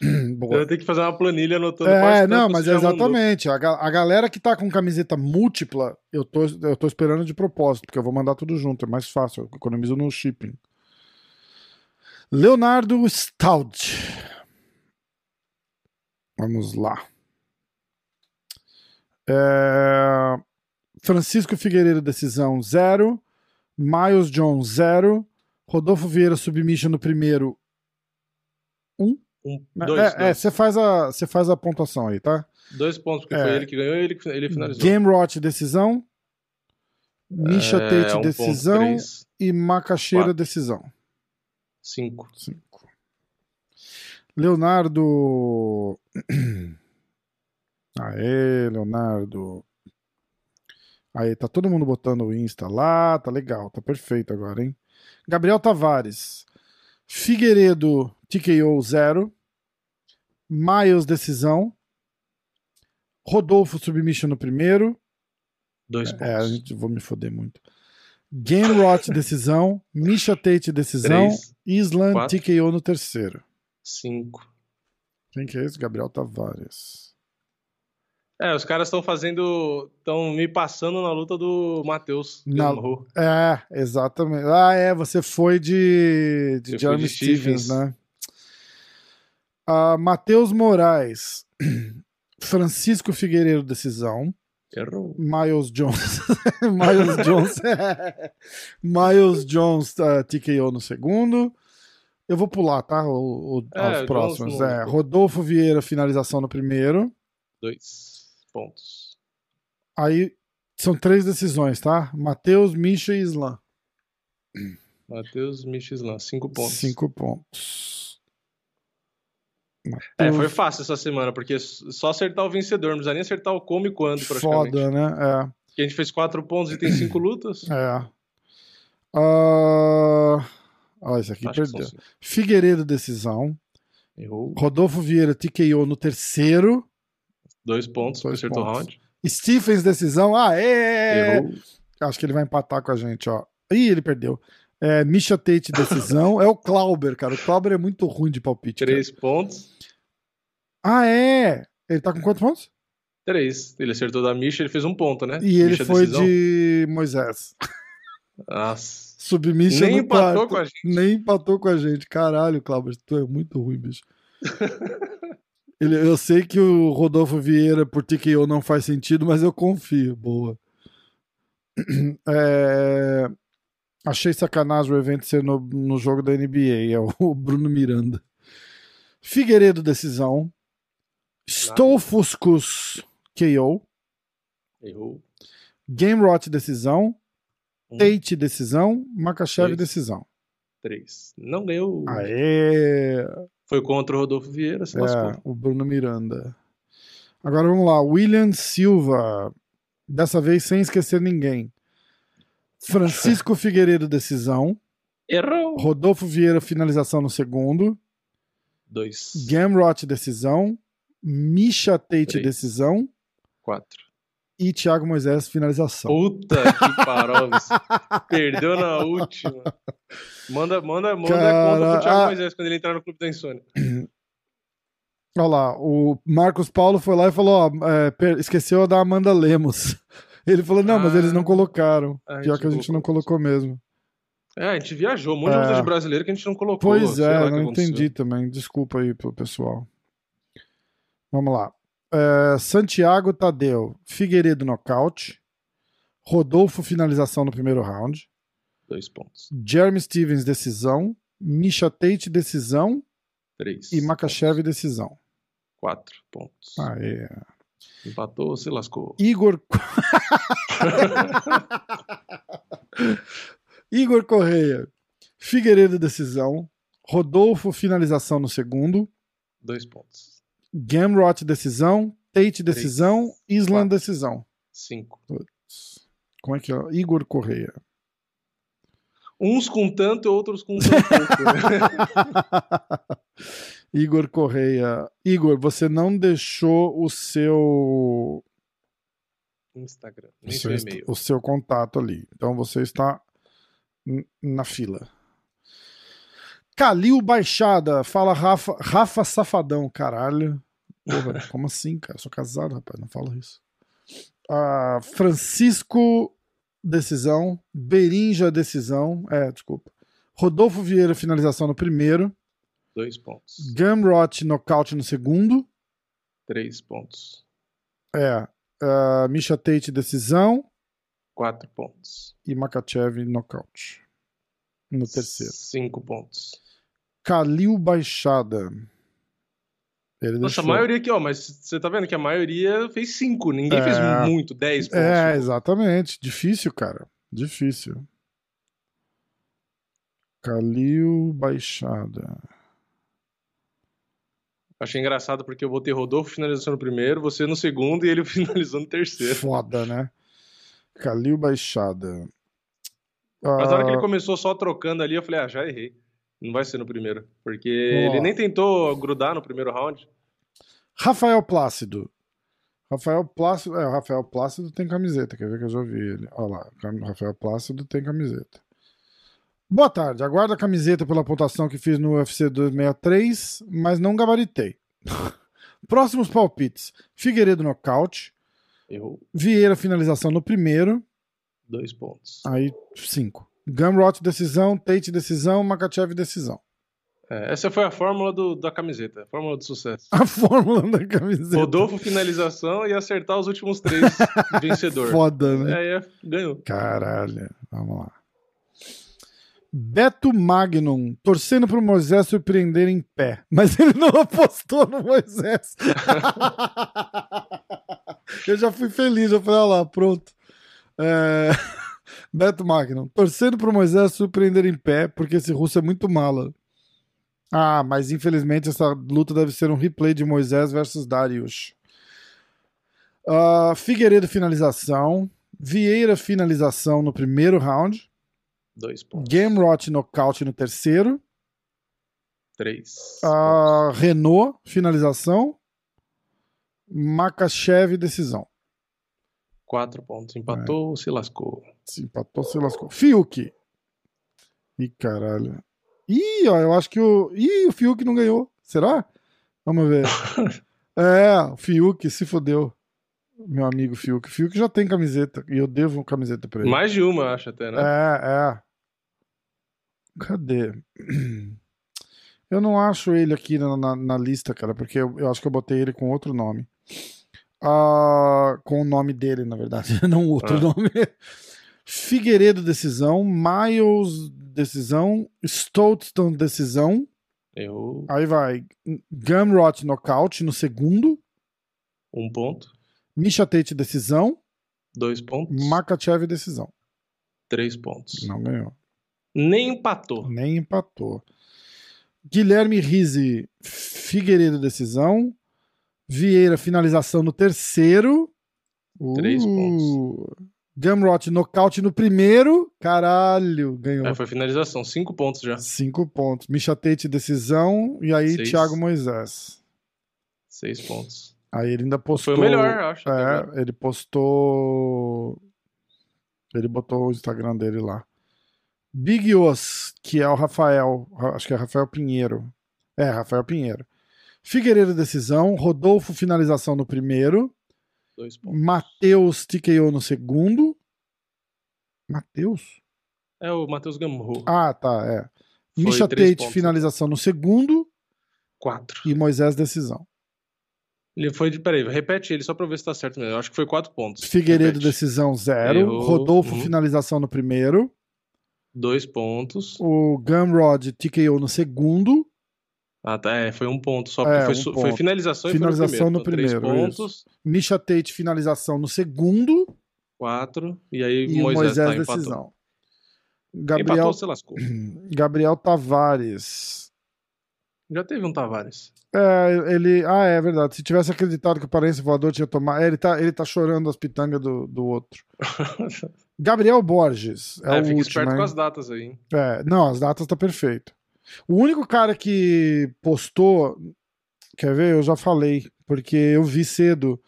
[SPEAKER 1] Boa.
[SPEAKER 2] Eu ter que fazer uma planilha anotando
[SPEAKER 1] É, não, mas exatamente. A, a galera que tá com camiseta múltipla, eu tô, eu tô esperando de propósito, porque eu vou mandar tudo junto, é mais fácil, eu economizo no shipping. Leonardo Stout. Vamos lá. É, Francisco Figueiredo, decisão 0. Miles Jones, 0. Rodolfo Vieira, submission no primeiro,
[SPEAKER 2] Um,
[SPEAKER 1] é,
[SPEAKER 2] dois,
[SPEAKER 1] é,
[SPEAKER 2] dois.
[SPEAKER 1] você faz, a- você faz a pontuação aí, tá?
[SPEAKER 2] Dois pontos, porque
[SPEAKER 1] É.
[SPEAKER 2] foi ele que ganhou e ele, ele finalizou.
[SPEAKER 1] Game Rot, decisão. Misha
[SPEAKER 2] É,
[SPEAKER 1] Tate,
[SPEAKER 2] um
[SPEAKER 1] decisão. e Macaxeira,
[SPEAKER 2] quatro.
[SPEAKER 1] decisão.
[SPEAKER 2] cinco.
[SPEAKER 1] Cinco. Leonardo. Aê, Leonardo. Aí, tá todo mundo botando o Insta lá, tá legal, tá perfeito agora, hein? Gabriel Tavares. Figueiredo, TKO 0. Miles, decisão. Rodolfo, submission no primeiro.
[SPEAKER 2] Dois
[SPEAKER 1] É, a
[SPEAKER 2] pontos.
[SPEAKER 1] gente, vou me foder muito. Game Rot, decisão. Misha Tate, decisão.
[SPEAKER 2] Três,
[SPEAKER 1] Island,
[SPEAKER 2] quatro.
[SPEAKER 1] TKO no terceiro.
[SPEAKER 2] cinco.
[SPEAKER 1] Quem que é esse? Gabriel Tavares.
[SPEAKER 2] É, os caras estão fazendo. estão me passando na luta do Matheus.
[SPEAKER 1] Na-. É, exatamente. Ah, é, você foi de, de Jeremy Stevens,
[SPEAKER 2] Stevens.
[SPEAKER 1] né? Ah, Matheus Moraes. Francisco Figueiredo, decisão.
[SPEAKER 2] Errou.
[SPEAKER 1] Miles Jones. Miles Jones. Miles Jones, ah, TKO no segundo. Eu vou pular, tá? O, o-
[SPEAKER 2] É,
[SPEAKER 1] aos próximos. É, Rodolfo Vieira, finalização no primeiro.
[SPEAKER 2] Dois pontos.
[SPEAKER 1] Aí são três decisões, tá? Matheus, Misha e Islam.
[SPEAKER 2] Matheus Michislan, cinco pontos.
[SPEAKER 1] Cinco pontos.
[SPEAKER 2] É,
[SPEAKER 1] Matheus-
[SPEAKER 2] foi fácil essa semana, porque só acertar o vencedor, não precisa nem acertar o como e quando, praticamente.
[SPEAKER 1] Foda, né?
[SPEAKER 2] Porque a gente fez quatro pontos e tem cinco lutas.
[SPEAKER 1] É. É. Ah, Ó, esse aqui
[SPEAKER 2] Acho
[SPEAKER 1] perdeu. Figueiredo, decisão.
[SPEAKER 2] Errou.
[SPEAKER 1] Rodolfo Vieira, TKO no terceiro.
[SPEAKER 2] Dois pontos,
[SPEAKER 1] Dois
[SPEAKER 2] acertou
[SPEAKER 1] pontos.
[SPEAKER 2] round.
[SPEAKER 1] Stephens, decisão. Aê!
[SPEAKER 2] Errou.
[SPEAKER 1] Acho que ele vai empatar com a gente, ó. Ih, ele perdeu. É, Misha Tate, decisão. é o Clauber, cara. O Clauber é muito ruim de palpite. cara.
[SPEAKER 2] Três pontos.
[SPEAKER 1] Ah, é? Ele tá com quantos pontos?
[SPEAKER 2] Três. Ele acertou da Misha, ele fez um ponto, né?
[SPEAKER 1] E ele
[SPEAKER 2] Misha
[SPEAKER 1] foi
[SPEAKER 2] decisão.
[SPEAKER 1] de Moisés.
[SPEAKER 2] Nossa.
[SPEAKER 1] Submission
[SPEAKER 2] Nem empatou
[SPEAKER 1] quarto.
[SPEAKER 2] com a gente.
[SPEAKER 1] Nem empatou com a gente. Caralho, Clauber, tu é muito ruim, bicho. Ele- eu sei que o Rodolfo Vieira por TKO não faz sentido, mas eu confio. Boa. É, Achei sacanagem o evento ser no, no jogo da NBA. É o Bruno Miranda. Figueiredo, decisão. Stolfuscus KO.
[SPEAKER 2] Errou.
[SPEAKER 1] Game Rot, decisão.
[SPEAKER 2] Um,
[SPEAKER 1] Tate, decisão. Makachev, decisão.
[SPEAKER 2] três. Não ganhou.
[SPEAKER 1] Aê!
[SPEAKER 2] Foi contra o Rodolfo Vieira, se
[SPEAKER 1] É,
[SPEAKER 2] lascou.
[SPEAKER 1] o Bruno Miranda. Agora vamos lá. William Silva. Dessa vez sem esquecer ninguém. Francisco Figueiredo, decisão.
[SPEAKER 2] Errou.
[SPEAKER 1] Rodolfo Vieira, finalização no segundo.
[SPEAKER 2] Dois.
[SPEAKER 1] Gamrot, decisão. Misha Tate,
[SPEAKER 2] Três.
[SPEAKER 1] decisão.
[SPEAKER 2] Quatro.
[SPEAKER 1] E Thiago Moisés, finalização.
[SPEAKER 2] Puta que pariu. Perdeu na última. Manda, manda, manda
[SPEAKER 1] Cara,
[SPEAKER 2] conta pro Thiago
[SPEAKER 1] ah.
[SPEAKER 2] Moisés quando ele entrar no Clube da Insônia.
[SPEAKER 1] Olha lá, o Marcos Paulo foi lá e falou: ó, é, esqueceu a da Amanda Lemos. Ele falou: não, mas
[SPEAKER 2] Ah.
[SPEAKER 1] eles não colocaram.
[SPEAKER 2] Ah, a
[SPEAKER 1] Pior que a gente não
[SPEAKER 2] colocou.
[SPEAKER 1] mesmo.
[SPEAKER 2] É, a gente viajou. Um monte de
[SPEAKER 1] É.
[SPEAKER 2] de brasileiro que a gente não colocou.
[SPEAKER 1] Pois é, não entendi também. Desculpa aí pro pessoal. Vamos lá. É, Santiago Tadeu, Figueiredo nocaute. Rodolfo, finalização no primeiro round.
[SPEAKER 2] Dois pontos.
[SPEAKER 1] Jeremy Stevens, decisão. Misha Tate, decisão.
[SPEAKER 2] Três.
[SPEAKER 1] E Makachev, decisão.
[SPEAKER 2] Quatro pontos.
[SPEAKER 1] Aê.
[SPEAKER 2] Empatou, se lascou.
[SPEAKER 1] Igor. Igor Correia. Figueiredo, decisão. Rodolfo, finalização no segundo.
[SPEAKER 2] Dois pontos.
[SPEAKER 1] Gamrot, decisão. Tate, decisão. Island,
[SPEAKER 2] quatro.
[SPEAKER 1] decisão.
[SPEAKER 2] Cinco.
[SPEAKER 1] Como é que é? Igor Correia.
[SPEAKER 2] Uns com tanto e outros com tão pouco. né?
[SPEAKER 1] Igor Correia. Igor, você não deixou o seu,
[SPEAKER 2] Instagram.
[SPEAKER 1] o seu, o seu contato ali. Então você está na fila. Calil Baixada. Fala Rafa, Rafa Safadão. Caralho. Porra, como assim, cara? Sou casado, rapaz. Não fala isso. Ah, Francisco, decisão. Berinja, decisão. É, desculpa. Rodolfo Vieira, finalização no primeiro.
[SPEAKER 2] Dois pontos.
[SPEAKER 1] Gamrot, nocaute no segundo.
[SPEAKER 2] Três pontos.
[SPEAKER 1] É. ah, Misha Tate, decisão.
[SPEAKER 2] Quatro pontos.
[SPEAKER 1] E Makachev, nocaute. No terceiro.
[SPEAKER 2] Cinco pontos.
[SPEAKER 1] Kalil Baixada. Ele
[SPEAKER 2] Nossa, a
[SPEAKER 1] deixou-
[SPEAKER 2] maioria aqui, ó, mas você tá vendo que a maioria fez cinco. Ninguém
[SPEAKER 1] É.
[SPEAKER 2] fez muito, dez pontos.
[SPEAKER 1] É, exatamente. Difícil, cara. Difícil. Kalil Baixada.
[SPEAKER 2] Achei engraçado porque eu botei Rodolfo finalizou no primeiro, você no segundo e ele finalizou no terceiro.
[SPEAKER 1] Foda, né? Kalil Baixada.
[SPEAKER 2] Mas na hora que
[SPEAKER 1] Ah,
[SPEAKER 2] ele começou só trocando ali, eu falei, ah, já errei. Não vai ser no primeiro. Porque
[SPEAKER 1] Ó.
[SPEAKER 2] ele nem tentou grudar no primeiro round.
[SPEAKER 1] Rafael Plácido. Rafael Plácido. É, o Rafael Plácido tem camiseta. Quer ver que eu já vi ele? Olha lá. Rafael Plácido tem camiseta. Boa tarde. Aguardo a camiseta pela pontuação que fiz no UFC 263, mas não gabaritei. Próximos palpites: Figueiredo nocaute.
[SPEAKER 2] Errou
[SPEAKER 1] Vieira finalização no primeiro.
[SPEAKER 2] dois pontos.
[SPEAKER 1] Aí, cinco. Gamrot decisão. Tate decisão. Makachev decisão.
[SPEAKER 2] É, essa foi a fórmula do- da camiseta, a fórmula do sucesso.
[SPEAKER 1] A fórmula da camiseta.
[SPEAKER 2] Rodolfo finalização e acertar os últimos três vencedor.
[SPEAKER 1] Foda, né?
[SPEAKER 2] É, é, ganhou.
[SPEAKER 1] Caralho, vamos lá. Beto Magnum, torcendo pro Moisés surpreender em pé. Mas ele não apostou no Moisés. eu já fui feliz, eu falei, olha lá, pronto. É, Beto Magnum, torcendo pro Moisés surpreender em pé, porque esse russo é muito mala. Ah, mas infelizmente essa luta deve ser um replay de Moisés versus Darius. Ah, Figueiredo finalização. Vieira finalização no primeiro round.
[SPEAKER 2] Dois pontos.
[SPEAKER 1] Gamrot nocaute no terceiro.
[SPEAKER 2] Três.
[SPEAKER 1] Ah, Renault finalização. Makachev decisão.
[SPEAKER 2] Quatro pontos.
[SPEAKER 1] É.
[SPEAKER 2] Empatou, se lascou.
[SPEAKER 1] Se empatou, se lascou. Fiuk. Ih, caralho. Ih, ó, eu acho que o. Ih, o Fiuk não ganhou. Será? Vamos ver. é, o Fiuk se fodeu. Meu amigo Fiuk. Fiuk já tem camiseta. E eu devo camiseta pra ele.
[SPEAKER 2] Mais de uma, acho até, né?
[SPEAKER 1] É, é. Cadê? Eu não acho ele aqui na, na, na lista, cara, porque eu, eu acho que eu botei ele com outro nome. Ah, com o nome dele, na verdade, não outro
[SPEAKER 2] Ah.
[SPEAKER 1] nome. Figueiredo, decisão. Miles, decisão. Stoughton, decisão.
[SPEAKER 2] Errou
[SPEAKER 1] Aí vai. Gumrot, nocaute no segundo.
[SPEAKER 2] um ponto.
[SPEAKER 1] Misha Tate, decisão.
[SPEAKER 2] Dois pontos.
[SPEAKER 1] Makachev, decisão.
[SPEAKER 2] Três pontos.
[SPEAKER 1] Não ganhou.
[SPEAKER 2] Nem empatou.
[SPEAKER 1] Nem empatou. Guilherme Rizzi, Figueiredo, decisão. Vieira, finalização no terceiro.
[SPEAKER 2] Três
[SPEAKER 1] uh,
[SPEAKER 2] pontos.
[SPEAKER 1] Gamrot, nocaute no primeiro. Caralho, ganhou.
[SPEAKER 2] É, foi finalização. Cinco pontos já.
[SPEAKER 1] Cinco pontos. Misha Tate, decisão. E aí,
[SPEAKER 2] Seis.
[SPEAKER 1] Thiago Moisés.
[SPEAKER 2] Seis pontos.
[SPEAKER 1] Aí ele ainda postou.
[SPEAKER 2] Foi o melhor, acho.
[SPEAKER 1] É, ele postou. Ele botou o Instagram dele lá. Big Os, que é o Rafael. Acho que é Rafael Pinheiro. É, Rafael Pinheiro. Figueiredo, decisão. Rodolfo, finalização no primeiro.
[SPEAKER 2] Dois pontos.
[SPEAKER 1] Matheus, TKO no segundo. Matheus?
[SPEAKER 2] É o Matheus Gamro.
[SPEAKER 1] Ah, tá, é.
[SPEAKER 2] Foi
[SPEAKER 1] Misha Tate,
[SPEAKER 2] pontos.
[SPEAKER 1] finalização no segundo.
[SPEAKER 2] Quatro.
[SPEAKER 1] E Moisés, decisão.
[SPEAKER 2] Ele foi de. Peraí, repete ele só pra ver se tá certo mesmo. Eu acho que foi quatro pontos.
[SPEAKER 1] Figueiredo,
[SPEAKER 2] Repete.
[SPEAKER 1] decisão, zero.
[SPEAKER 2] Errou.
[SPEAKER 1] Rodolfo,
[SPEAKER 2] Uhum.
[SPEAKER 1] finalização no primeiro.
[SPEAKER 2] Dois pontos.
[SPEAKER 1] O Gumrod, TKO no segundo.
[SPEAKER 2] Ah, tá. É, foi um ponto só.
[SPEAKER 1] É,
[SPEAKER 2] foi,
[SPEAKER 1] um ponto.
[SPEAKER 2] foi finalização,
[SPEAKER 1] Finalização
[SPEAKER 2] e
[SPEAKER 1] no
[SPEAKER 2] foi no primeiro. Então,
[SPEAKER 1] primeiro,
[SPEAKER 2] três pontos,
[SPEAKER 1] Misha Tate, finalização no segundo.
[SPEAKER 2] quatro. E aí
[SPEAKER 1] E
[SPEAKER 2] Moisés,
[SPEAKER 1] Moisés,
[SPEAKER 2] tá, empatou.
[SPEAKER 1] decisão.
[SPEAKER 2] Empatou,
[SPEAKER 1] Gabriel,
[SPEAKER 2] se lascou.
[SPEAKER 1] Gabriel Tavares.
[SPEAKER 2] Já teve um Tavares.
[SPEAKER 1] É, ele. Ah, é verdade. Se tivesse acreditado que o parente voador tinha tomado. É, ele, tá, ele tá chorando as pitangas do, do outro. Gabriel Borges. É,
[SPEAKER 2] É,
[SPEAKER 1] o
[SPEAKER 2] fica
[SPEAKER 1] último.
[SPEAKER 2] esperto
[SPEAKER 1] hein?
[SPEAKER 2] com as datas aí, hein?
[SPEAKER 1] É, não, as datas tá perfeito. O único cara que postou, quer ver? Eu já falei, porque eu vi cedo.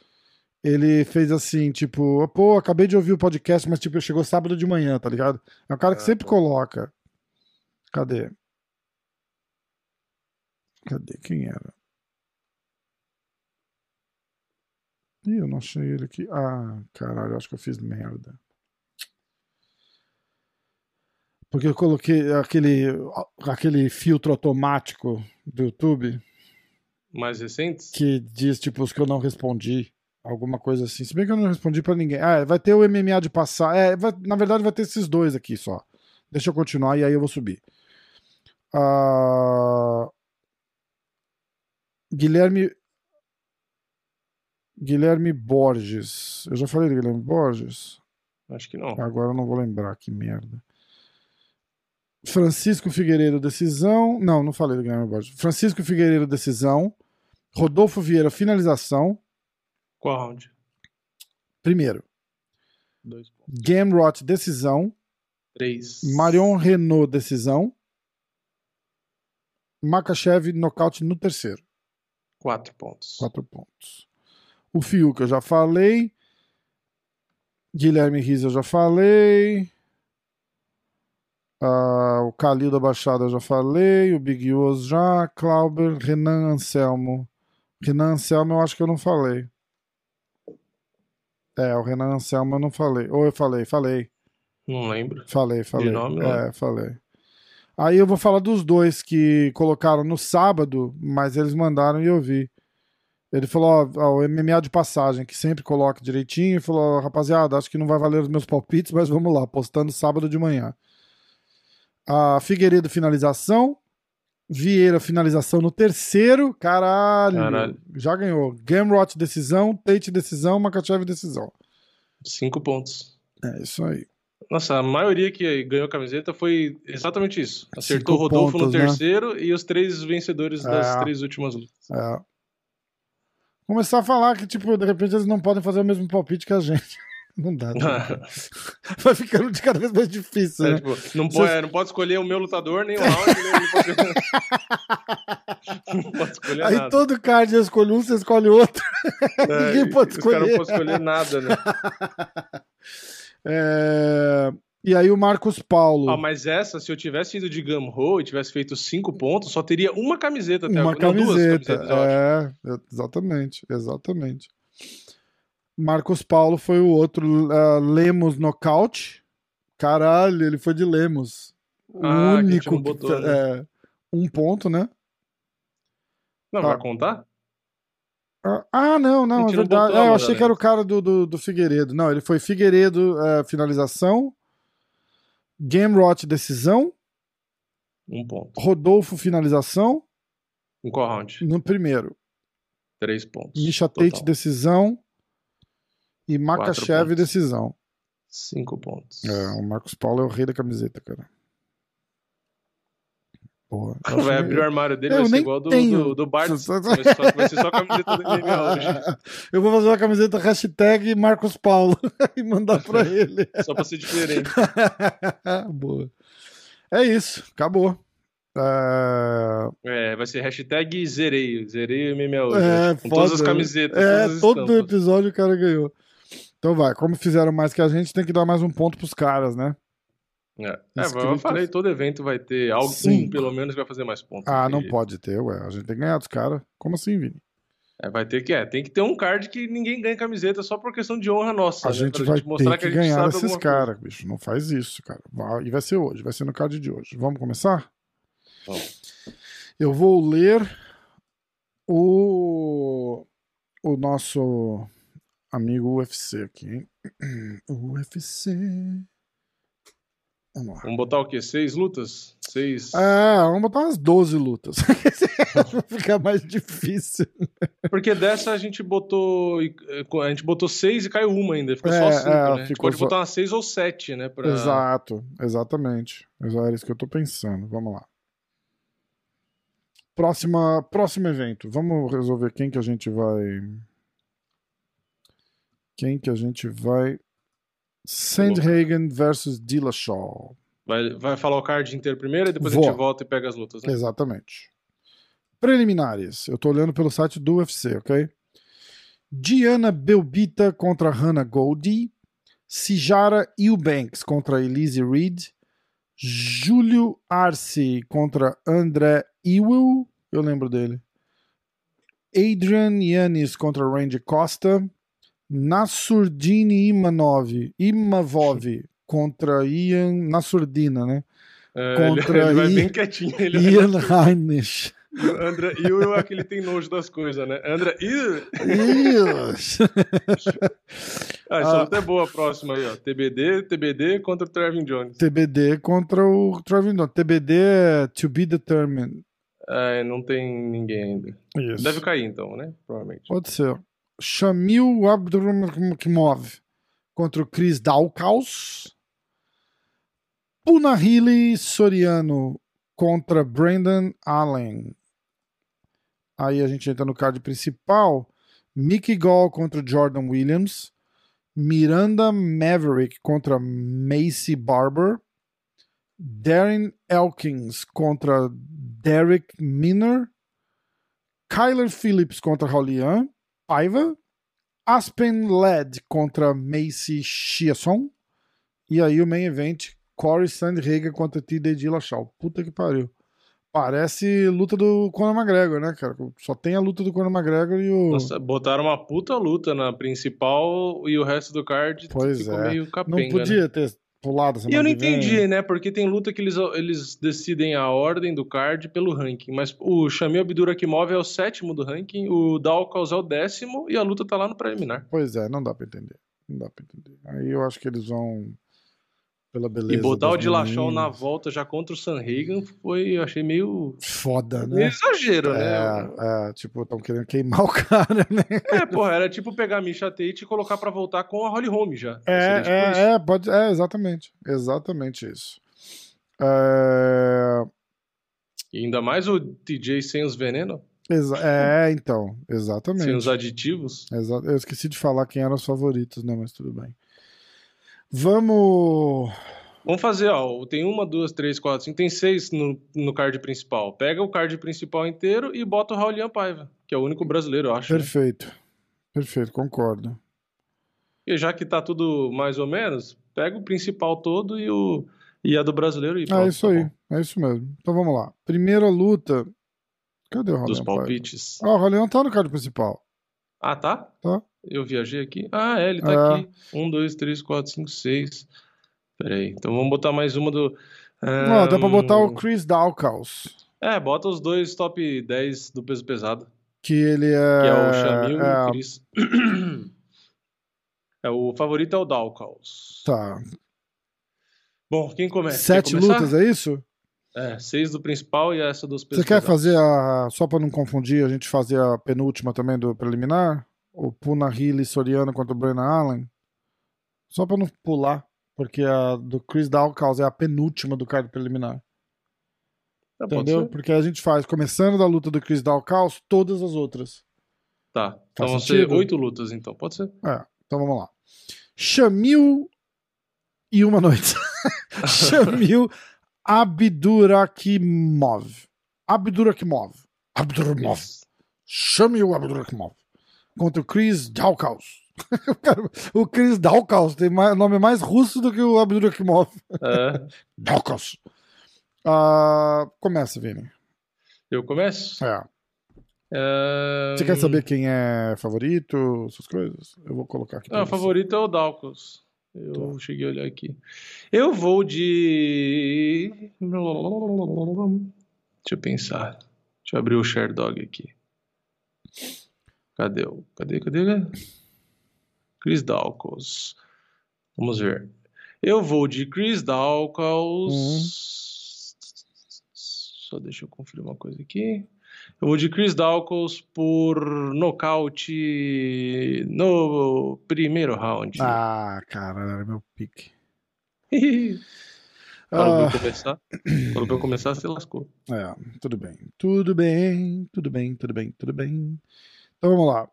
[SPEAKER 1] Ele fez assim, tipo, pô, acabei de ouvir o podcast, mas tipo, chegou sábado de manhã, tá ligado? É um cara que
[SPEAKER 2] Ah,
[SPEAKER 1] sempre
[SPEAKER 2] tá.
[SPEAKER 1] coloca. Cadê? Cadê? Quem era? Ih, eu não achei ele aqui. Ah, caralho, acho que eu fiz merda. Porque eu coloquei aquele, aquele filtro automático do YouTube
[SPEAKER 2] Mais recentes?
[SPEAKER 1] que diz, tipo, os que eu não respondi. Alguma coisa assim. Se bem que eu não respondi pra ninguém. Ah, vai ter o MMA de passar. É, vai- na verdade vai ter esses dois aqui só. Deixa eu continuar e aí eu vou subir. Ah, Guilherme. Guilherme Borges. Eu já falei do Guilherme Borges?
[SPEAKER 2] Acho que não.
[SPEAKER 1] Agora eu não vou lembrar, que merda. Francisco Figueiredo, decisão. Não, não falei do Guilherme Borges. Francisco Figueiredo, decisão. Rodolfo Vieira, finalização.
[SPEAKER 2] Qual round?
[SPEAKER 1] Primeiro.
[SPEAKER 2] Dois pontos.
[SPEAKER 1] Gamrot, decisão.
[SPEAKER 2] Três.
[SPEAKER 1] Marion Renault, decisão. Makachev, nocaute no terceiro.
[SPEAKER 2] Quatro pontos.
[SPEAKER 1] Quatro pontos. O Fiuk eu já falei. Guilherme Riz eu já falei. Ah, o Calil da Baixada eu já falei. O Big Us já. Clauber, Renan Anselmo. Renan Anselmo eu acho que eu não falei. É, o Renan Anselmo eu não falei. Ou eu falei, falei.
[SPEAKER 2] Não lembro.
[SPEAKER 1] Falei, falei.
[SPEAKER 2] nome, não.
[SPEAKER 1] é, falei. Aí eu vou falar dos dois que colocaram no sábado, mas eles mandaram e eu vi. Ele falou, ó, ó, o MMA de passagem, que sempre coloca direitinho, e falou, rapaziada, acho que não vai valer os meus palpites, mas vamos lá, postando sábado de manhã. A Figueiredo, finalização. Vieira, finalização no terceiro. Caralho.
[SPEAKER 2] Caralho.
[SPEAKER 1] Já ganhou. Gamrot, decisão. Tate, decisão. Makachev, decisão.
[SPEAKER 2] Cinco pontos.
[SPEAKER 1] É isso aí.
[SPEAKER 2] Nossa, a maioria que ganhou a camiseta foi exatamente isso. Acertou
[SPEAKER 1] Cinco
[SPEAKER 2] Rodolfo no
[SPEAKER 1] pontos, né?
[SPEAKER 2] terceiro e os três vencedores das
[SPEAKER 1] É.
[SPEAKER 2] três últimas lutas.
[SPEAKER 1] É. Começar a falar que, tipo, de repente eles não podem fazer o mesmo palpite que a gente. Não dá. né? Vai ficando de cada vez mais difícil,
[SPEAKER 2] É,
[SPEAKER 1] né?
[SPEAKER 2] tipo, não, pode, é, não pode escolher o meu lutador, nem o round, nem não pode... não pode escolher
[SPEAKER 1] Aí
[SPEAKER 2] nada.
[SPEAKER 1] todo card eu escolho um, você escolhe outro.
[SPEAKER 2] É,
[SPEAKER 1] ninguém pode
[SPEAKER 2] Os caras não
[SPEAKER 1] escolher.
[SPEAKER 2] podem escolher nada, né?
[SPEAKER 1] É, E aí o Marcos Paulo.
[SPEAKER 2] Ah, mas essa, se eu tivesse ido de Gamro e tivesse feito cinco pontos, só teria uma camiseta até
[SPEAKER 1] Uma
[SPEAKER 2] agora. Não, duas
[SPEAKER 1] camiseta.
[SPEAKER 2] camisetas,
[SPEAKER 1] é, exatamente, exatamente. Marcos Paulo foi o outro. ah, Lemos nocaute. Caralho, ele foi de Lemos. O
[SPEAKER 2] Ah,
[SPEAKER 1] único.
[SPEAKER 2] botou,
[SPEAKER 1] que-
[SPEAKER 2] né?
[SPEAKER 1] é, um ponto, né?
[SPEAKER 2] Não,
[SPEAKER 1] Tá.
[SPEAKER 2] vai contar?
[SPEAKER 1] Ah, Ah, não, não, é verdade.
[SPEAKER 2] botou
[SPEAKER 1] É, eu achei que era o cara do, do, do Figueiredo. Não, ele foi Figueiredo, é, finalização. Gamrot, decisão.
[SPEAKER 2] Um ponto.
[SPEAKER 1] Rodolfo, finalização.
[SPEAKER 2] Em qual round?
[SPEAKER 1] No primeiro.
[SPEAKER 2] Três pontos.
[SPEAKER 1] Misha. Tate, decisão. E Makachev decisão.
[SPEAKER 2] Cinco pontos.
[SPEAKER 1] É, o Marcos Paulo é o rei da camiseta, cara.
[SPEAKER 2] Porra, vai abrir o armário dele, vai ser igual do, do, do Bart. Vai ser, só, vai ser só a camiseta do MMA hoje.
[SPEAKER 1] Eu vou fazer uma camiseta hashtag Marcos Paulo e mandar pra ele.
[SPEAKER 2] só pra ser diferente.
[SPEAKER 1] Boa. É isso, acabou.
[SPEAKER 2] Uh... É, vai ser hashtag zerei, zerei o MMA hoje.
[SPEAKER 1] É,
[SPEAKER 2] com todas as camisetas.
[SPEAKER 1] É, todo episódio o cara ganhou. Então vai, como fizeram mais que a gente, tem que dar mais um ponto pros caras, né?
[SPEAKER 2] É, é eu falei, todo evento vai ter algum, Sim. pelo menos, que vai fazer mais pontos.
[SPEAKER 1] Ah, não pode ter, ué. A gente tem que ganhar dos caras. Como assim, Vini?
[SPEAKER 2] É, vai ter que, é, tem que ter um card que ninguém ganha camiseta só por questão de honra nossa.
[SPEAKER 1] A né? gente vai gente ter que, que ganhar esses caras, bicho. Não faz isso, cara. Vai, e vai ser hoje, vai ser no card de hoje. Vamos começar?
[SPEAKER 2] Vamos.
[SPEAKER 1] Eu vou ler o, o nosso amigo UFC aqui, hein? UFC.
[SPEAKER 2] Vamos lá. Vamos botar o quê? Seis lutas? Seis.
[SPEAKER 1] É, vamos botar umas 12 lutas. Fica mais difícil.
[SPEAKER 2] Porque dessa a gente botou. A gente botou seis e caiu uma ainda. Ficou é, só cinco, é, né? A gente pode só... botar umas seis ou sete, né? Pra...
[SPEAKER 1] Exato, exatamente. Era isso que eu tô pensando. Vamos lá. Próxima, próximo evento. Vamos resolver quem que a gente vai. Quem que a gente vai Sandhagen versus Dillashaw.
[SPEAKER 2] Vai, vai falar o card inteiro primeiro e depois Vou. a gente volta e pega as lutas, né?
[SPEAKER 1] Exatamente. Preliminares. Eu tô olhando pelo site do UFC, ok? Diana Belbita contra Hannah Goldie. Sijara Eubanks contra Elise Reed. Júlio Arce contra André Ewell. Eu lembro dele. Adrian Yanis contra Randy Costa. Nasurdini Imanov, Imavov contra Ian Nasurdina, né?
[SPEAKER 2] É, contra ele, ele vai bem quietinho. Ele
[SPEAKER 1] Ian Heinisch.
[SPEAKER 2] André Iu é que ele tem nojo das coisas, né? André Iu. ah, essa ah, luta é boa a próxima aí, ó. TBD, TBD contra o Trevin Jones.
[SPEAKER 1] TBD contra o Trevin Jones. TBD é To Be Determined.
[SPEAKER 2] É, não tem ninguém ainda. Isso. Deve cair então, né? Provavelmente.
[SPEAKER 1] Pode ser. Shamil Abdurrahimov contra o Chris Dalkaus. Punahili Soriano contra Brandon Allen. Aí a gente entra no card principal. Mickey Gall contra Jordan Williams. Miranda Maverick contra Macy Barber. Darren Elkins contra Derek Miner. Kyler Phillips contra Rolian. Paiva, Aspen Led contra Macy Chiasson. E aí o main event, Corey Sandhagen contra T.D. Dillashaw. Puta que pariu. Parece luta do Conor McGregor, né, cara? Só tem a luta do Conor McGregor e o.
[SPEAKER 2] Nossa, botaram uma puta luta na principal e o resto do card
[SPEAKER 1] pois ficou é. meio capenga, Não podia né? ter pulado
[SPEAKER 2] E eu não entendi, né? Porque tem luta que eles, eles decidem a ordem do card pelo ranking. Mas o Shamil Abdurakhimov é o sétimo do ranking, o Dalkaus é o décimo e a luta tá lá no preliminar.
[SPEAKER 1] Pois é, não dá pra entender. Não dá pra entender. Aí eu acho que eles vão pela beleza.
[SPEAKER 2] E botar o Dillashaw na volta já contra o Sanhagen foi, eu achei meio.
[SPEAKER 1] Foda, né?
[SPEAKER 2] Meio exagero,
[SPEAKER 1] é,
[SPEAKER 2] né?
[SPEAKER 1] É, tipo, estão querendo queimar o cara, né?
[SPEAKER 2] É, porra, era tipo pegar a Misha Tate e colocar para voltar com a Holly Holm já.
[SPEAKER 1] É, tipo é, é, pode, é, exatamente. Exatamente isso. É...
[SPEAKER 2] E ainda mais o TJ sem os venenos.
[SPEAKER 1] Exa é, então, exatamente. Sem
[SPEAKER 2] os aditivos.
[SPEAKER 1] Exa eu esqueci de falar quem eram os favoritos, né? Mas tudo bem. Vamos.
[SPEAKER 2] Vamos fazer, ó. Tem uma, duas, três, quatro, cinco. Tem seis no, no card principal. Pega o card principal inteiro e bota o Raulian Paiva, que é o único brasileiro, eu acho.
[SPEAKER 1] Né? Perfeito. Né? Perfeito, concordo.
[SPEAKER 2] E já que tá tudo mais ou menos, pega o principal todo e, o, e a do brasileiro e
[SPEAKER 1] é pronto, É isso tá aí, bom. é isso mesmo. Então vamos lá. Primeira luta. Cadê o Raulian
[SPEAKER 2] Dos palpites.
[SPEAKER 1] Paiva? Ah, o Raulian tá no card principal.
[SPEAKER 2] Ah, tá?
[SPEAKER 1] Tá.
[SPEAKER 2] Eu viajei aqui. Ah, é, ele tá é. aqui. Um, dois, três, quatro, cinco, seis. Peraí. Então vamos botar mais uma do.
[SPEAKER 1] Um... Não, dá pra botar o Chris Dawkins.
[SPEAKER 2] É, bota os dois top 10 do peso pesado.
[SPEAKER 1] Que ele é.
[SPEAKER 2] Que é o Shamil é... e o Chris. é, o favorito é o Dawkins.
[SPEAKER 1] Tá.
[SPEAKER 2] Bom, quem começa?
[SPEAKER 1] Sete lutas, é isso?
[SPEAKER 2] É, seis do principal e essa dos pesos
[SPEAKER 1] Você quer fazer a. Só pra não confundir, a gente fazer a penúltima também do preliminar? O Punahili Soriano contra o Brennan Allen. Só pra não pular, porque a do Chris Dawkins é a penúltima do card preliminar.
[SPEAKER 2] Pode
[SPEAKER 1] Entendeu? Porque a gente faz, começando da luta do Chris Dawkins, todas as outras.
[SPEAKER 2] Tá. Então vão ser oito lutas, então. Pode ser.
[SPEAKER 1] É, então vamos lá. Shamil e uma noite. Shamil Abdurakimov. Abdurakimov. Abdurakimov.
[SPEAKER 2] Isso.
[SPEAKER 1] Shamil Abdurakimov. Contra o Chris Dawkins. O Chris Dawkins tem mais- nome mais russo do que o Abdurakimov.
[SPEAKER 2] É,
[SPEAKER 1] Dawkins. Ah, começa, Vini.
[SPEAKER 2] eu começo?
[SPEAKER 1] É.
[SPEAKER 2] É,
[SPEAKER 1] Você quer saber quem é favorito, essas coisas? Eu vou colocar aqui.
[SPEAKER 2] Ah, favorito é o Dawkins. Eu
[SPEAKER 1] Tá.
[SPEAKER 2] cheguei a olhar aqui. Eu vou de. Deixa eu pensar. Deixa eu abrir o Sherdog aqui. Cadê o. Cadê, cadê? Chris Dawkins. Vamos ver. Eu vou de Chris Dawkins. Só deixa eu conferir uma coisa aqui. Eu vou de Chris Dawkins por nocaute no primeiro round.
[SPEAKER 1] Ah, cara, era meu pique.
[SPEAKER 2] Quando
[SPEAKER 1] Ah,
[SPEAKER 2] eu começar, quando eu começar, você lascou.
[SPEAKER 1] é, tudo bem. Tudo bem, tudo bem, tudo bem, tudo bem. Então vamos lá.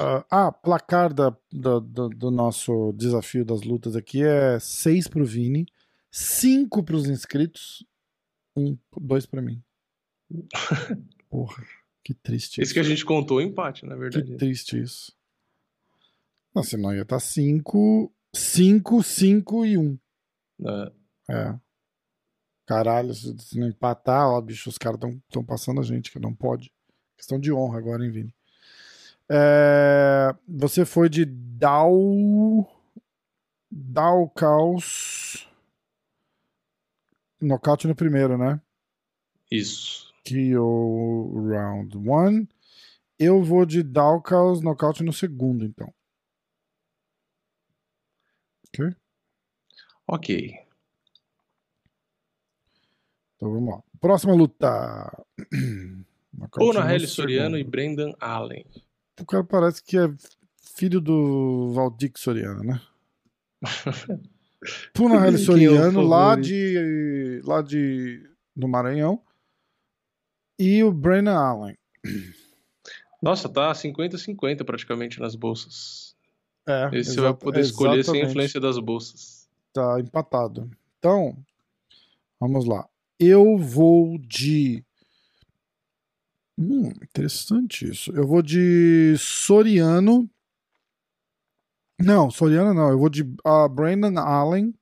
[SPEAKER 1] Ah, ah, placar da, da- do, do nosso desafio das lutas aqui é 6 pro Vini, 5 pros inscritos, 1, 2 pra mim. Porra, que triste
[SPEAKER 2] Esse que a gente contou o empate, na
[SPEAKER 1] Que
[SPEAKER 2] verdade.
[SPEAKER 1] triste isso. Não, senão ia estar 5, 5, 5 e 1.
[SPEAKER 2] É.
[SPEAKER 1] É. Caralho, se, se não empatar, ó, bicho, os caras estão passando a gente, que não pode. Questão de honra agora, hein, Vini? É, você foi de Dow. Dow Caos. Nocaute no primeiro, né?
[SPEAKER 2] Isso.
[SPEAKER 1] KO Round 1. Eu vou de Dow Caos nocaute no segundo, então. Ok?
[SPEAKER 2] Ok.
[SPEAKER 1] Então vamos lá. Próxima luta. Nocaute
[SPEAKER 2] Ona Helly Soriano e. Brendan Allen.
[SPEAKER 1] O cara parece que é filho do Valdir Soriano, né? Puna Helly
[SPEAKER 2] Quem o
[SPEAKER 1] Soriano, lá de. lá de. do Maranhão. E o Brennan Allen.
[SPEAKER 2] Nossa, tá 50-50 praticamente nas bolsas.
[SPEAKER 1] É,
[SPEAKER 2] Esse você vai poder escolher sem
[SPEAKER 1] exatamente.
[SPEAKER 2] influência das bolsas.
[SPEAKER 1] Tá empatado. Então, vamos lá. Eu vou de. Hum, interessante isso. Eu vou de Soriano. Não, Soriano não. Eu vou de ah, Brandon Allen.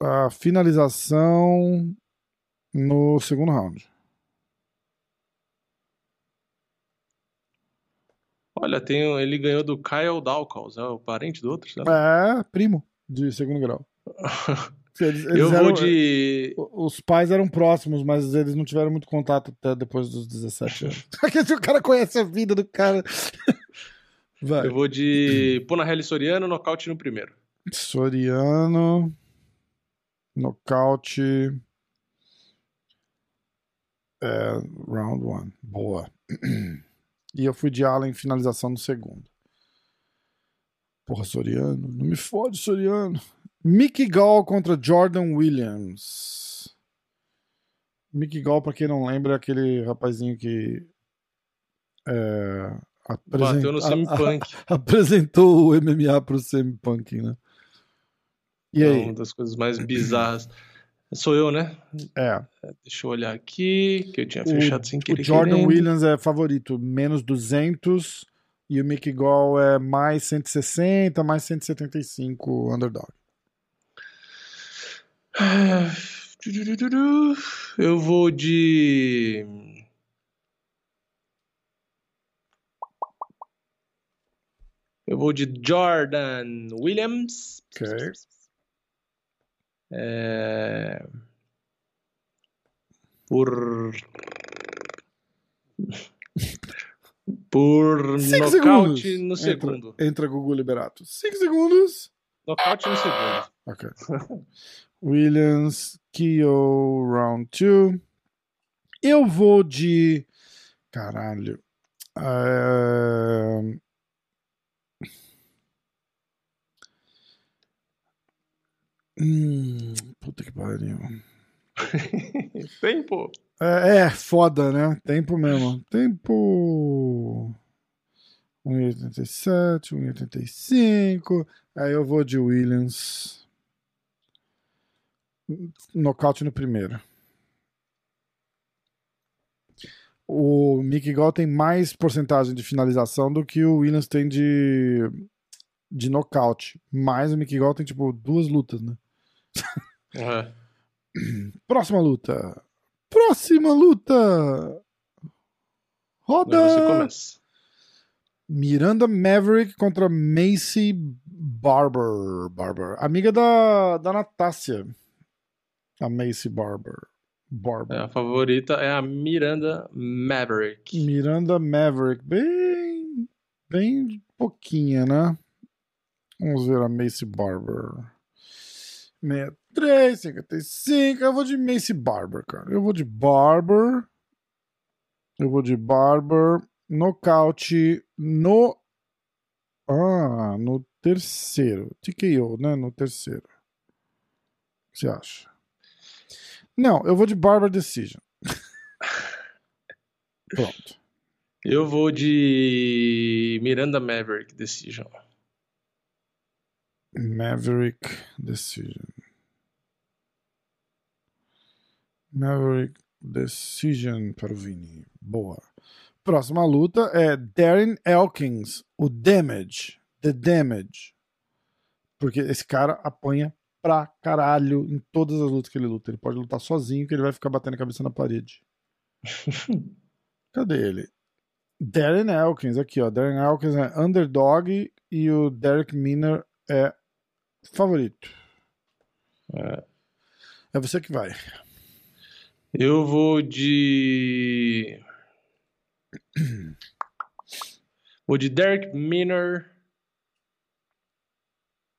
[SPEAKER 1] A finalização no segundo round.
[SPEAKER 2] Olha, tem, ele ganhou do Kyle Dawkins, é o parente do outro?
[SPEAKER 1] É, primo de segundo grau. Eles- eles
[SPEAKER 2] Eu vou
[SPEAKER 1] eram-
[SPEAKER 2] de.
[SPEAKER 1] Os pais eram próximos, mas eles não tiveram muito contato até depois dos 17 anos. O cara conhece a vida do cara. Vai.
[SPEAKER 2] Eu vou de Pona Helly Soriano, nocaute no primeiro.
[SPEAKER 1] Soriano. Nocaute. É, round one. Boa. E eu fui de Allen finalização no segundo. Porra, Soriano. Não me fode, Soriano. Mickey Gall contra Jordan Williams. Mickey Gall, pra quem não lembra, é aquele rapazinho que. É, apresen-
[SPEAKER 2] Bateu no
[SPEAKER 1] a- a-
[SPEAKER 2] semi-punk.
[SPEAKER 1] apresentou o MMA pro semi-punk, né? E
[SPEAKER 2] É
[SPEAKER 1] aí?
[SPEAKER 2] uma das coisas mais bizarras. Sou eu, né?
[SPEAKER 1] É.
[SPEAKER 2] Deixa eu olhar aqui, que eu tinha
[SPEAKER 1] O,
[SPEAKER 2] fechado sem
[SPEAKER 1] o
[SPEAKER 2] querer.
[SPEAKER 1] Jordan
[SPEAKER 2] querendo.
[SPEAKER 1] Williams é favorito, menos 200. E o Mickey Gall é mais 160, mais 175 underdog.
[SPEAKER 2] Eu vou de. Eu vou de Jordan Williams.
[SPEAKER 1] Ok.
[SPEAKER 2] É, Por. Por
[SPEAKER 1] Cinco
[SPEAKER 2] nocaute
[SPEAKER 1] segundos.
[SPEAKER 2] no
[SPEAKER 1] Entra.
[SPEAKER 2] segundo.
[SPEAKER 1] Entra Gugu Liberato. 5 segundos.
[SPEAKER 2] Nocaute no segundo.
[SPEAKER 1] Ok. Williams, Kyo, round 2. Eu vou de. Caralho. É... Hum, puta que pariu.
[SPEAKER 2] Tempo.
[SPEAKER 1] É, é, foda, né? Tempo mesmo. Tempo. 1,87, 1,85. Aí eu vou de Williams. Nocaute no primeiro. O Mick Gall tem mais porcentagem de finalização do que o Williams tem de, de nocaute. Mas o Mick Gall tem, tipo, duas lutas, né?
[SPEAKER 2] É.
[SPEAKER 1] Próxima luta. Próxima luta. Roda.
[SPEAKER 2] Você começa.
[SPEAKER 1] Miranda Maverick contra Macy Barber. Barber. Amiga da, da Natácia. A Macy Barber. Barber.
[SPEAKER 2] É, a favorita é a Miranda Maverick.
[SPEAKER 1] Miranda Maverick. Bem. Bem pouquinha, né? Vamos ver a Macy Barber. 63, 55. Eu vou de Macy Barber, cara. Eu vou de Barber. Eu vou de Barber. Nocaute no. Ah, no terceiro. TKO, né? No terceiro. O que você acha? Não, eu vou de Barber Decision. Pronto.
[SPEAKER 2] Eu vou de Miranda Maverick Decision.
[SPEAKER 1] Maverick Decision. Maverick Decision para o Vini. Boa. Próxima luta é Darren Elkins, o Damage. The Damage. Porque esse cara apanha pra caralho em todas as lutas que ele luta. Ele pode lutar sozinho que ele vai ficar batendo a cabeça na parede. Cadê ele? Darren Elkins, aqui ó. Darren Elkins é underdog e o Derek Miner é favorito.
[SPEAKER 2] É.
[SPEAKER 1] É você que vai.
[SPEAKER 2] Eu vou de. Vou de Derek Miner.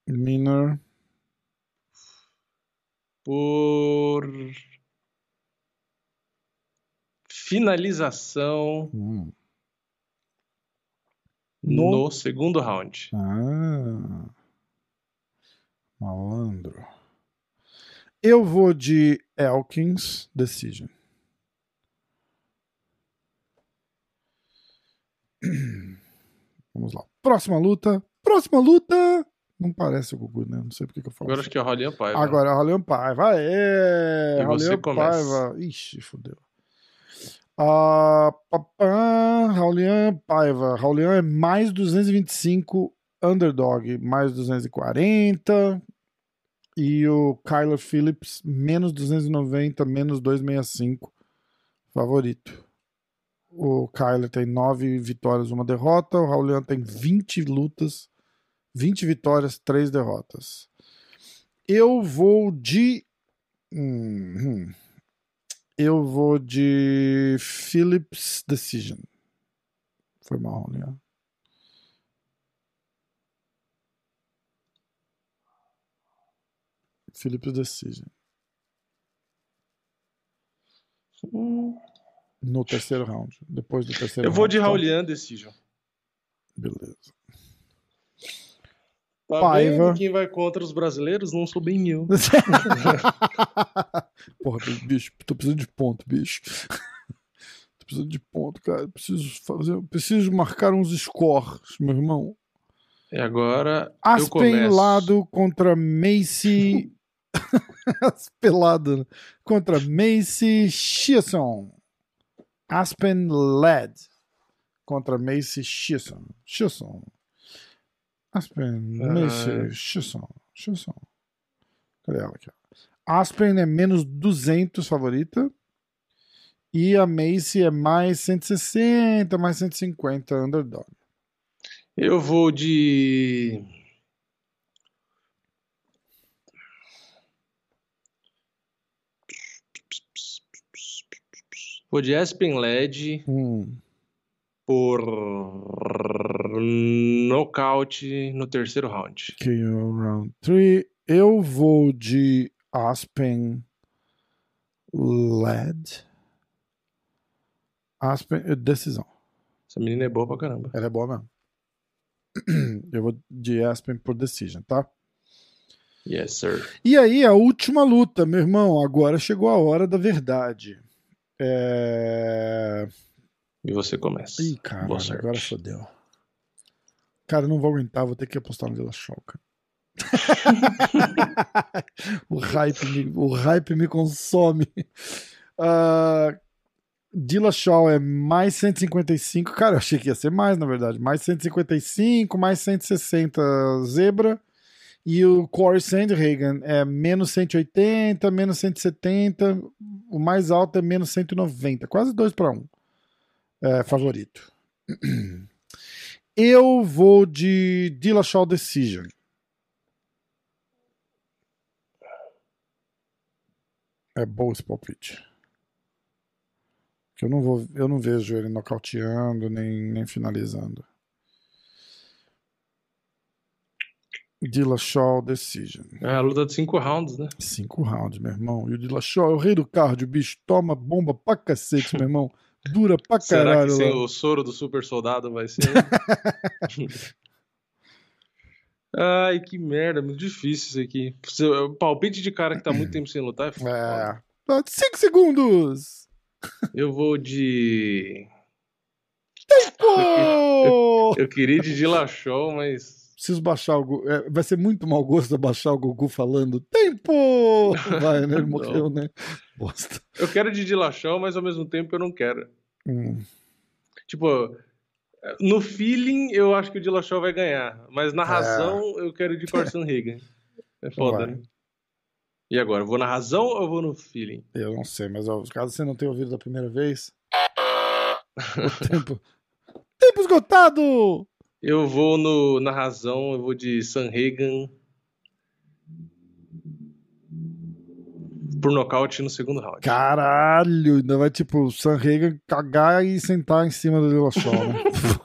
[SPEAKER 1] Miner.
[SPEAKER 2] por finalização
[SPEAKER 1] Hum.
[SPEAKER 2] no, segundo round.
[SPEAKER 1] Ah. Malandro. Eu vou de Elkins Decision. Vamos lá. Próxima luta. Próxima luta. Não parece o Gugu, né? Não sei porque que eu falo
[SPEAKER 2] Agora
[SPEAKER 1] assim.
[SPEAKER 2] acho que é o Rolian Paiva.
[SPEAKER 1] Agora, Raulian Paiva. Aê!
[SPEAKER 2] E.
[SPEAKER 1] Paiva. Ixi, fodeu. Ah, Raulian Paiva. Raulian é mais 225, underdog mais 240. E o Kyler Phillips, menos 290, menos 265, favorito. O Kyler tem 9 vitórias, uma derrota. O Raulian tem 20 lutas, 20 vitórias, 3 derrotas. Eu vou de. Hum, hum. Eu vou de Phillips Decision. Foi mal, né? Phillips Decision.
[SPEAKER 2] Hum,
[SPEAKER 1] No terceiro round. Depois do terceiro
[SPEAKER 2] Eu vou
[SPEAKER 1] round.
[SPEAKER 2] de? Raulian Decision.
[SPEAKER 1] Beleza.
[SPEAKER 2] Tá
[SPEAKER 1] Paiva.
[SPEAKER 2] quem vai contra os brasileiros? Não sou bem eu.
[SPEAKER 1] Porra, bicho, tô precisando de ponto, bicho. tô precisando de ponto, cara. Preciso fazer, preciso marcar uns scores, meu irmão.
[SPEAKER 2] E agora eu
[SPEAKER 1] Aspen. Lado contra Macy. Pelado. né? Contra Macy Chiasson. Aspen Led contra Macy Chiasson. Chiasson. Aspen
[SPEAKER 2] Ah.
[SPEAKER 1] Macy Chiasson. Chiasson. Cadê ela aqui? Aspen é menos 200 favorita. E a Macy é mais 160, mais 150 underdog.
[SPEAKER 2] Eu vou de. Vou de Aspen LED
[SPEAKER 1] Hum.
[SPEAKER 2] por nocaute no terceiro round.
[SPEAKER 1] KO round 3. Eu vou de Aspen LED. Aspen, eh, decisão.
[SPEAKER 2] Essa menina é boa pra caramba.
[SPEAKER 1] Ela é boa mesmo. Eu vou de Aspen por decision, tá?
[SPEAKER 2] Yes, sir.
[SPEAKER 1] E aí, a última luta, meu irmão. Agora chegou a hora da verdade. É...
[SPEAKER 2] E você começa.
[SPEAKER 1] Ih, cara,
[SPEAKER 2] Boa sorte.
[SPEAKER 1] agora fodeu. Cara, não vou aguentar, vou ter que apostar no Vila Choca. o, hype me, o hype me consome. Uh, Dillashaw é mais 155. Cara, eu achei que ia ser mais, na verdade. Mais 155, mais 160 zebra. E o Corey Sandhagen é menos 180, menos 170. O mais alto é menos 190. Quase 2 para 1. É, favorito. Eu vou de Dillashaw Decision. É bom esse palpite. Eu não vou, eu não vejo ele nocauteando nem, nem finalizando. Dillashaw Decision.
[SPEAKER 2] É a luta de cinco rounds, né?
[SPEAKER 1] Cinco rounds, meu irmão. E o Dillashaw é o rei do cardio, bicho. Toma bomba pra cacete, meu irmão. Dura pra
[SPEAKER 2] Será
[SPEAKER 1] caralho.
[SPEAKER 2] que sem
[SPEAKER 1] lá.
[SPEAKER 2] o soro do super soldado vai ser? Ai, que merda, muito difícil isso aqui. Seu- Palpite de cara que tá muito tempo sem lutar é foda.
[SPEAKER 1] É. Cinco segundos!
[SPEAKER 2] Eu vou de.
[SPEAKER 1] Pô!
[SPEAKER 2] Eu queria de Dillashaw, mas.
[SPEAKER 1] Preciso baixar o. É, vai ser muito mau gosto baixar o Gugu falando tempo! Vai, né? Ele morreu, né? Bosta.
[SPEAKER 2] Eu quero de Dillashaw, mas ao mesmo tempo eu não quero.
[SPEAKER 1] Hum.
[SPEAKER 2] Tipo, no feeling eu acho que o Dillashaw vai ganhar, mas na razão eu quero de Corson Hagan. É foda, né? E agora, vou na razão ou vou no feeling?
[SPEAKER 1] Eu não sei, mas ó, caso você não tenha ouvido da primeira vez. tempo. Tempo esgotado!
[SPEAKER 2] Eu vou no, na razão, eu vou de Sanhagan por nocaute no segundo round.
[SPEAKER 1] Caralho! Ainda vai tipo o Sam Hagan cagar e sentar em cima do Dillashaw, né?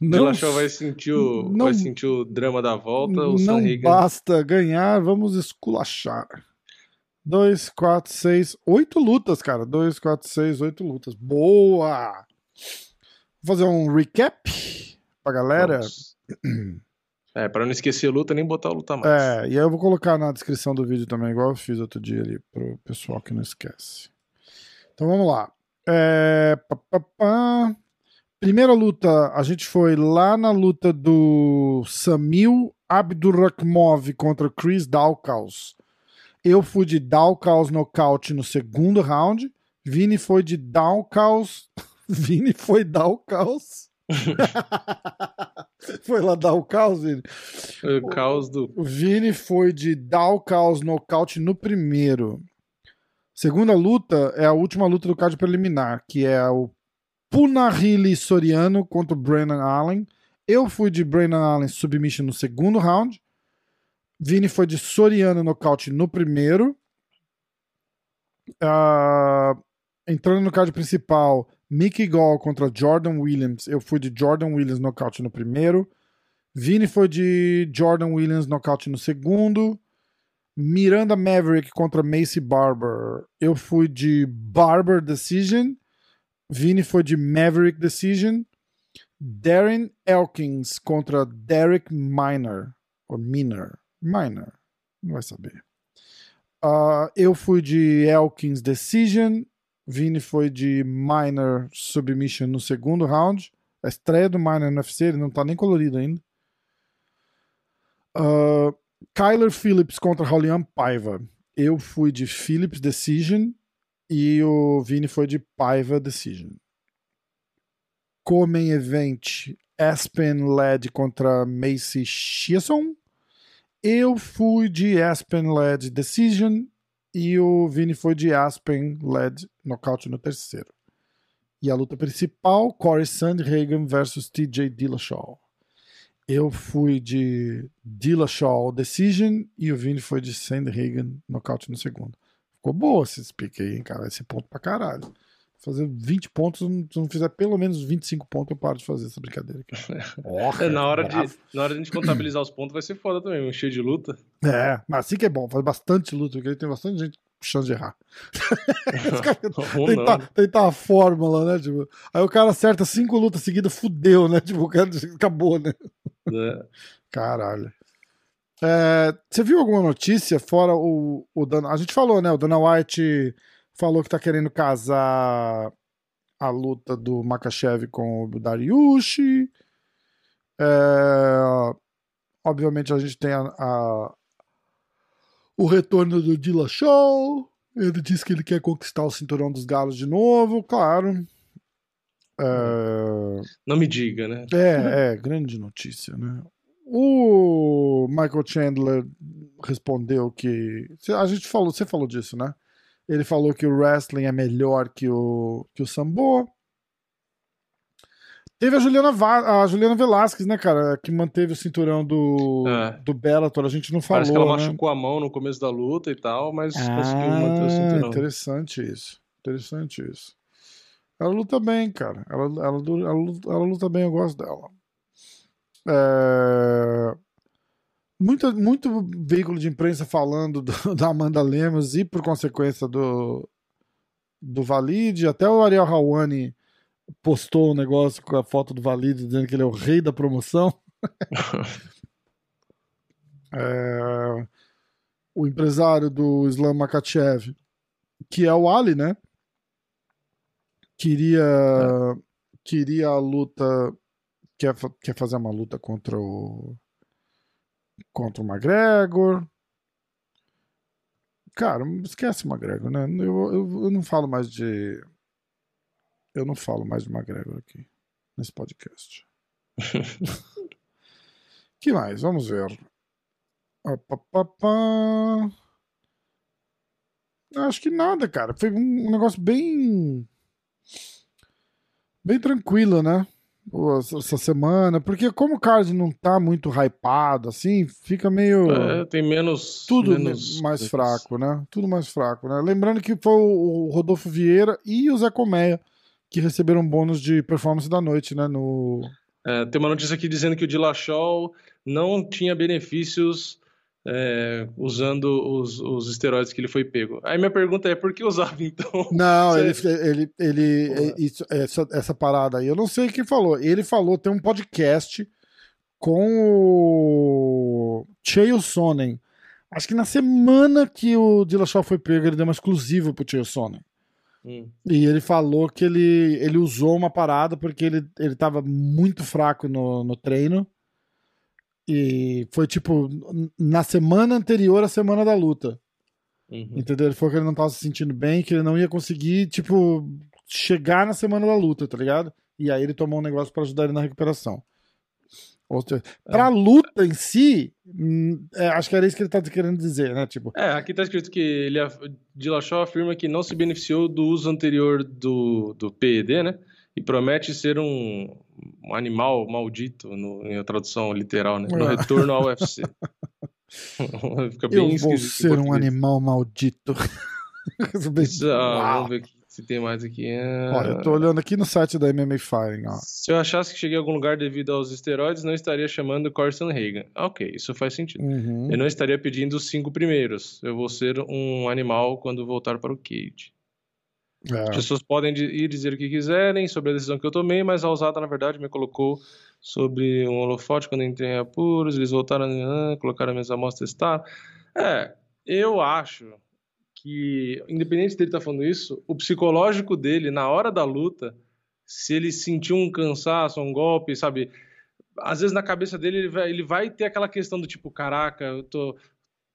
[SPEAKER 2] O Dillashaw vai sentir o,
[SPEAKER 1] não-
[SPEAKER 2] vai sentir o drama da volta, o
[SPEAKER 1] não
[SPEAKER 2] Sanhagan...
[SPEAKER 1] basta ganhar, vamos esculachar. 2, 4, 6, 8 lutas, cara. 2, 4, 6, 8 lutas. Boa! Vou fazer um recap pra galera.
[SPEAKER 2] Vamos. É, pra não esquecer luta, nem botar o luta mais.
[SPEAKER 1] É, e aí eu vou colocar na descrição do vídeo também, igual eu fiz outro dia ali, pro pessoal que não esquece. Então vamos lá. É, pá, pá, pá. Primeira luta, a gente foi lá na luta do Samil Abdurakhmov contra Chris Daukaus. Eu fui de Daukaus nocaute no segundo round. Vini foi de Daukaus. Vini foi Daukaus. foi lá dar o caos, Vini.
[SPEAKER 2] O caos do.
[SPEAKER 1] O Vini foi de dar o caos nocaute no primeiro. Segunda luta é a última luta do card preliminar, que é o Punahili Soriano contra o Brennan Allen. Eu fui de Brennan Allen submission no segundo round. Vini foi de Soriano nocaute no primeiro. Ah, entrando no card principal, Mickey Gall contra Jordan Williams. Eu fui de Jordan Williams nocaute no primeiro. Vini foi de Jordan Williams nocaute no segundo. Miranda Maverick contra Macy Barber. Eu fui de Barber Decision. Vini foi de Maverick Decision. Darren Elkins contra Derek Miner. Ou Miner. Miner. Não vai saber. Ah, eu fui de Elkins Decision. Vini foi de Miner Submission no segundo round. A estreia do Miner no UFC, ele não tá nem colorido ainda. Ah, Kyler Phillips contra Rolian Paiva. Eu fui de Phillips Decision e o Vini foi de Paiva Decision. Comem Event Aspen Led contra Macy Chiasson. Eu fui de Aspen Led Decision e o Vini foi de Aspen Led Knockout no terceiro. E a luta principal, Corey Sandhagen versus TJ Dillashaw. Eu fui de Dillashaw Decision e o Vini foi de Sandhagen Knockout no segundo. Ficou boa esse pique aí, hein, cara. Esse ponto pra caralho. Fazer 20 pontos, se não fizer pelo menos 25 pontos, eu paro de fazer essa brincadeira aqui.
[SPEAKER 2] É, na, hora de, na hora de a gente contabilizar os pontos vai ser foda também, um cheio de luta.
[SPEAKER 1] É, mas assim que é bom, faz bastante luta, porque tem bastante gente chance de errar. tentar, tentar a fórmula, né? Tipo, aí o cara acerta cinco lutas seguidas, fudeu, né? Tipo, o cara acabou, né? É. Caralho. É, você viu alguma notícia fora o, o Dana? A gente falou, né? O Dana White falou que tá querendo casar a luta do Makachev com o Dariushi. É, obviamente a gente tem a, a, o retorno do Dilla Show. Ele disse que ele quer conquistar o cinturão dos galos de novo, claro.
[SPEAKER 2] É... Não me diga, né?
[SPEAKER 1] É, é, grande notícia, né? O Michael Chandler respondeu que. A gente falou, você falou disso, né? Ele falou que o wrestling é melhor que o, que o Sambo. Teve a Juliana, Va a Juliana Velasquez, né, cara, que manteve o cinturão do, é. do Bellator. A gente não falou. Parece que
[SPEAKER 2] ela
[SPEAKER 1] né?
[SPEAKER 2] machucou a mão no começo da luta e tal, mas ah, conseguiu manter o cinturão.
[SPEAKER 1] Interessante isso. Interessante isso. Ela luta bem, cara. Ela, ela, ela, luta, ela luta bem, eu gosto dela. É... Muito, muito veículo de imprensa falando do, da Amanda Lemos e, por consequência, do, do Valide. Até o Ariel Hawani postou um negócio com a foto do Valide dizendo que ele é o rei da promoção. é, o empresário do Islam Makachev, que é o Ali, né? Queria, é. queria a luta. Quer, quer fazer uma luta contra o. Contra o McGregor. Cara, esquece o McGregor, né? Eu, eu, eu não falo mais de eu não falo mais de McGregor aqui, nesse podcast. que mais? Vamos ver. Acho que nada, cara. Foi um negócio bem. Bem tranquilo, né? Essa semana. Porque como o card não tá muito hypado, assim, fica meio.
[SPEAKER 2] É, tem menos.
[SPEAKER 1] Tudo
[SPEAKER 2] menos
[SPEAKER 1] mais fraco, né? Tudo mais fraco, né? Lembrando que foi o Rodolfo Vieira e o Zé Colmeia que receberam bônus de performance da noite, né? No...
[SPEAKER 2] É, tem uma notícia aqui dizendo que o Dillashaw não tinha benefícios é, usando os, os esteroides que ele foi pego. Aí minha pergunta é, por que usava então?
[SPEAKER 1] Não, Você... ele, ele, ele é, isso, essa, essa parada aí, eu não sei quem falou. Ele falou, tem um podcast com o Cheio Sonnen. Acho que na semana que o Dillashaw foi pego, ele deu uma exclusiva pro Cheio Sonnen. Hum. E ele falou que ele, ele usou uma parada porque ele, ele tava muito fraco no, no treino. E foi tipo na semana anterior à semana da luta. Uhum. Entendeu? Ele falou que ele não tava se sentindo bem, que ele não ia conseguir, tipo, chegar na semana da luta, tá ligado? E aí ele tomou um negócio para ajudar ele na recuperação. Pra é. luta em si, hum, é, acho que era isso que ele tá querendo dizer, né? Tipo...
[SPEAKER 2] É, aqui tá escrito que ele, Dillashaw afirma que não se beneficiou do uso anterior do, do PED, né? E promete ser um, um animal maldito, no, em tradução literal, né? No é. retorno ao UFC.
[SPEAKER 1] Fica bem Eu vou ser um animal maldito.
[SPEAKER 2] ah, vamos ver. Se tem mais aqui. É...
[SPEAKER 1] Olha, eu tô olhando aqui no site da MMA Firing. Ó.
[SPEAKER 2] Se eu achasse que cheguei a algum lugar devido aos esteroides, não estaria chamando Corson Reagan. Ok, isso faz sentido. Uhum. Eu não estaria pedindo os cinco primeiros. Eu vou ser um animal quando voltar para o cage. É. As pessoas podem ir dizer o que quiserem sobre a decisão que eu tomei, mas a usada, na verdade, me colocou sobre um holofote quando entrei em apuros. Eles voltaram a colocar minhas amostras testar. É, eu acho que, independente dele estar tá falando isso, o psicológico dele, na hora da luta, se ele sentiu um cansaço, um golpe, sabe? Às vezes na cabeça dele ele vai, ele vai ter aquela questão do tipo, caraca, eu tô,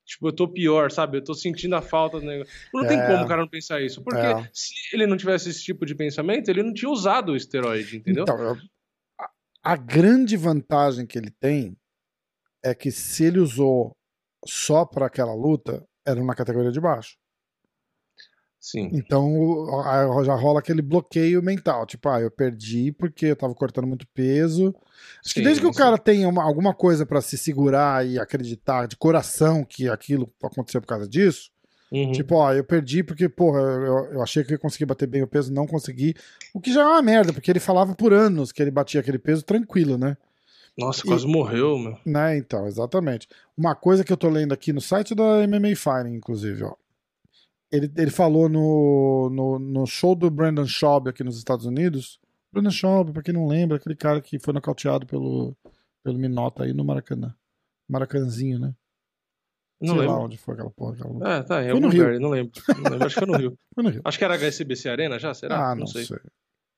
[SPEAKER 2] tipo, eu tô pior, sabe? Eu tô sentindo a falta do negócio. Não é, tem como o cara não pensar isso. Porque é. se ele não tivesse esse tipo de pensamento, ele não tinha usado o esteroide, entendeu? Então,
[SPEAKER 1] a, a grande vantagem que ele tem é que se ele usou só para aquela luta, era uma categoria de baixo.
[SPEAKER 2] Sim.
[SPEAKER 1] Então já rola aquele bloqueio mental, tipo, ah, eu perdi porque eu tava cortando muito peso. Acho sim, que desde que sim. o cara tenha uma, alguma coisa para se segurar e acreditar de coração que aquilo aconteceu por causa disso, uhum. tipo, ó, eu perdi porque, porra, eu, eu, achei que eu ia conseguir bater bem o peso, não consegui. O que já é uma merda, porque ele falava por anos que ele batia aquele peso tranquilo, né?
[SPEAKER 2] Nossa, quase e, morreu, meu.
[SPEAKER 1] Né, então, exatamente. Uma coisa que eu tô lendo aqui no site da MMA Fighting, inclusive, ó ele, ele falou no, no, no show do Brandon Schaub aqui nos Estados Unidos. Brandon Schaub, pra quem não lembra, aquele cara que foi nocauteado pelo, pelo Minota aí no Maracanã. Maracanãzinho, né?
[SPEAKER 2] Não
[SPEAKER 1] Sei
[SPEAKER 2] lembro.
[SPEAKER 1] lá onde foi aquela porra. Aquela luta.
[SPEAKER 2] É, tá, em
[SPEAKER 1] Foi
[SPEAKER 2] algum
[SPEAKER 1] no Rio.
[SPEAKER 2] não lembro. Não lembro. Acho que foi no Rio.
[SPEAKER 1] Foi no Rio.
[SPEAKER 2] Acho que era HSBC Arena já, será?
[SPEAKER 1] Ah, não, sei.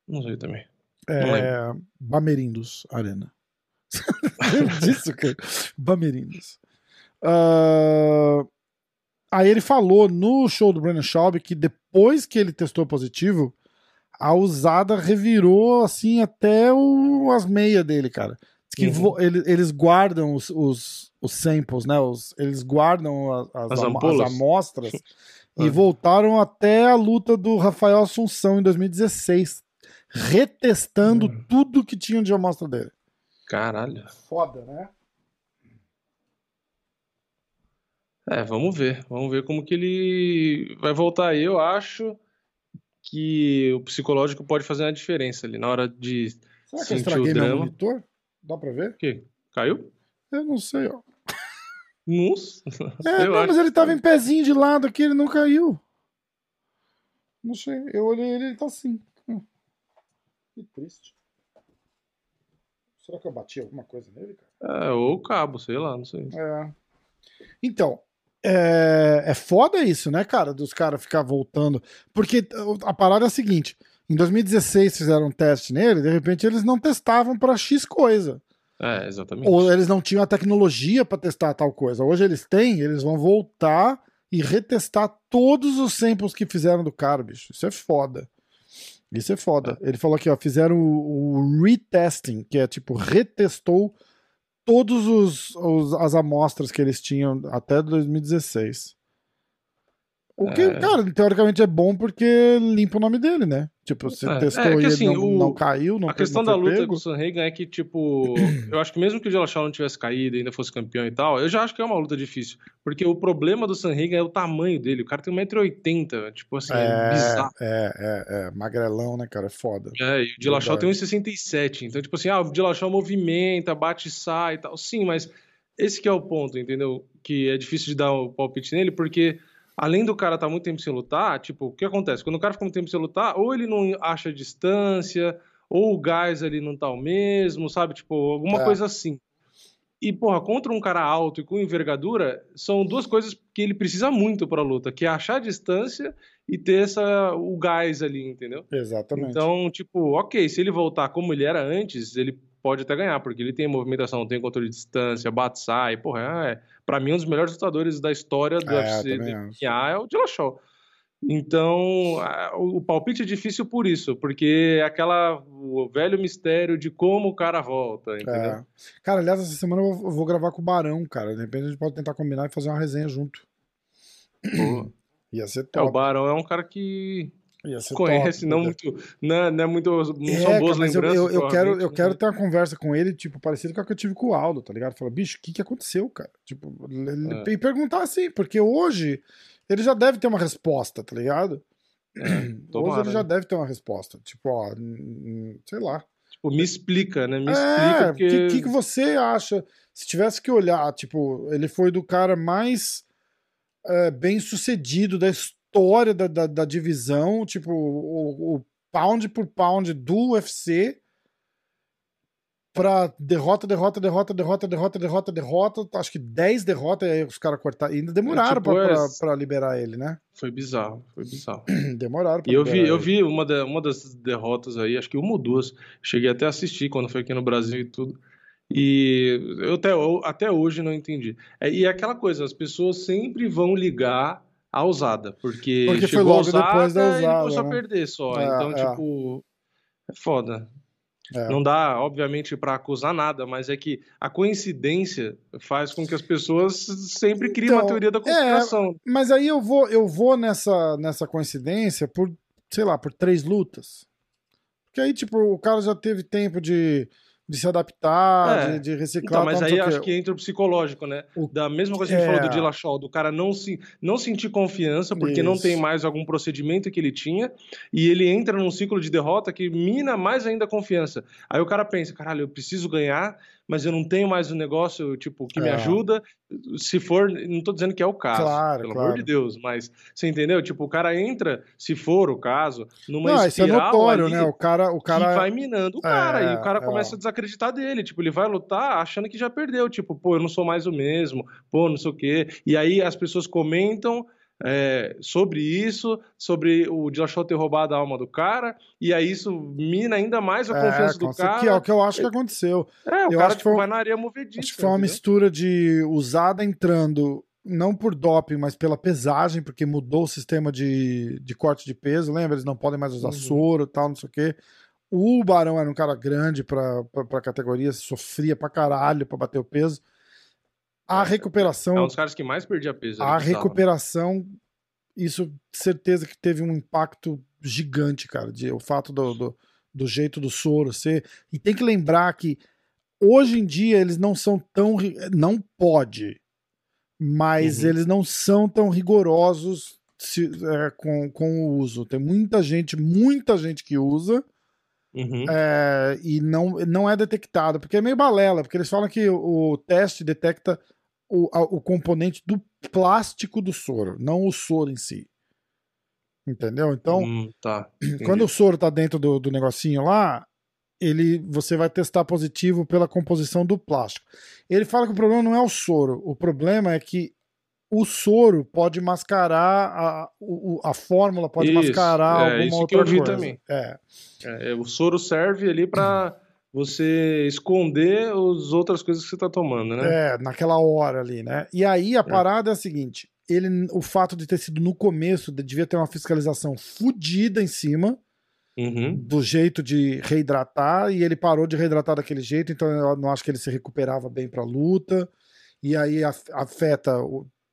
[SPEAKER 2] Não sei também.
[SPEAKER 1] É, Bamerindos Arena. Disso, cara? Bamerindos. Ah, aí ele falou no show do Brandon Schaub que depois que ele testou positivo, a usada revirou assim até o, as meias dele, cara. Que
[SPEAKER 2] Uhum.
[SPEAKER 1] vo- ele- eles guardam os, os, os samples, né? Os, eles guardam as,
[SPEAKER 2] As
[SPEAKER 1] ama-
[SPEAKER 2] ampolas?
[SPEAKER 1] as amostras e
[SPEAKER 2] Ah.
[SPEAKER 1] voltaram até a luta do Rafael Assunção em 2016, retestando
[SPEAKER 2] Hum.
[SPEAKER 1] tudo que tinham de amostra dele.
[SPEAKER 2] Caralho.
[SPEAKER 1] Foda, né?
[SPEAKER 2] É, vamos ver. Vamos ver como que ele vai voltar aí. Eu acho que o psicológico pode fazer uma diferença ali na hora de.
[SPEAKER 1] Será que eu estraguei
[SPEAKER 2] o
[SPEAKER 1] meu monitor? Dá pra ver?
[SPEAKER 2] O quê? Caiu?
[SPEAKER 1] Eu não sei, ó.
[SPEAKER 2] Nossa.
[SPEAKER 1] É, não, mas ele tava em pezinho de lado aqui, ele não caiu. Não sei, eu olhei ele, ele tá assim. Hum. Que triste. Será que eu bati alguma coisa nele, cara?
[SPEAKER 2] É, ou cabo, sei lá, não sei.
[SPEAKER 1] É. Então, é, é foda isso, né, cara? Dos caras ficar voltando. Porque a parada é a seguinte: em 2016 fizeram um teste nele, de repente eles não testavam pra X coisa.
[SPEAKER 2] É, exatamente.
[SPEAKER 1] Ou eles não tinham a tecnologia pra testar tal coisa. Hoje eles têm, eles vão voltar e retestar todos os samples que fizeram do cara, bicho. Isso é foda. Isso é foda. Ele falou aqui, ó, fizeram o, o retesting, que é tipo, retestou todos os, os- as amostras que eles tinham até 2016. O que,
[SPEAKER 2] É.
[SPEAKER 1] cara, teoricamente é bom porque limpa o nome dele, né? Tipo, você
[SPEAKER 2] É,
[SPEAKER 1] testou
[SPEAKER 2] é que
[SPEAKER 1] e ele
[SPEAKER 2] assim,
[SPEAKER 1] não,
[SPEAKER 2] o-
[SPEAKER 1] não caiu, não
[SPEAKER 2] A questão da luta
[SPEAKER 1] pego.
[SPEAKER 2] com o Sanhagen é que, tipo, eu acho que mesmo que o Dillashaw não tivesse caído e ainda fosse campeão e tal, eu já acho que é uma luta difícil. Porque o problema do Sanhagen é o tamanho dele. O cara tem 1,80m, tipo assim, é,
[SPEAKER 1] É,
[SPEAKER 2] bizarro.
[SPEAKER 1] é, é, é, magrelão, né, cara? É foda.
[SPEAKER 2] É, e o Dillashaw tem
[SPEAKER 1] Verdade.
[SPEAKER 2] 1,67. Então, tipo assim, ah, o Dillashaw movimenta, bate e sai e tal. Sim, mas esse que é o ponto, entendeu? Que é difícil de dar o palpite nele, porque além do cara estar muito tempo sem lutar, tipo, o que acontece? Quando o cara fica muito tempo sem lutar, ou ele não acha distância, ou o gás ali não tá o mesmo, sabe? Tipo, alguma
[SPEAKER 1] É.
[SPEAKER 2] coisa assim. E, porra, contra um cara alto e com envergadura, são duas coisas que ele precisa muito pra luta, que é achar distância e ter essa, o gás ali, entendeu?
[SPEAKER 1] Exatamente.
[SPEAKER 2] Então, tipo, ok, se ele voltar como ele era antes, ele pode até ganhar, porque ele tem movimentação, tem controle de distância, bate, sai, porra, é, pra mim um dos melhores lutadores da história do
[SPEAKER 1] É,
[SPEAKER 2] UFC de. MMA é o Dillashaw. Então, o palpite é difícil por isso, porque é aquela o velho mistério de como o cara volta, entendeu?
[SPEAKER 1] É. Cara, aliás, essa semana eu vou- eu vou gravar com o Barão, cara. De repente a gente pode tentar combinar e fazer uma resenha junto.
[SPEAKER 2] Pô.
[SPEAKER 1] Ia ser
[SPEAKER 2] É, o
[SPEAKER 1] top.
[SPEAKER 2] Barão é um cara que conhece,
[SPEAKER 1] top,
[SPEAKER 2] não
[SPEAKER 1] porque-
[SPEAKER 2] muito, não, é- não é muito, não
[SPEAKER 1] É,
[SPEAKER 2] são boas
[SPEAKER 1] cara, eu,
[SPEAKER 2] lembranças.
[SPEAKER 1] eu, eu quero, eu
[SPEAKER 2] provavelmente,
[SPEAKER 1] quero
[SPEAKER 2] né?
[SPEAKER 1] ter uma conversa com ele, tipo, parecido com a que eu tive com o Aldo, tá ligado? Falar, bicho, o que que aconteceu, cara? Tipo, ele-
[SPEAKER 2] É.
[SPEAKER 1] e perguntar assim, porque hoje ele já deve ter uma resposta, tá ligado?
[SPEAKER 2] É,
[SPEAKER 1] hoje
[SPEAKER 2] tomara,
[SPEAKER 1] ele já
[SPEAKER 2] né?
[SPEAKER 1] deve ter uma resposta. Tipo, ó, sei lá.
[SPEAKER 2] Tipo, me explica, né? Me
[SPEAKER 1] É,
[SPEAKER 2] explica,
[SPEAKER 1] o
[SPEAKER 2] porque...
[SPEAKER 1] que, que, que você acha? Se tivesse que olhar, tipo, ele foi do cara mais é, bem sucedido da história da, da, da divisão, tipo, o, o pound por pound do UFC pra derrota, derrota, derrota, derrota, derrota, derrota, derrota, acho que 10 derrotas, e aí os caras cortaram, ainda demoraram
[SPEAKER 2] tipo,
[SPEAKER 1] pra, pra,
[SPEAKER 2] é-
[SPEAKER 1] pra liberar ele, né?
[SPEAKER 2] Foi bizarro, foi bizarro.
[SPEAKER 1] Demoraram pra
[SPEAKER 2] E eu vi,
[SPEAKER 1] liberar
[SPEAKER 2] eu
[SPEAKER 1] ele.
[SPEAKER 2] vi uma, da- uma das derrotas aí, acho que uma ou duas. Cheguei até a assistir quando foi aqui no Brasil e tudo. E eu até, eu até hoje não entendi. É, e é aquela coisa, as pessoas sempre vão ligar a usada, porque,
[SPEAKER 1] Porque foi
[SPEAKER 2] chegou
[SPEAKER 1] logo
[SPEAKER 2] a usada,
[SPEAKER 1] depois da
[SPEAKER 2] e ele
[SPEAKER 1] usada,
[SPEAKER 2] começou a
[SPEAKER 1] né?
[SPEAKER 2] perder só.
[SPEAKER 1] É,
[SPEAKER 2] então,
[SPEAKER 1] é.
[SPEAKER 2] tipo, é foda.
[SPEAKER 1] É.
[SPEAKER 2] Não dá, obviamente, pra acusar nada, mas é que a coincidência faz com que as pessoas sempre criem uma
[SPEAKER 1] Então,
[SPEAKER 2] teoria da conspiração.
[SPEAKER 1] Mas aí eu vou, eu vou nessa, nessa coincidência por, sei lá, por três lutas. Porque aí, tipo, o cara já teve tempo de, de se adaptar,
[SPEAKER 2] É.
[SPEAKER 1] de, de reciclar.
[SPEAKER 2] Então, mas
[SPEAKER 1] não
[SPEAKER 2] aí acho que entra o psicológico, né?
[SPEAKER 1] O-
[SPEAKER 2] Da mesma coisa que a gente
[SPEAKER 1] É.
[SPEAKER 2] falou do Dillashaw, do cara não, se, não sentir confiança porque não
[SPEAKER 1] Isso.
[SPEAKER 2] tem mais algum procedimento que ele tinha e ele entra num ciclo de derrota que mina mais ainda a confiança. Aí o cara pensa, caralho, eu preciso ganhar, mas eu não tenho mais um negócio, tipo, que me
[SPEAKER 1] É.
[SPEAKER 2] ajuda. Se for, não tô dizendo que é o caso,
[SPEAKER 1] Claro,
[SPEAKER 2] pelo
[SPEAKER 1] claro.
[SPEAKER 2] amor de Deus, mas você entendeu? Tipo, o cara entra, se for o caso, numa
[SPEAKER 1] Não, isso é
[SPEAKER 2] espiral
[SPEAKER 1] notório,
[SPEAKER 2] ali,
[SPEAKER 1] né? O cara, o cara
[SPEAKER 2] vai minando o cara,
[SPEAKER 1] É,
[SPEAKER 2] e o cara
[SPEAKER 1] é.
[SPEAKER 2] começa a desacreditar dele, tipo, ele vai lutar achando que já perdeu, tipo, pô, eu não sou mais o mesmo, pô, não sei o quê, e aí as pessoas comentam é, sobre isso, sobre o Dillashaw ter roubado a alma do cara, e aí isso mina ainda mais a confiança do
[SPEAKER 1] certeza, que é
[SPEAKER 2] cara,
[SPEAKER 1] o que eu acho que aconteceu.
[SPEAKER 2] é, o
[SPEAKER 1] eu
[SPEAKER 2] cara
[SPEAKER 1] acho que
[SPEAKER 2] tipo,
[SPEAKER 1] foi-
[SPEAKER 2] vai na areia movediça,
[SPEAKER 1] Acho que foi uma
[SPEAKER 2] entendeu?
[SPEAKER 1] mistura de usada entrando, não por doping, mas pela pesagem, porque mudou o sistema de, de corte de peso, lembra? Eles não podem mais usar
[SPEAKER 2] Uhum.
[SPEAKER 1] soro e tal, não sei o quê. O Barão era um cara grande pra, pra, pra categoria, sofria pra caralho pra bater o peso. A recuperação,
[SPEAKER 2] É um dos caras que mais perdia peso.
[SPEAKER 1] a
[SPEAKER 2] ali, bizarro.
[SPEAKER 1] recuperação, isso certeza que teve um impacto gigante, cara. De, o fato do, do, do jeito do soro ser. E tem que lembrar que hoje em dia eles não são tão. Não pode, mas
[SPEAKER 2] Uhum.
[SPEAKER 1] eles não são tão rigorosos se- é, com, com o uso. Tem muita gente, muita gente que usa
[SPEAKER 2] Uhum.
[SPEAKER 1] é, e não, não é detectado, porque é meio balela, porque eles falam que o, o teste detecta o, a- o componente do plástico do soro, não o soro em si. Entendeu? Então,
[SPEAKER 2] Hum, tá.
[SPEAKER 1] quando o soro tá dentro do, do negocinho lá, ele você vai testar positivo pela composição do plástico. Ele fala que o problema não é o soro, o problema é que o soro pode mascarar a, a fórmula, pode
[SPEAKER 2] Isso,
[SPEAKER 1] mascarar
[SPEAKER 2] é,
[SPEAKER 1] alguma
[SPEAKER 2] isso
[SPEAKER 1] outra
[SPEAKER 2] que eu vi
[SPEAKER 1] coisa.
[SPEAKER 2] também.
[SPEAKER 1] É.
[SPEAKER 2] É, o soro serve ali pra você esconder as outras coisas que você tá tomando, né?
[SPEAKER 1] É, naquela hora ali, né? E aí a parada é a seguinte: ele, o fato de ter sido no começo, de- devia ter uma fiscalização fodida em cima
[SPEAKER 2] Uhum.
[SPEAKER 1] do jeito de reidratar, e ele parou de reidratar daquele jeito, então eu não acho que ele se recuperava bem pra luta. E aí af- afeta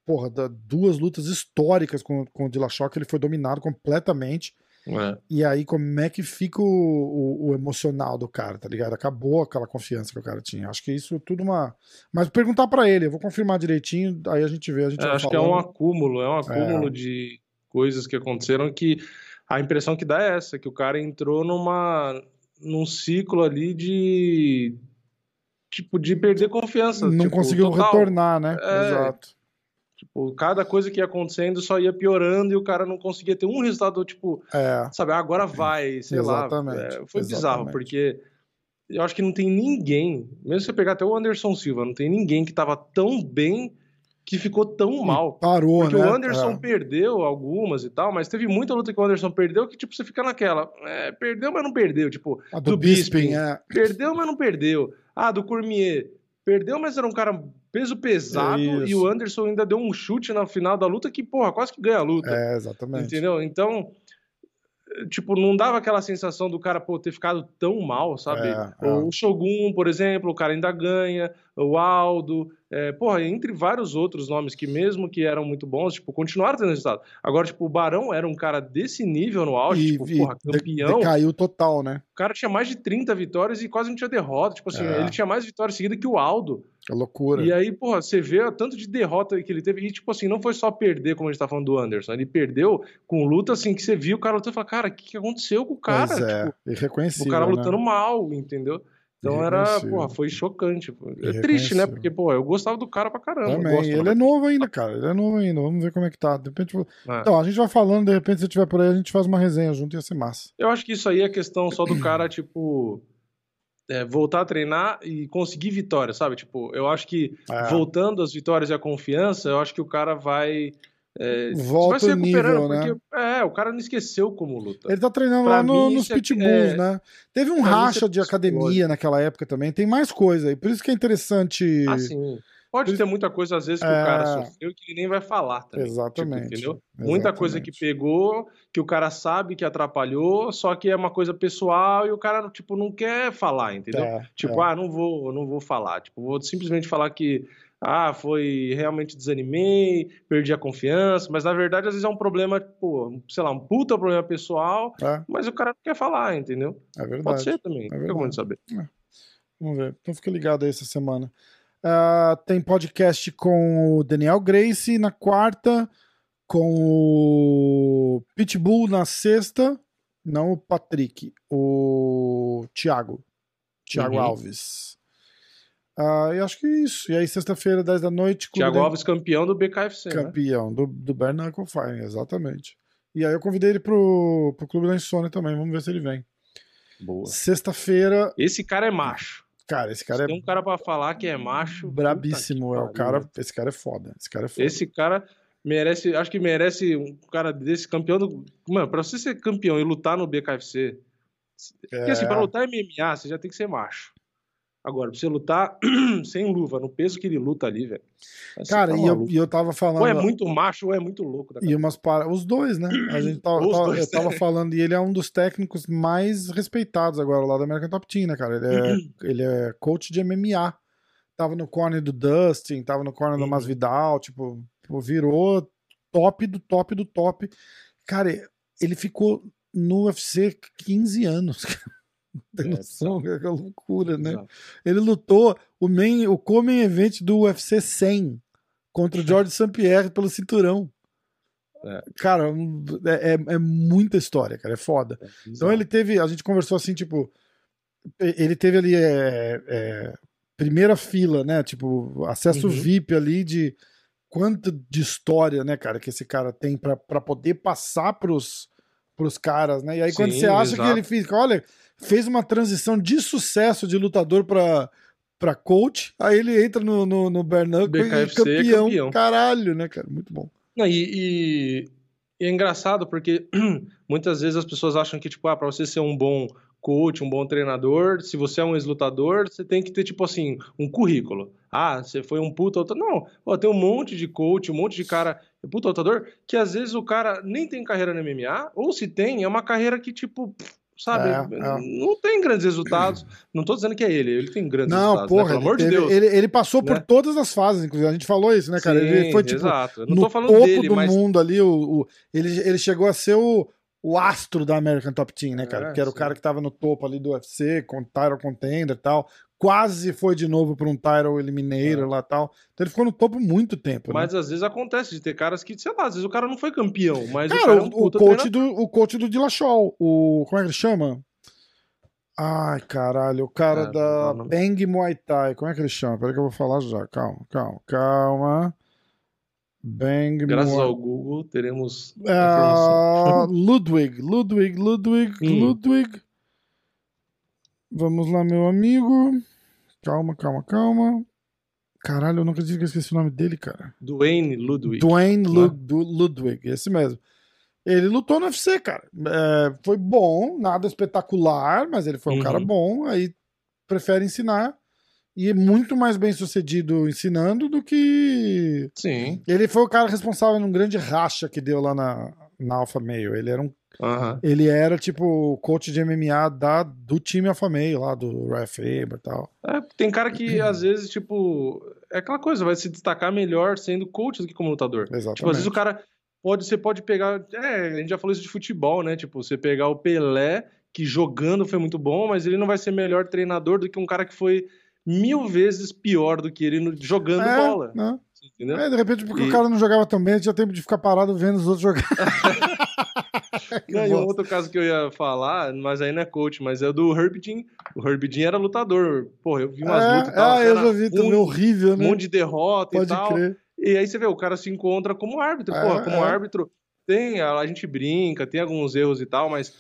[SPEAKER 1] porra, duas lutas históricas com, com o Dillashaw, que ele foi dominado completamente.
[SPEAKER 2] É.
[SPEAKER 1] E aí, como é que fica o, o- o emocional do cara, tá ligado? Acabou aquela confiança que o cara tinha. Acho que isso é tudo uma. Mas perguntar pra ele, eu vou confirmar direitinho, aí a gente vê, a gente
[SPEAKER 2] É, acho que é um
[SPEAKER 1] falando.
[SPEAKER 2] acúmulo, é um acúmulo de coisas que aconteceram que a impressão que dá é essa, que o cara entrou numa num ciclo ali de tipo de perder confiança,
[SPEAKER 1] Não
[SPEAKER 2] tipo,
[SPEAKER 1] conseguiu
[SPEAKER 2] total.
[SPEAKER 1] retornar, né?
[SPEAKER 2] É.
[SPEAKER 1] Exato.
[SPEAKER 2] Tipo, cada coisa que ia acontecendo só ia piorando e o cara não conseguia ter um resultado tipo,
[SPEAKER 1] É.
[SPEAKER 2] sabe, agora vai, sei
[SPEAKER 1] Exatamente,
[SPEAKER 2] lá. É, foi bizarro,
[SPEAKER 1] exatamente.
[SPEAKER 2] porque eu acho que não tem ninguém, mesmo se você pegar até o Anderson Silva, não tem ninguém que tava tão bem que ficou tão mal.
[SPEAKER 1] Parou,
[SPEAKER 2] Porque
[SPEAKER 1] né?
[SPEAKER 2] o Anderson
[SPEAKER 1] É.
[SPEAKER 2] perdeu algumas e tal, mas teve muita luta que o Anderson perdeu que, tipo, você fica naquela. é, perdeu, mas não perdeu. Tipo,
[SPEAKER 1] A do,
[SPEAKER 2] do
[SPEAKER 1] Bisping,
[SPEAKER 2] Bisping.
[SPEAKER 1] é.
[SPEAKER 2] perdeu, mas não perdeu. Ah, do Cormier. Perdeu, mas era um cara peso pesado
[SPEAKER 1] Isso.
[SPEAKER 2] e o Anderson ainda deu um chute na final da luta que, porra, quase que ganha a luta.
[SPEAKER 1] É, exatamente.
[SPEAKER 2] entendeu? Então, tipo, não dava aquela sensação do cara, pô, ter ficado tão mal, sabe?
[SPEAKER 1] É, é.
[SPEAKER 2] O Shogun, por exemplo, o cara ainda ganha, o Aldo, é, porra, entre vários outros nomes que mesmo que eram muito bons, tipo, continuaram tendo resultado. Agora, tipo, o Barão era um cara desse nível no auge,
[SPEAKER 1] E,
[SPEAKER 2] tipo,
[SPEAKER 1] e
[SPEAKER 2] porra, campeão,
[SPEAKER 1] decaiu total, né?
[SPEAKER 2] o cara tinha mais de 30 vitórias e quase não tinha derrota, tipo assim,
[SPEAKER 1] É.
[SPEAKER 2] ele tinha mais vitórias seguidas que o Aldo.
[SPEAKER 1] É loucura.
[SPEAKER 2] E aí, porra, você vê o tanto de derrota que ele teve. E, tipo assim, não foi só perder, como a gente tá falando do Anderson. Ele perdeu com luta, assim, que você viu o cara lutando e falou, cara, o que, que aconteceu com o cara?
[SPEAKER 1] Pois é,
[SPEAKER 2] Tipo, o cara
[SPEAKER 1] né?
[SPEAKER 2] lutando mal, entendeu? Então era, porra, foi chocante. É triste, né? Porque, pô, eu gostava do cara pra caramba.
[SPEAKER 1] Também. ele
[SPEAKER 2] né?
[SPEAKER 1] é novo ainda, cara. Ele é novo ainda. Vamos ver como é que tá. De repente...
[SPEAKER 2] É.
[SPEAKER 1] Então, a gente vai falando, de repente, se tiver por aí, a gente faz uma resenha junto, ia ser massa.
[SPEAKER 2] Eu acho que isso aí é questão só do cara, tipo, é, voltar a treinar e conseguir vitória, sabe? Tipo, eu acho que
[SPEAKER 1] É.
[SPEAKER 2] voltando às vitórias e a confiança, eu acho que o cara vai. É,
[SPEAKER 1] Volta
[SPEAKER 2] vai se
[SPEAKER 1] o nível,
[SPEAKER 2] recuperando,
[SPEAKER 1] né?
[SPEAKER 2] porque é, o cara não esqueceu como luta.
[SPEAKER 1] Ele tá treinando
[SPEAKER 2] Pra
[SPEAKER 1] lá no- nos
[SPEAKER 2] é-
[SPEAKER 1] pitbulls,
[SPEAKER 2] é-
[SPEAKER 1] né? Teve um
[SPEAKER 2] mim,
[SPEAKER 1] racha
[SPEAKER 2] é
[SPEAKER 1] de academia naquela época também. Tem mais coisa aí. Por isso que é interessante.
[SPEAKER 2] Assim, pode ter muita coisa, às vezes, que
[SPEAKER 1] É.
[SPEAKER 2] o cara sofreu que ele nem vai falar também.
[SPEAKER 1] Exatamente.
[SPEAKER 2] Tipo, entendeu? Muita coisa que
[SPEAKER 1] Exatamente.
[SPEAKER 2] pegou, que o cara sabe que atrapalhou, só que é uma coisa pessoal e o cara, tipo, não quer falar, entendeu?
[SPEAKER 1] É,
[SPEAKER 2] Tipo,
[SPEAKER 1] é.
[SPEAKER 2] ah, não vou, não vou falar. Tipo, vou simplesmente falar que, ah, foi realmente desanimei, perdi a confiança, mas na verdade às vezes é um problema, pô, sei lá, um puta problema pessoal,
[SPEAKER 1] É,
[SPEAKER 2] mas o cara não quer falar, entendeu?
[SPEAKER 1] é verdade.
[SPEAKER 2] Pode ser também, não tem
[SPEAKER 1] verdade.
[SPEAKER 2] como gente saber.
[SPEAKER 1] Vamos ver. Então fica ligado aí essa semana. Uh, tem podcast com o Daniel Grace na quarta, com o Pitbull na sexta, não o Patrick, o Thiago. Thiago uhum. Alves. Uh, e acho que é isso. E aí, sexta-feira, 10 da noite.
[SPEAKER 2] Thiago Alves, campeão do BKFC.
[SPEAKER 1] Né? Campeão né? do, do Bernacle Fire, exatamente. E aí eu convidei ele pro, pro Clube da Insônia também. Vamos ver se ele vem.
[SPEAKER 2] Boa.
[SPEAKER 1] Sexta-feira.
[SPEAKER 2] Esse cara é macho.
[SPEAKER 1] Cara, esse cara
[SPEAKER 2] se é. Tem um cara pra falar que é macho.
[SPEAKER 1] Brabíssimo. É o cara. Esse cara é foda. Esse cara é foda.
[SPEAKER 2] Esse cara merece. Acho que merece um cara desse campeão do. Mano, pra você ser campeão e lutar no BKFC. É... Porque assim, pra lutar MMA, você já tem que ser macho. Agora, pra você lutar sem luva, no peso que ele luta ali, velho.
[SPEAKER 1] Cara, tá e, eu, e eu tava falando.
[SPEAKER 2] Ou é muito macho ou é muito louco.
[SPEAKER 1] E umas para... Os dois, né? A gente tava, tava dois, eu tava é. falando, e ele é um dos técnicos mais respeitados agora lá da American Top Team, né, cara? Ele é, ele é coach de MMA. Tava no corner do Dustin, tava no corner do uhum. Masvidal, tipo, virou top do top do top. Cara, ele ficou no UFC 15 anos, Tem é, noção? É, é loucura, né? Exato. Ele lutou o, main, o Common Event do UFC 100 contra o George St. Pierre pelo cinturão. É. Cara, é, é, é, muita história, cara, é foda. É, então ele teve, a gente conversou assim, tipo, ele teve ali é primeira fila, né? Tipo, acesso uhum. VIP ali de quanto de história, né, cara, que esse cara tem para poder passar pros, pros caras, né? E aí Sim, quando você acha exato. que ele fica, olha, fez uma transição de sucesso de lutador para para coach, aí ele entra no, no, no Bernacle e é campeão. campeão. Caralho, né, cara? Muito bom.
[SPEAKER 2] Não, e, e, e, é engraçado porque muitas vezes as pessoas acham que, tipo, ah, pra você ser um bom coach, um bom treinador, se você é um ex-lutador, você tem que ter, tipo assim, um currículo. Ah, você foi um puta lutador. Não, ó, tem um monte de coach, um monte de cara puta lutador, que às vezes o cara nem tem carreira no MMA, ou se tem, é uma carreira que, tipo, sabe? É, é. Não tem grandes resultados. Não tô dizendo que é ele, ele tem grandes
[SPEAKER 1] não,
[SPEAKER 2] resultados.
[SPEAKER 1] Não, né? porra, né? pelo amor de Deus. Ele, ele passou né? por todas as fases, inclusive. A gente falou isso, né, cara? Sim, ele foi tipo. Exato. Não no topo dele, do mas... mundo ali. O, o, ele, ele chegou a ser o, o astro da American Top Team, né, cara? É, que era sim. o cara que tava no topo ali do UFC, com title contender e tal quase foi de novo para um title eliminator é. lá tal. Então ele ficou no topo muito tempo.
[SPEAKER 2] Mas
[SPEAKER 1] né?
[SPEAKER 2] às vezes acontece de ter caras que, sei lá, às vezes o cara não foi campeão, mas
[SPEAKER 1] cara, o, cara é um o coach do o coach do Dillashaw, o como é que ele chama? Ai, caralho, o cara é, da não, não. Bang Muay Thai, como é que ele chama? Peraí que eu vou falar já. Calma, calma, calma. Bang
[SPEAKER 2] Graças Muay... ao Google teremos
[SPEAKER 1] uh, Ludwig, Ludwig, Ludwig, hum. Ludwig. Vamos lá, meu amigo. Calma, calma, calma. Caralho, eu nunca acredito que eu esqueci o nome dele, cara.
[SPEAKER 2] Dwayne Ludwig.
[SPEAKER 1] Dwayne? Lud Ludwig, esse mesmo. Ele lutou no UFC, cara. É, foi bom, nada espetacular, mas ele foi um uhum. cara bom. Aí prefere ensinar e é muito mais bem sucedido ensinando do que.
[SPEAKER 2] Sim.
[SPEAKER 1] Ele foi o cara responsável num grande racha que deu lá na, na Alpha Meio. Ele era um.
[SPEAKER 2] Uhum.
[SPEAKER 1] Ele era tipo coach de MMA da, do time Alpha Meio lá, do Ref Faber e tal.
[SPEAKER 2] É, tem cara que às vezes, tipo. É aquela coisa, vai se destacar melhor sendo coach do que como lutador.
[SPEAKER 1] Exatamente.
[SPEAKER 2] Tipo, às vezes o cara pode, você pode pegar. É, a gente já falou isso de futebol, né? Tipo, você pegar o Pelé, que jogando foi muito bom, mas ele não vai ser melhor treinador do que um cara que foi mil vezes pior do que ele jogando é, bola.
[SPEAKER 1] Né? Entendeu? É, de repente, porque e... o cara não jogava tão bem, tinha tempo de ficar parado vendo os outros jogar.
[SPEAKER 2] não, e um outro caso que eu ia falar, mas aí não é coach, mas é o do Herb Jean. O Herb Jean era lutador. Porra, eu vi umas é, lutas e tal.
[SPEAKER 1] Ah, eu já vi também, horrível, né?
[SPEAKER 2] Um monte de derrota
[SPEAKER 1] Pode
[SPEAKER 2] e tal.
[SPEAKER 1] Crer.
[SPEAKER 2] E aí você vê, o cara se encontra como árbitro. É, Porra, como é. árbitro, tem, a, a gente brinca, tem alguns erros e tal, mas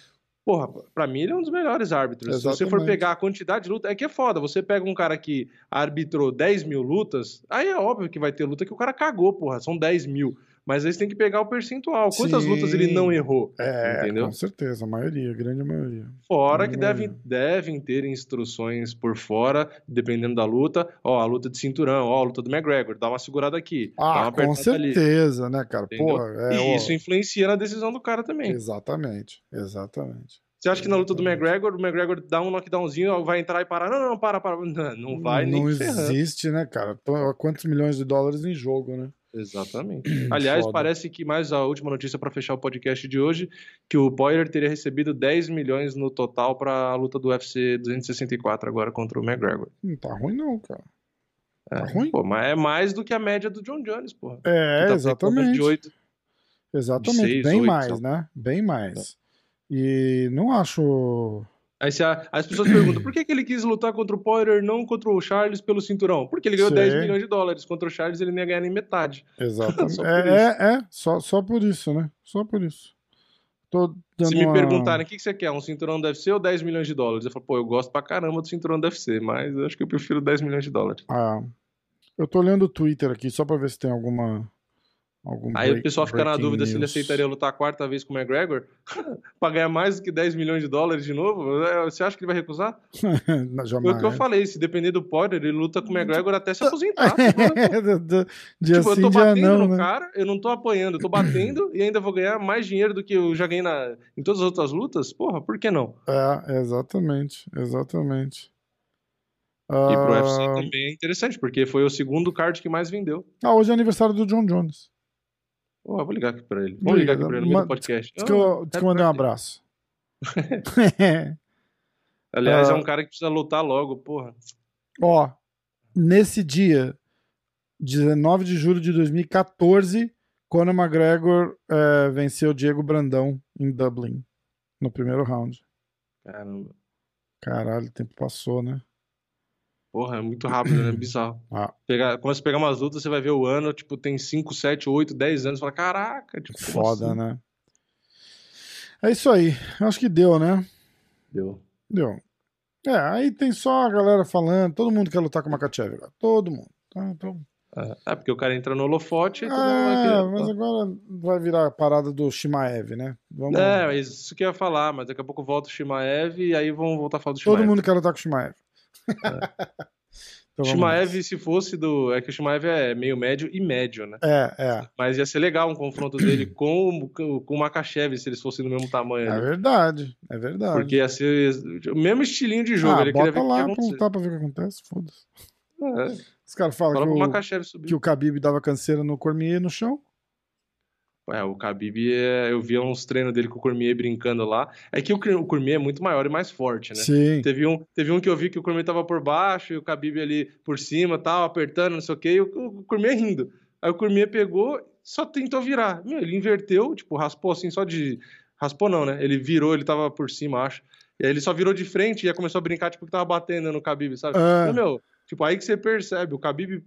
[SPEAKER 2] Porra, pra mim ele é um dos melhores árbitros. Exatamente. Se você for pegar a quantidade de luta, é que é foda. Você pega um cara que arbitrou 10 mil lutas, aí é óbvio que vai ter luta que o cara cagou, porra. São 10 mil. Mas você tem que pegar o percentual. Quantas Sim. lutas ele não errou?
[SPEAKER 1] É, entendeu? com certeza, a maioria, a grande maioria.
[SPEAKER 2] Fora que devem, devem ter instruções por fora, dependendo da luta. Ó, a luta de cinturão, ó, a luta do McGregor, dá uma segurada aqui.
[SPEAKER 1] Ah, com certeza, ali. né, cara? Porra,
[SPEAKER 2] é, e isso influencia na decisão do cara também.
[SPEAKER 1] Exatamente, exatamente.
[SPEAKER 2] Você acha que na luta do McGregor, o McGregor dá um knockdownzinho, vai entrar e parar? Não, não, para, para. Não, não vai
[SPEAKER 1] não
[SPEAKER 2] nem
[SPEAKER 1] existe, né, cara? Quantos milhões de dólares em jogo, né?
[SPEAKER 2] Exatamente. Aliás, Foda. parece que mais a última notícia para fechar o podcast de hoje, que o Poirier teria recebido 10 milhões no total para a luta do UFC 264 agora contra o McGregor.
[SPEAKER 1] Não tá ruim não, cara.
[SPEAKER 2] Tá é, ruim? Pô, mas é mais do que a média do John Jones, porra.
[SPEAKER 1] É, tá exatamente. De 8, exatamente, de 6, bem 8, mais, sabe? né? Bem mais. E não acho
[SPEAKER 2] Aí, a, as pessoas perguntam por que, que ele quis lutar contra o Poirier não contra o Charles pelo cinturão? Porque ele ganhou Sei. 10 milhões de dólares. Contra o Charles ele nem ia ganhar nem metade.
[SPEAKER 1] Exatamente. é, é, é, só, só por isso, né? Só por isso.
[SPEAKER 2] Se me uma... perguntarem o que, que você quer, um cinturão do UFC ou 10 milhões de dólares? Eu falo, pô, eu gosto pra caramba do cinturão do UFC, mas eu acho que eu prefiro 10 milhões de dólares.
[SPEAKER 1] Ah, eu tô olhando o Twitter aqui só pra ver se tem alguma
[SPEAKER 2] Algum Aí break, o pessoal fica na dúvida news. se ele aceitaria lutar a quarta vez com o McGregor para ganhar mais do que 10 milhões de dólares de novo. É, você acha que ele vai recusar? Foi o que eu falei, se depender do Poirier, ele luta com o McGregor até se aposentar. tipo, assim, eu tô batendo não, no né? cara, eu não tô apanhando, eu tô batendo e ainda vou ganhar mais dinheiro do que eu já ganhei na, em todas as outras lutas? Porra, por que não?
[SPEAKER 1] É, exatamente, exatamente.
[SPEAKER 2] E pro UFC ah, também é interessante, porque foi o segundo card que mais vendeu.
[SPEAKER 1] Ah, hoje é aniversário do John Jones.
[SPEAKER 2] Oh, vou ligar aqui pra ele. Vamos ligar aqui pra ele no meio do podcast.
[SPEAKER 1] Diz que eu, diz que eu mandei um abraço.
[SPEAKER 2] Aliás, é um cara que precisa lutar logo, porra.
[SPEAKER 1] Ó, nesse dia, 19 de julho de 2014, Conor McGregor é, venceu Diego Brandão em Dublin, no primeiro round.
[SPEAKER 2] Caramba.
[SPEAKER 1] Caralho, o tempo passou, né?
[SPEAKER 2] Porra, é muito rápido, né? Bizarro. Ah. Pegar, começa a pegar umas lutas, você vai ver o ano, tipo, tem 5, 7, 8, 10 anos, fala, caraca, tipo,
[SPEAKER 1] foda, assim? né? É isso aí. Acho que deu, né?
[SPEAKER 2] Deu.
[SPEAKER 1] Deu. É, aí tem só a galera falando, todo mundo quer lutar com o Makachev agora. Todo mundo. Tá, então...
[SPEAKER 2] É, porque o cara entra no holofote
[SPEAKER 1] todo é, mas agora vai virar a parada do Shimaev, né?
[SPEAKER 2] Vamos... É, isso que eu ia falar, mas daqui a pouco volta o Shimaev e aí vão voltar a falar do Shimaev.
[SPEAKER 1] Todo mundo quer lutar com o Shimaev.
[SPEAKER 2] É. Então, Shimaev, se fosse do. É que o Shimaev é meio médio e médio, né?
[SPEAKER 1] É, é.
[SPEAKER 2] Mas ia ser legal um confronto dele com, com o Makachev, se eles fossem do mesmo tamanho.
[SPEAKER 1] É verdade, é verdade.
[SPEAKER 2] Porque ia ser o mesmo estilinho de jogo.
[SPEAKER 1] Ah, ele bota lá pra lutar pra ver o que acontece, foda-se. É. Os caras falam Fala que, o, que o Khabib dava canseira no Cormier no chão.
[SPEAKER 2] É, o Khabib, é, eu via uns treinos dele com o Cormier brincando lá. É que o, o Cormier é muito maior e mais forte, né?
[SPEAKER 1] Sim.
[SPEAKER 2] Teve um, teve um que eu vi que o Cormier tava por baixo e o Khabib ali por cima, tal, apertando, não sei o quê, e o, o Cormier rindo. Aí o Cormier pegou, só tentou virar. Meu, ele inverteu, tipo, raspou assim só de... Raspou não, né? Ele virou, ele tava por cima, acho. E aí ele só virou de frente e começou a brincar, tipo, que tava batendo no Khabib, sabe? É. Então, meu, tipo, aí que você percebe, o Khabib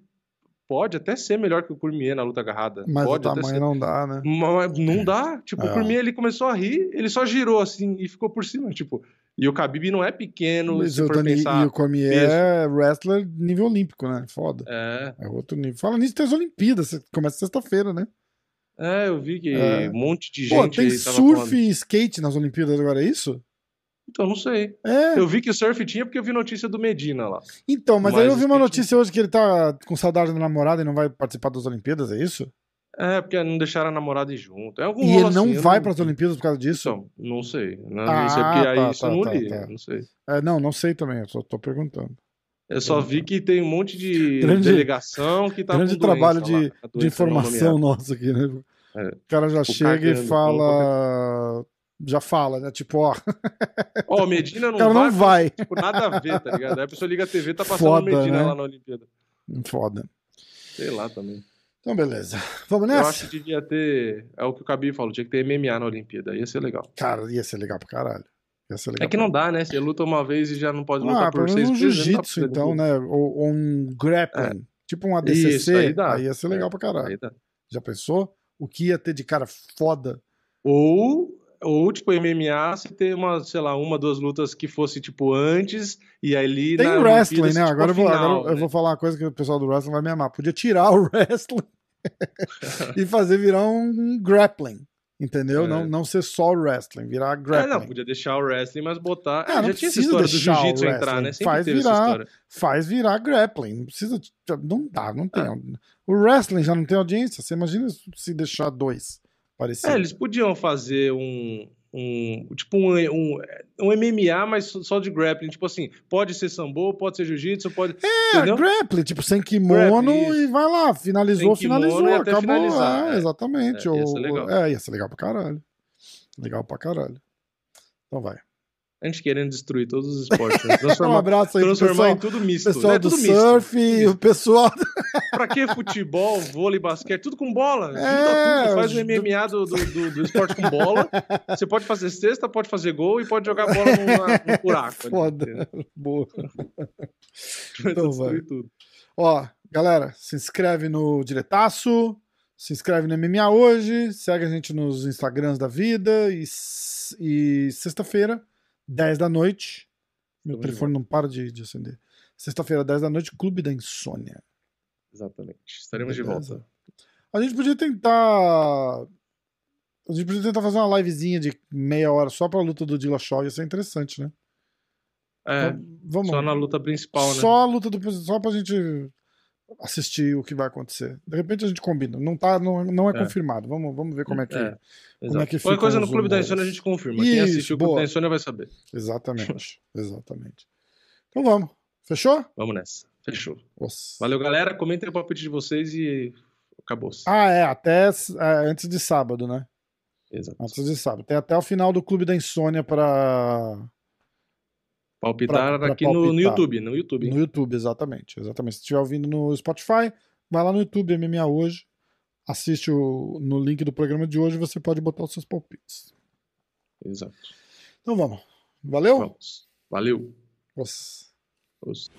[SPEAKER 2] pode até ser melhor que o Cormier na luta agarrada.
[SPEAKER 1] Mas
[SPEAKER 2] pode
[SPEAKER 1] o tamanho não dá, né?
[SPEAKER 2] Mas não dá. Tipo, é. o Cormier ele começou a rir, ele só girou assim e ficou por cima, tipo. E o Khabib não é pequeno, Mas se for Tony, pensar.
[SPEAKER 1] E o Cormier peso. é wrestler nível olímpico, né? Foda.
[SPEAKER 2] É.
[SPEAKER 1] É outro nível. Fala nisso, tem as Olimpíadas, começa sexta-feira, né?
[SPEAKER 2] É, eu vi que é. um monte de gente.
[SPEAKER 1] Pô, tem surf e skate nas Olimpíadas agora, é isso?
[SPEAKER 2] Então, não sei.
[SPEAKER 1] É.
[SPEAKER 2] Eu vi que o surf tinha porque eu vi notícia do Medina lá.
[SPEAKER 1] Então, mas, mas aí eu vi uma notícia hoje que ele tá com saudade da namorada e não vai participar das Olimpíadas, é isso?
[SPEAKER 2] É, porque não deixaram a namorada ir junto. É
[SPEAKER 1] algum e ele não assim, vai não... para as Olimpíadas por causa disso?
[SPEAKER 2] Então, não sei. Não, ah, sei porque aí tá, isso tá, não tá, li. Tá. Não sei.
[SPEAKER 1] É, não, não sei também, eu só tô perguntando.
[SPEAKER 2] Eu só vi que tem um monte de grande, delegação que tá
[SPEAKER 1] Grande trabalho de, lá, de informação nosso aqui, né? É. O cara já o chega e fala já fala, né? Tipo, ó.
[SPEAKER 2] Ó, oh, Medina não
[SPEAKER 1] cara
[SPEAKER 2] vai.
[SPEAKER 1] Não vai.
[SPEAKER 2] Tipo, nada a ver, tá ligado? Aí a pessoa liga a TV tá passando Foda, Medina né? lá na Olimpíada.
[SPEAKER 1] Foda.
[SPEAKER 2] Sei lá também.
[SPEAKER 1] Então, beleza. Vamos nessa?
[SPEAKER 2] Eu acho que devia ter. É o que o Cabi falou, tinha que ter MMA na Olimpíada. Ia ser legal.
[SPEAKER 1] Cara, ia ser legal pra caralho. Ia ser legal
[SPEAKER 2] é que não dá, né? Você luta uma vez e já não pode lutar ah, por seis
[SPEAKER 1] um jiu-jitsu, então, né? Ou, ou um grappling. É. Tipo um ADCC. Isso, aí, dá. aí ia ser legal é. pra caralho. Já pensou? O que ia ter de cara foda?
[SPEAKER 2] Ou ou, tipo, MMA, você tem uma, sei lá, uma, duas lutas que fosse, tipo, antes, e ali.
[SPEAKER 1] Tem wrestling, né? Tipo, agora, eu vou, final, agora né? eu vou falar uma coisa que o pessoal do wrestling vai me amar. Podia tirar o wrestling e fazer virar um grappling. Entendeu? É. Não, não ser só wrestling, virar grappling. É, não,
[SPEAKER 2] podia deixar o wrestling, mas botar. Ah, já tinha essa história do jiu-jitsu entrar, né? Sempre faz virar,
[SPEAKER 1] faz virar grappling. Não precisa. Não dá, não tem. É. O wrestling já não tem audiência. Você imagina se deixar dois.
[SPEAKER 2] Parecido. É, eles podiam fazer um, um tipo um, um, um MMA, mas só de grappling. Tipo assim, pode ser sambo, pode ser jiu-jitsu, pode.
[SPEAKER 1] É, entendeu? grappling, tipo, sem kimono grappling, e vai lá. Finalizou, finalizou, acabou. Finalizar, é, é, exatamente. É, ia ser legal. É, ia ser legal pra caralho. Legal pra caralho. Então vai.
[SPEAKER 2] A gente querendo destruir todos os esportes. Né? Transformar,
[SPEAKER 1] um abraço aí
[SPEAKER 2] transformar
[SPEAKER 1] pessoal,
[SPEAKER 2] em tudo misto.
[SPEAKER 1] pessoal
[SPEAKER 2] né?
[SPEAKER 1] do
[SPEAKER 2] tudo
[SPEAKER 1] surf,
[SPEAKER 2] misto.
[SPEAKER 1] o pessoal.
[SPEAKER 2] pra que futebol, vôlei, basquete? Tudo com bola.
[SPEAKER 1] É,
[SPEAKER 2] tudo. Faz o MMA do, do, do, do, esporte com bola. Você pode fazer cesta, pode fazer gol e pode jogar bola num, buraco.
[SPEAKER 1] Foda.
[SPEAKER 2] Ali,
[SPEAKER 1] Boa.
[SPEAKER 2] então vai. Tudo.
[SPEAKER 1] Ó, galera, se inscreve no Diretaço. Se inscreve no MMA hoje, segue a gente nos Instagrams da vida e, e sexta-feira 10 da noite. Meu telefone não para de, de acender. Sexta-feira, 10 da noite, Clube da Insônia.
[SPEAKER 2] Exatamente. Estaremos Beleza. de volta.
[SPEAKER 1] A gente podia tentar. A gente podia tentar fazer uma livezinha de meia hora só pra luta do Dillashaw. Ia ser interessante, né?
[SPEAKER 2] É. Então, vamos. Só na luta principal, né?
[SPEAKER 1] Só a luta do. Só pra gente assistir o que vai acontecer. De repente a gente combina. Não, tá, não, não é, é. confirmado. Vamos, vamos ver como é que, é. como é que
[SPEAKER 2] fica. Qualquer coisa no Clube da Insônia a gente confirma. Isso, Quem assistiu o Clube da Insônia vai saber.
[SPEAKER 1] Exatamente. Exatamente. Então vamos. Fechou?
[SPEAKER 2] Vamos nessa. Fechou.
[SPEAKER 1] Nossa.
[SPEAKER 2] Valeu, galera. Comentem o palpite de vocês e acabou. -se.
[SPEAKER 1] Ah, é. Até é, antes de sábado, né?
[SPEAKER 2] Exato.
[SPEAKER 1] Antes de sábado. Tem até o final do Clube da Insônia para
[SPEAKER 2] Palpitar pra, pra aqui palpitar. No, no, YouTube, no YouTube.
[SPEAKER 1] No YouTube, exatamente. Exatamente. Se estiver ouvindo no Spotify, vai lá no YouTube MMA hoje, assiste o, no link do programa de hoje, você pode botar os seus palpites.
[SPEAKER 2] Exato.
[SPEAKER 1] Então vamos. Valeu?
[SPEAKER 2] Vamos. Valeu.
[SPEAKER 1] Nossa.
[SPEAKER 2] Nossa.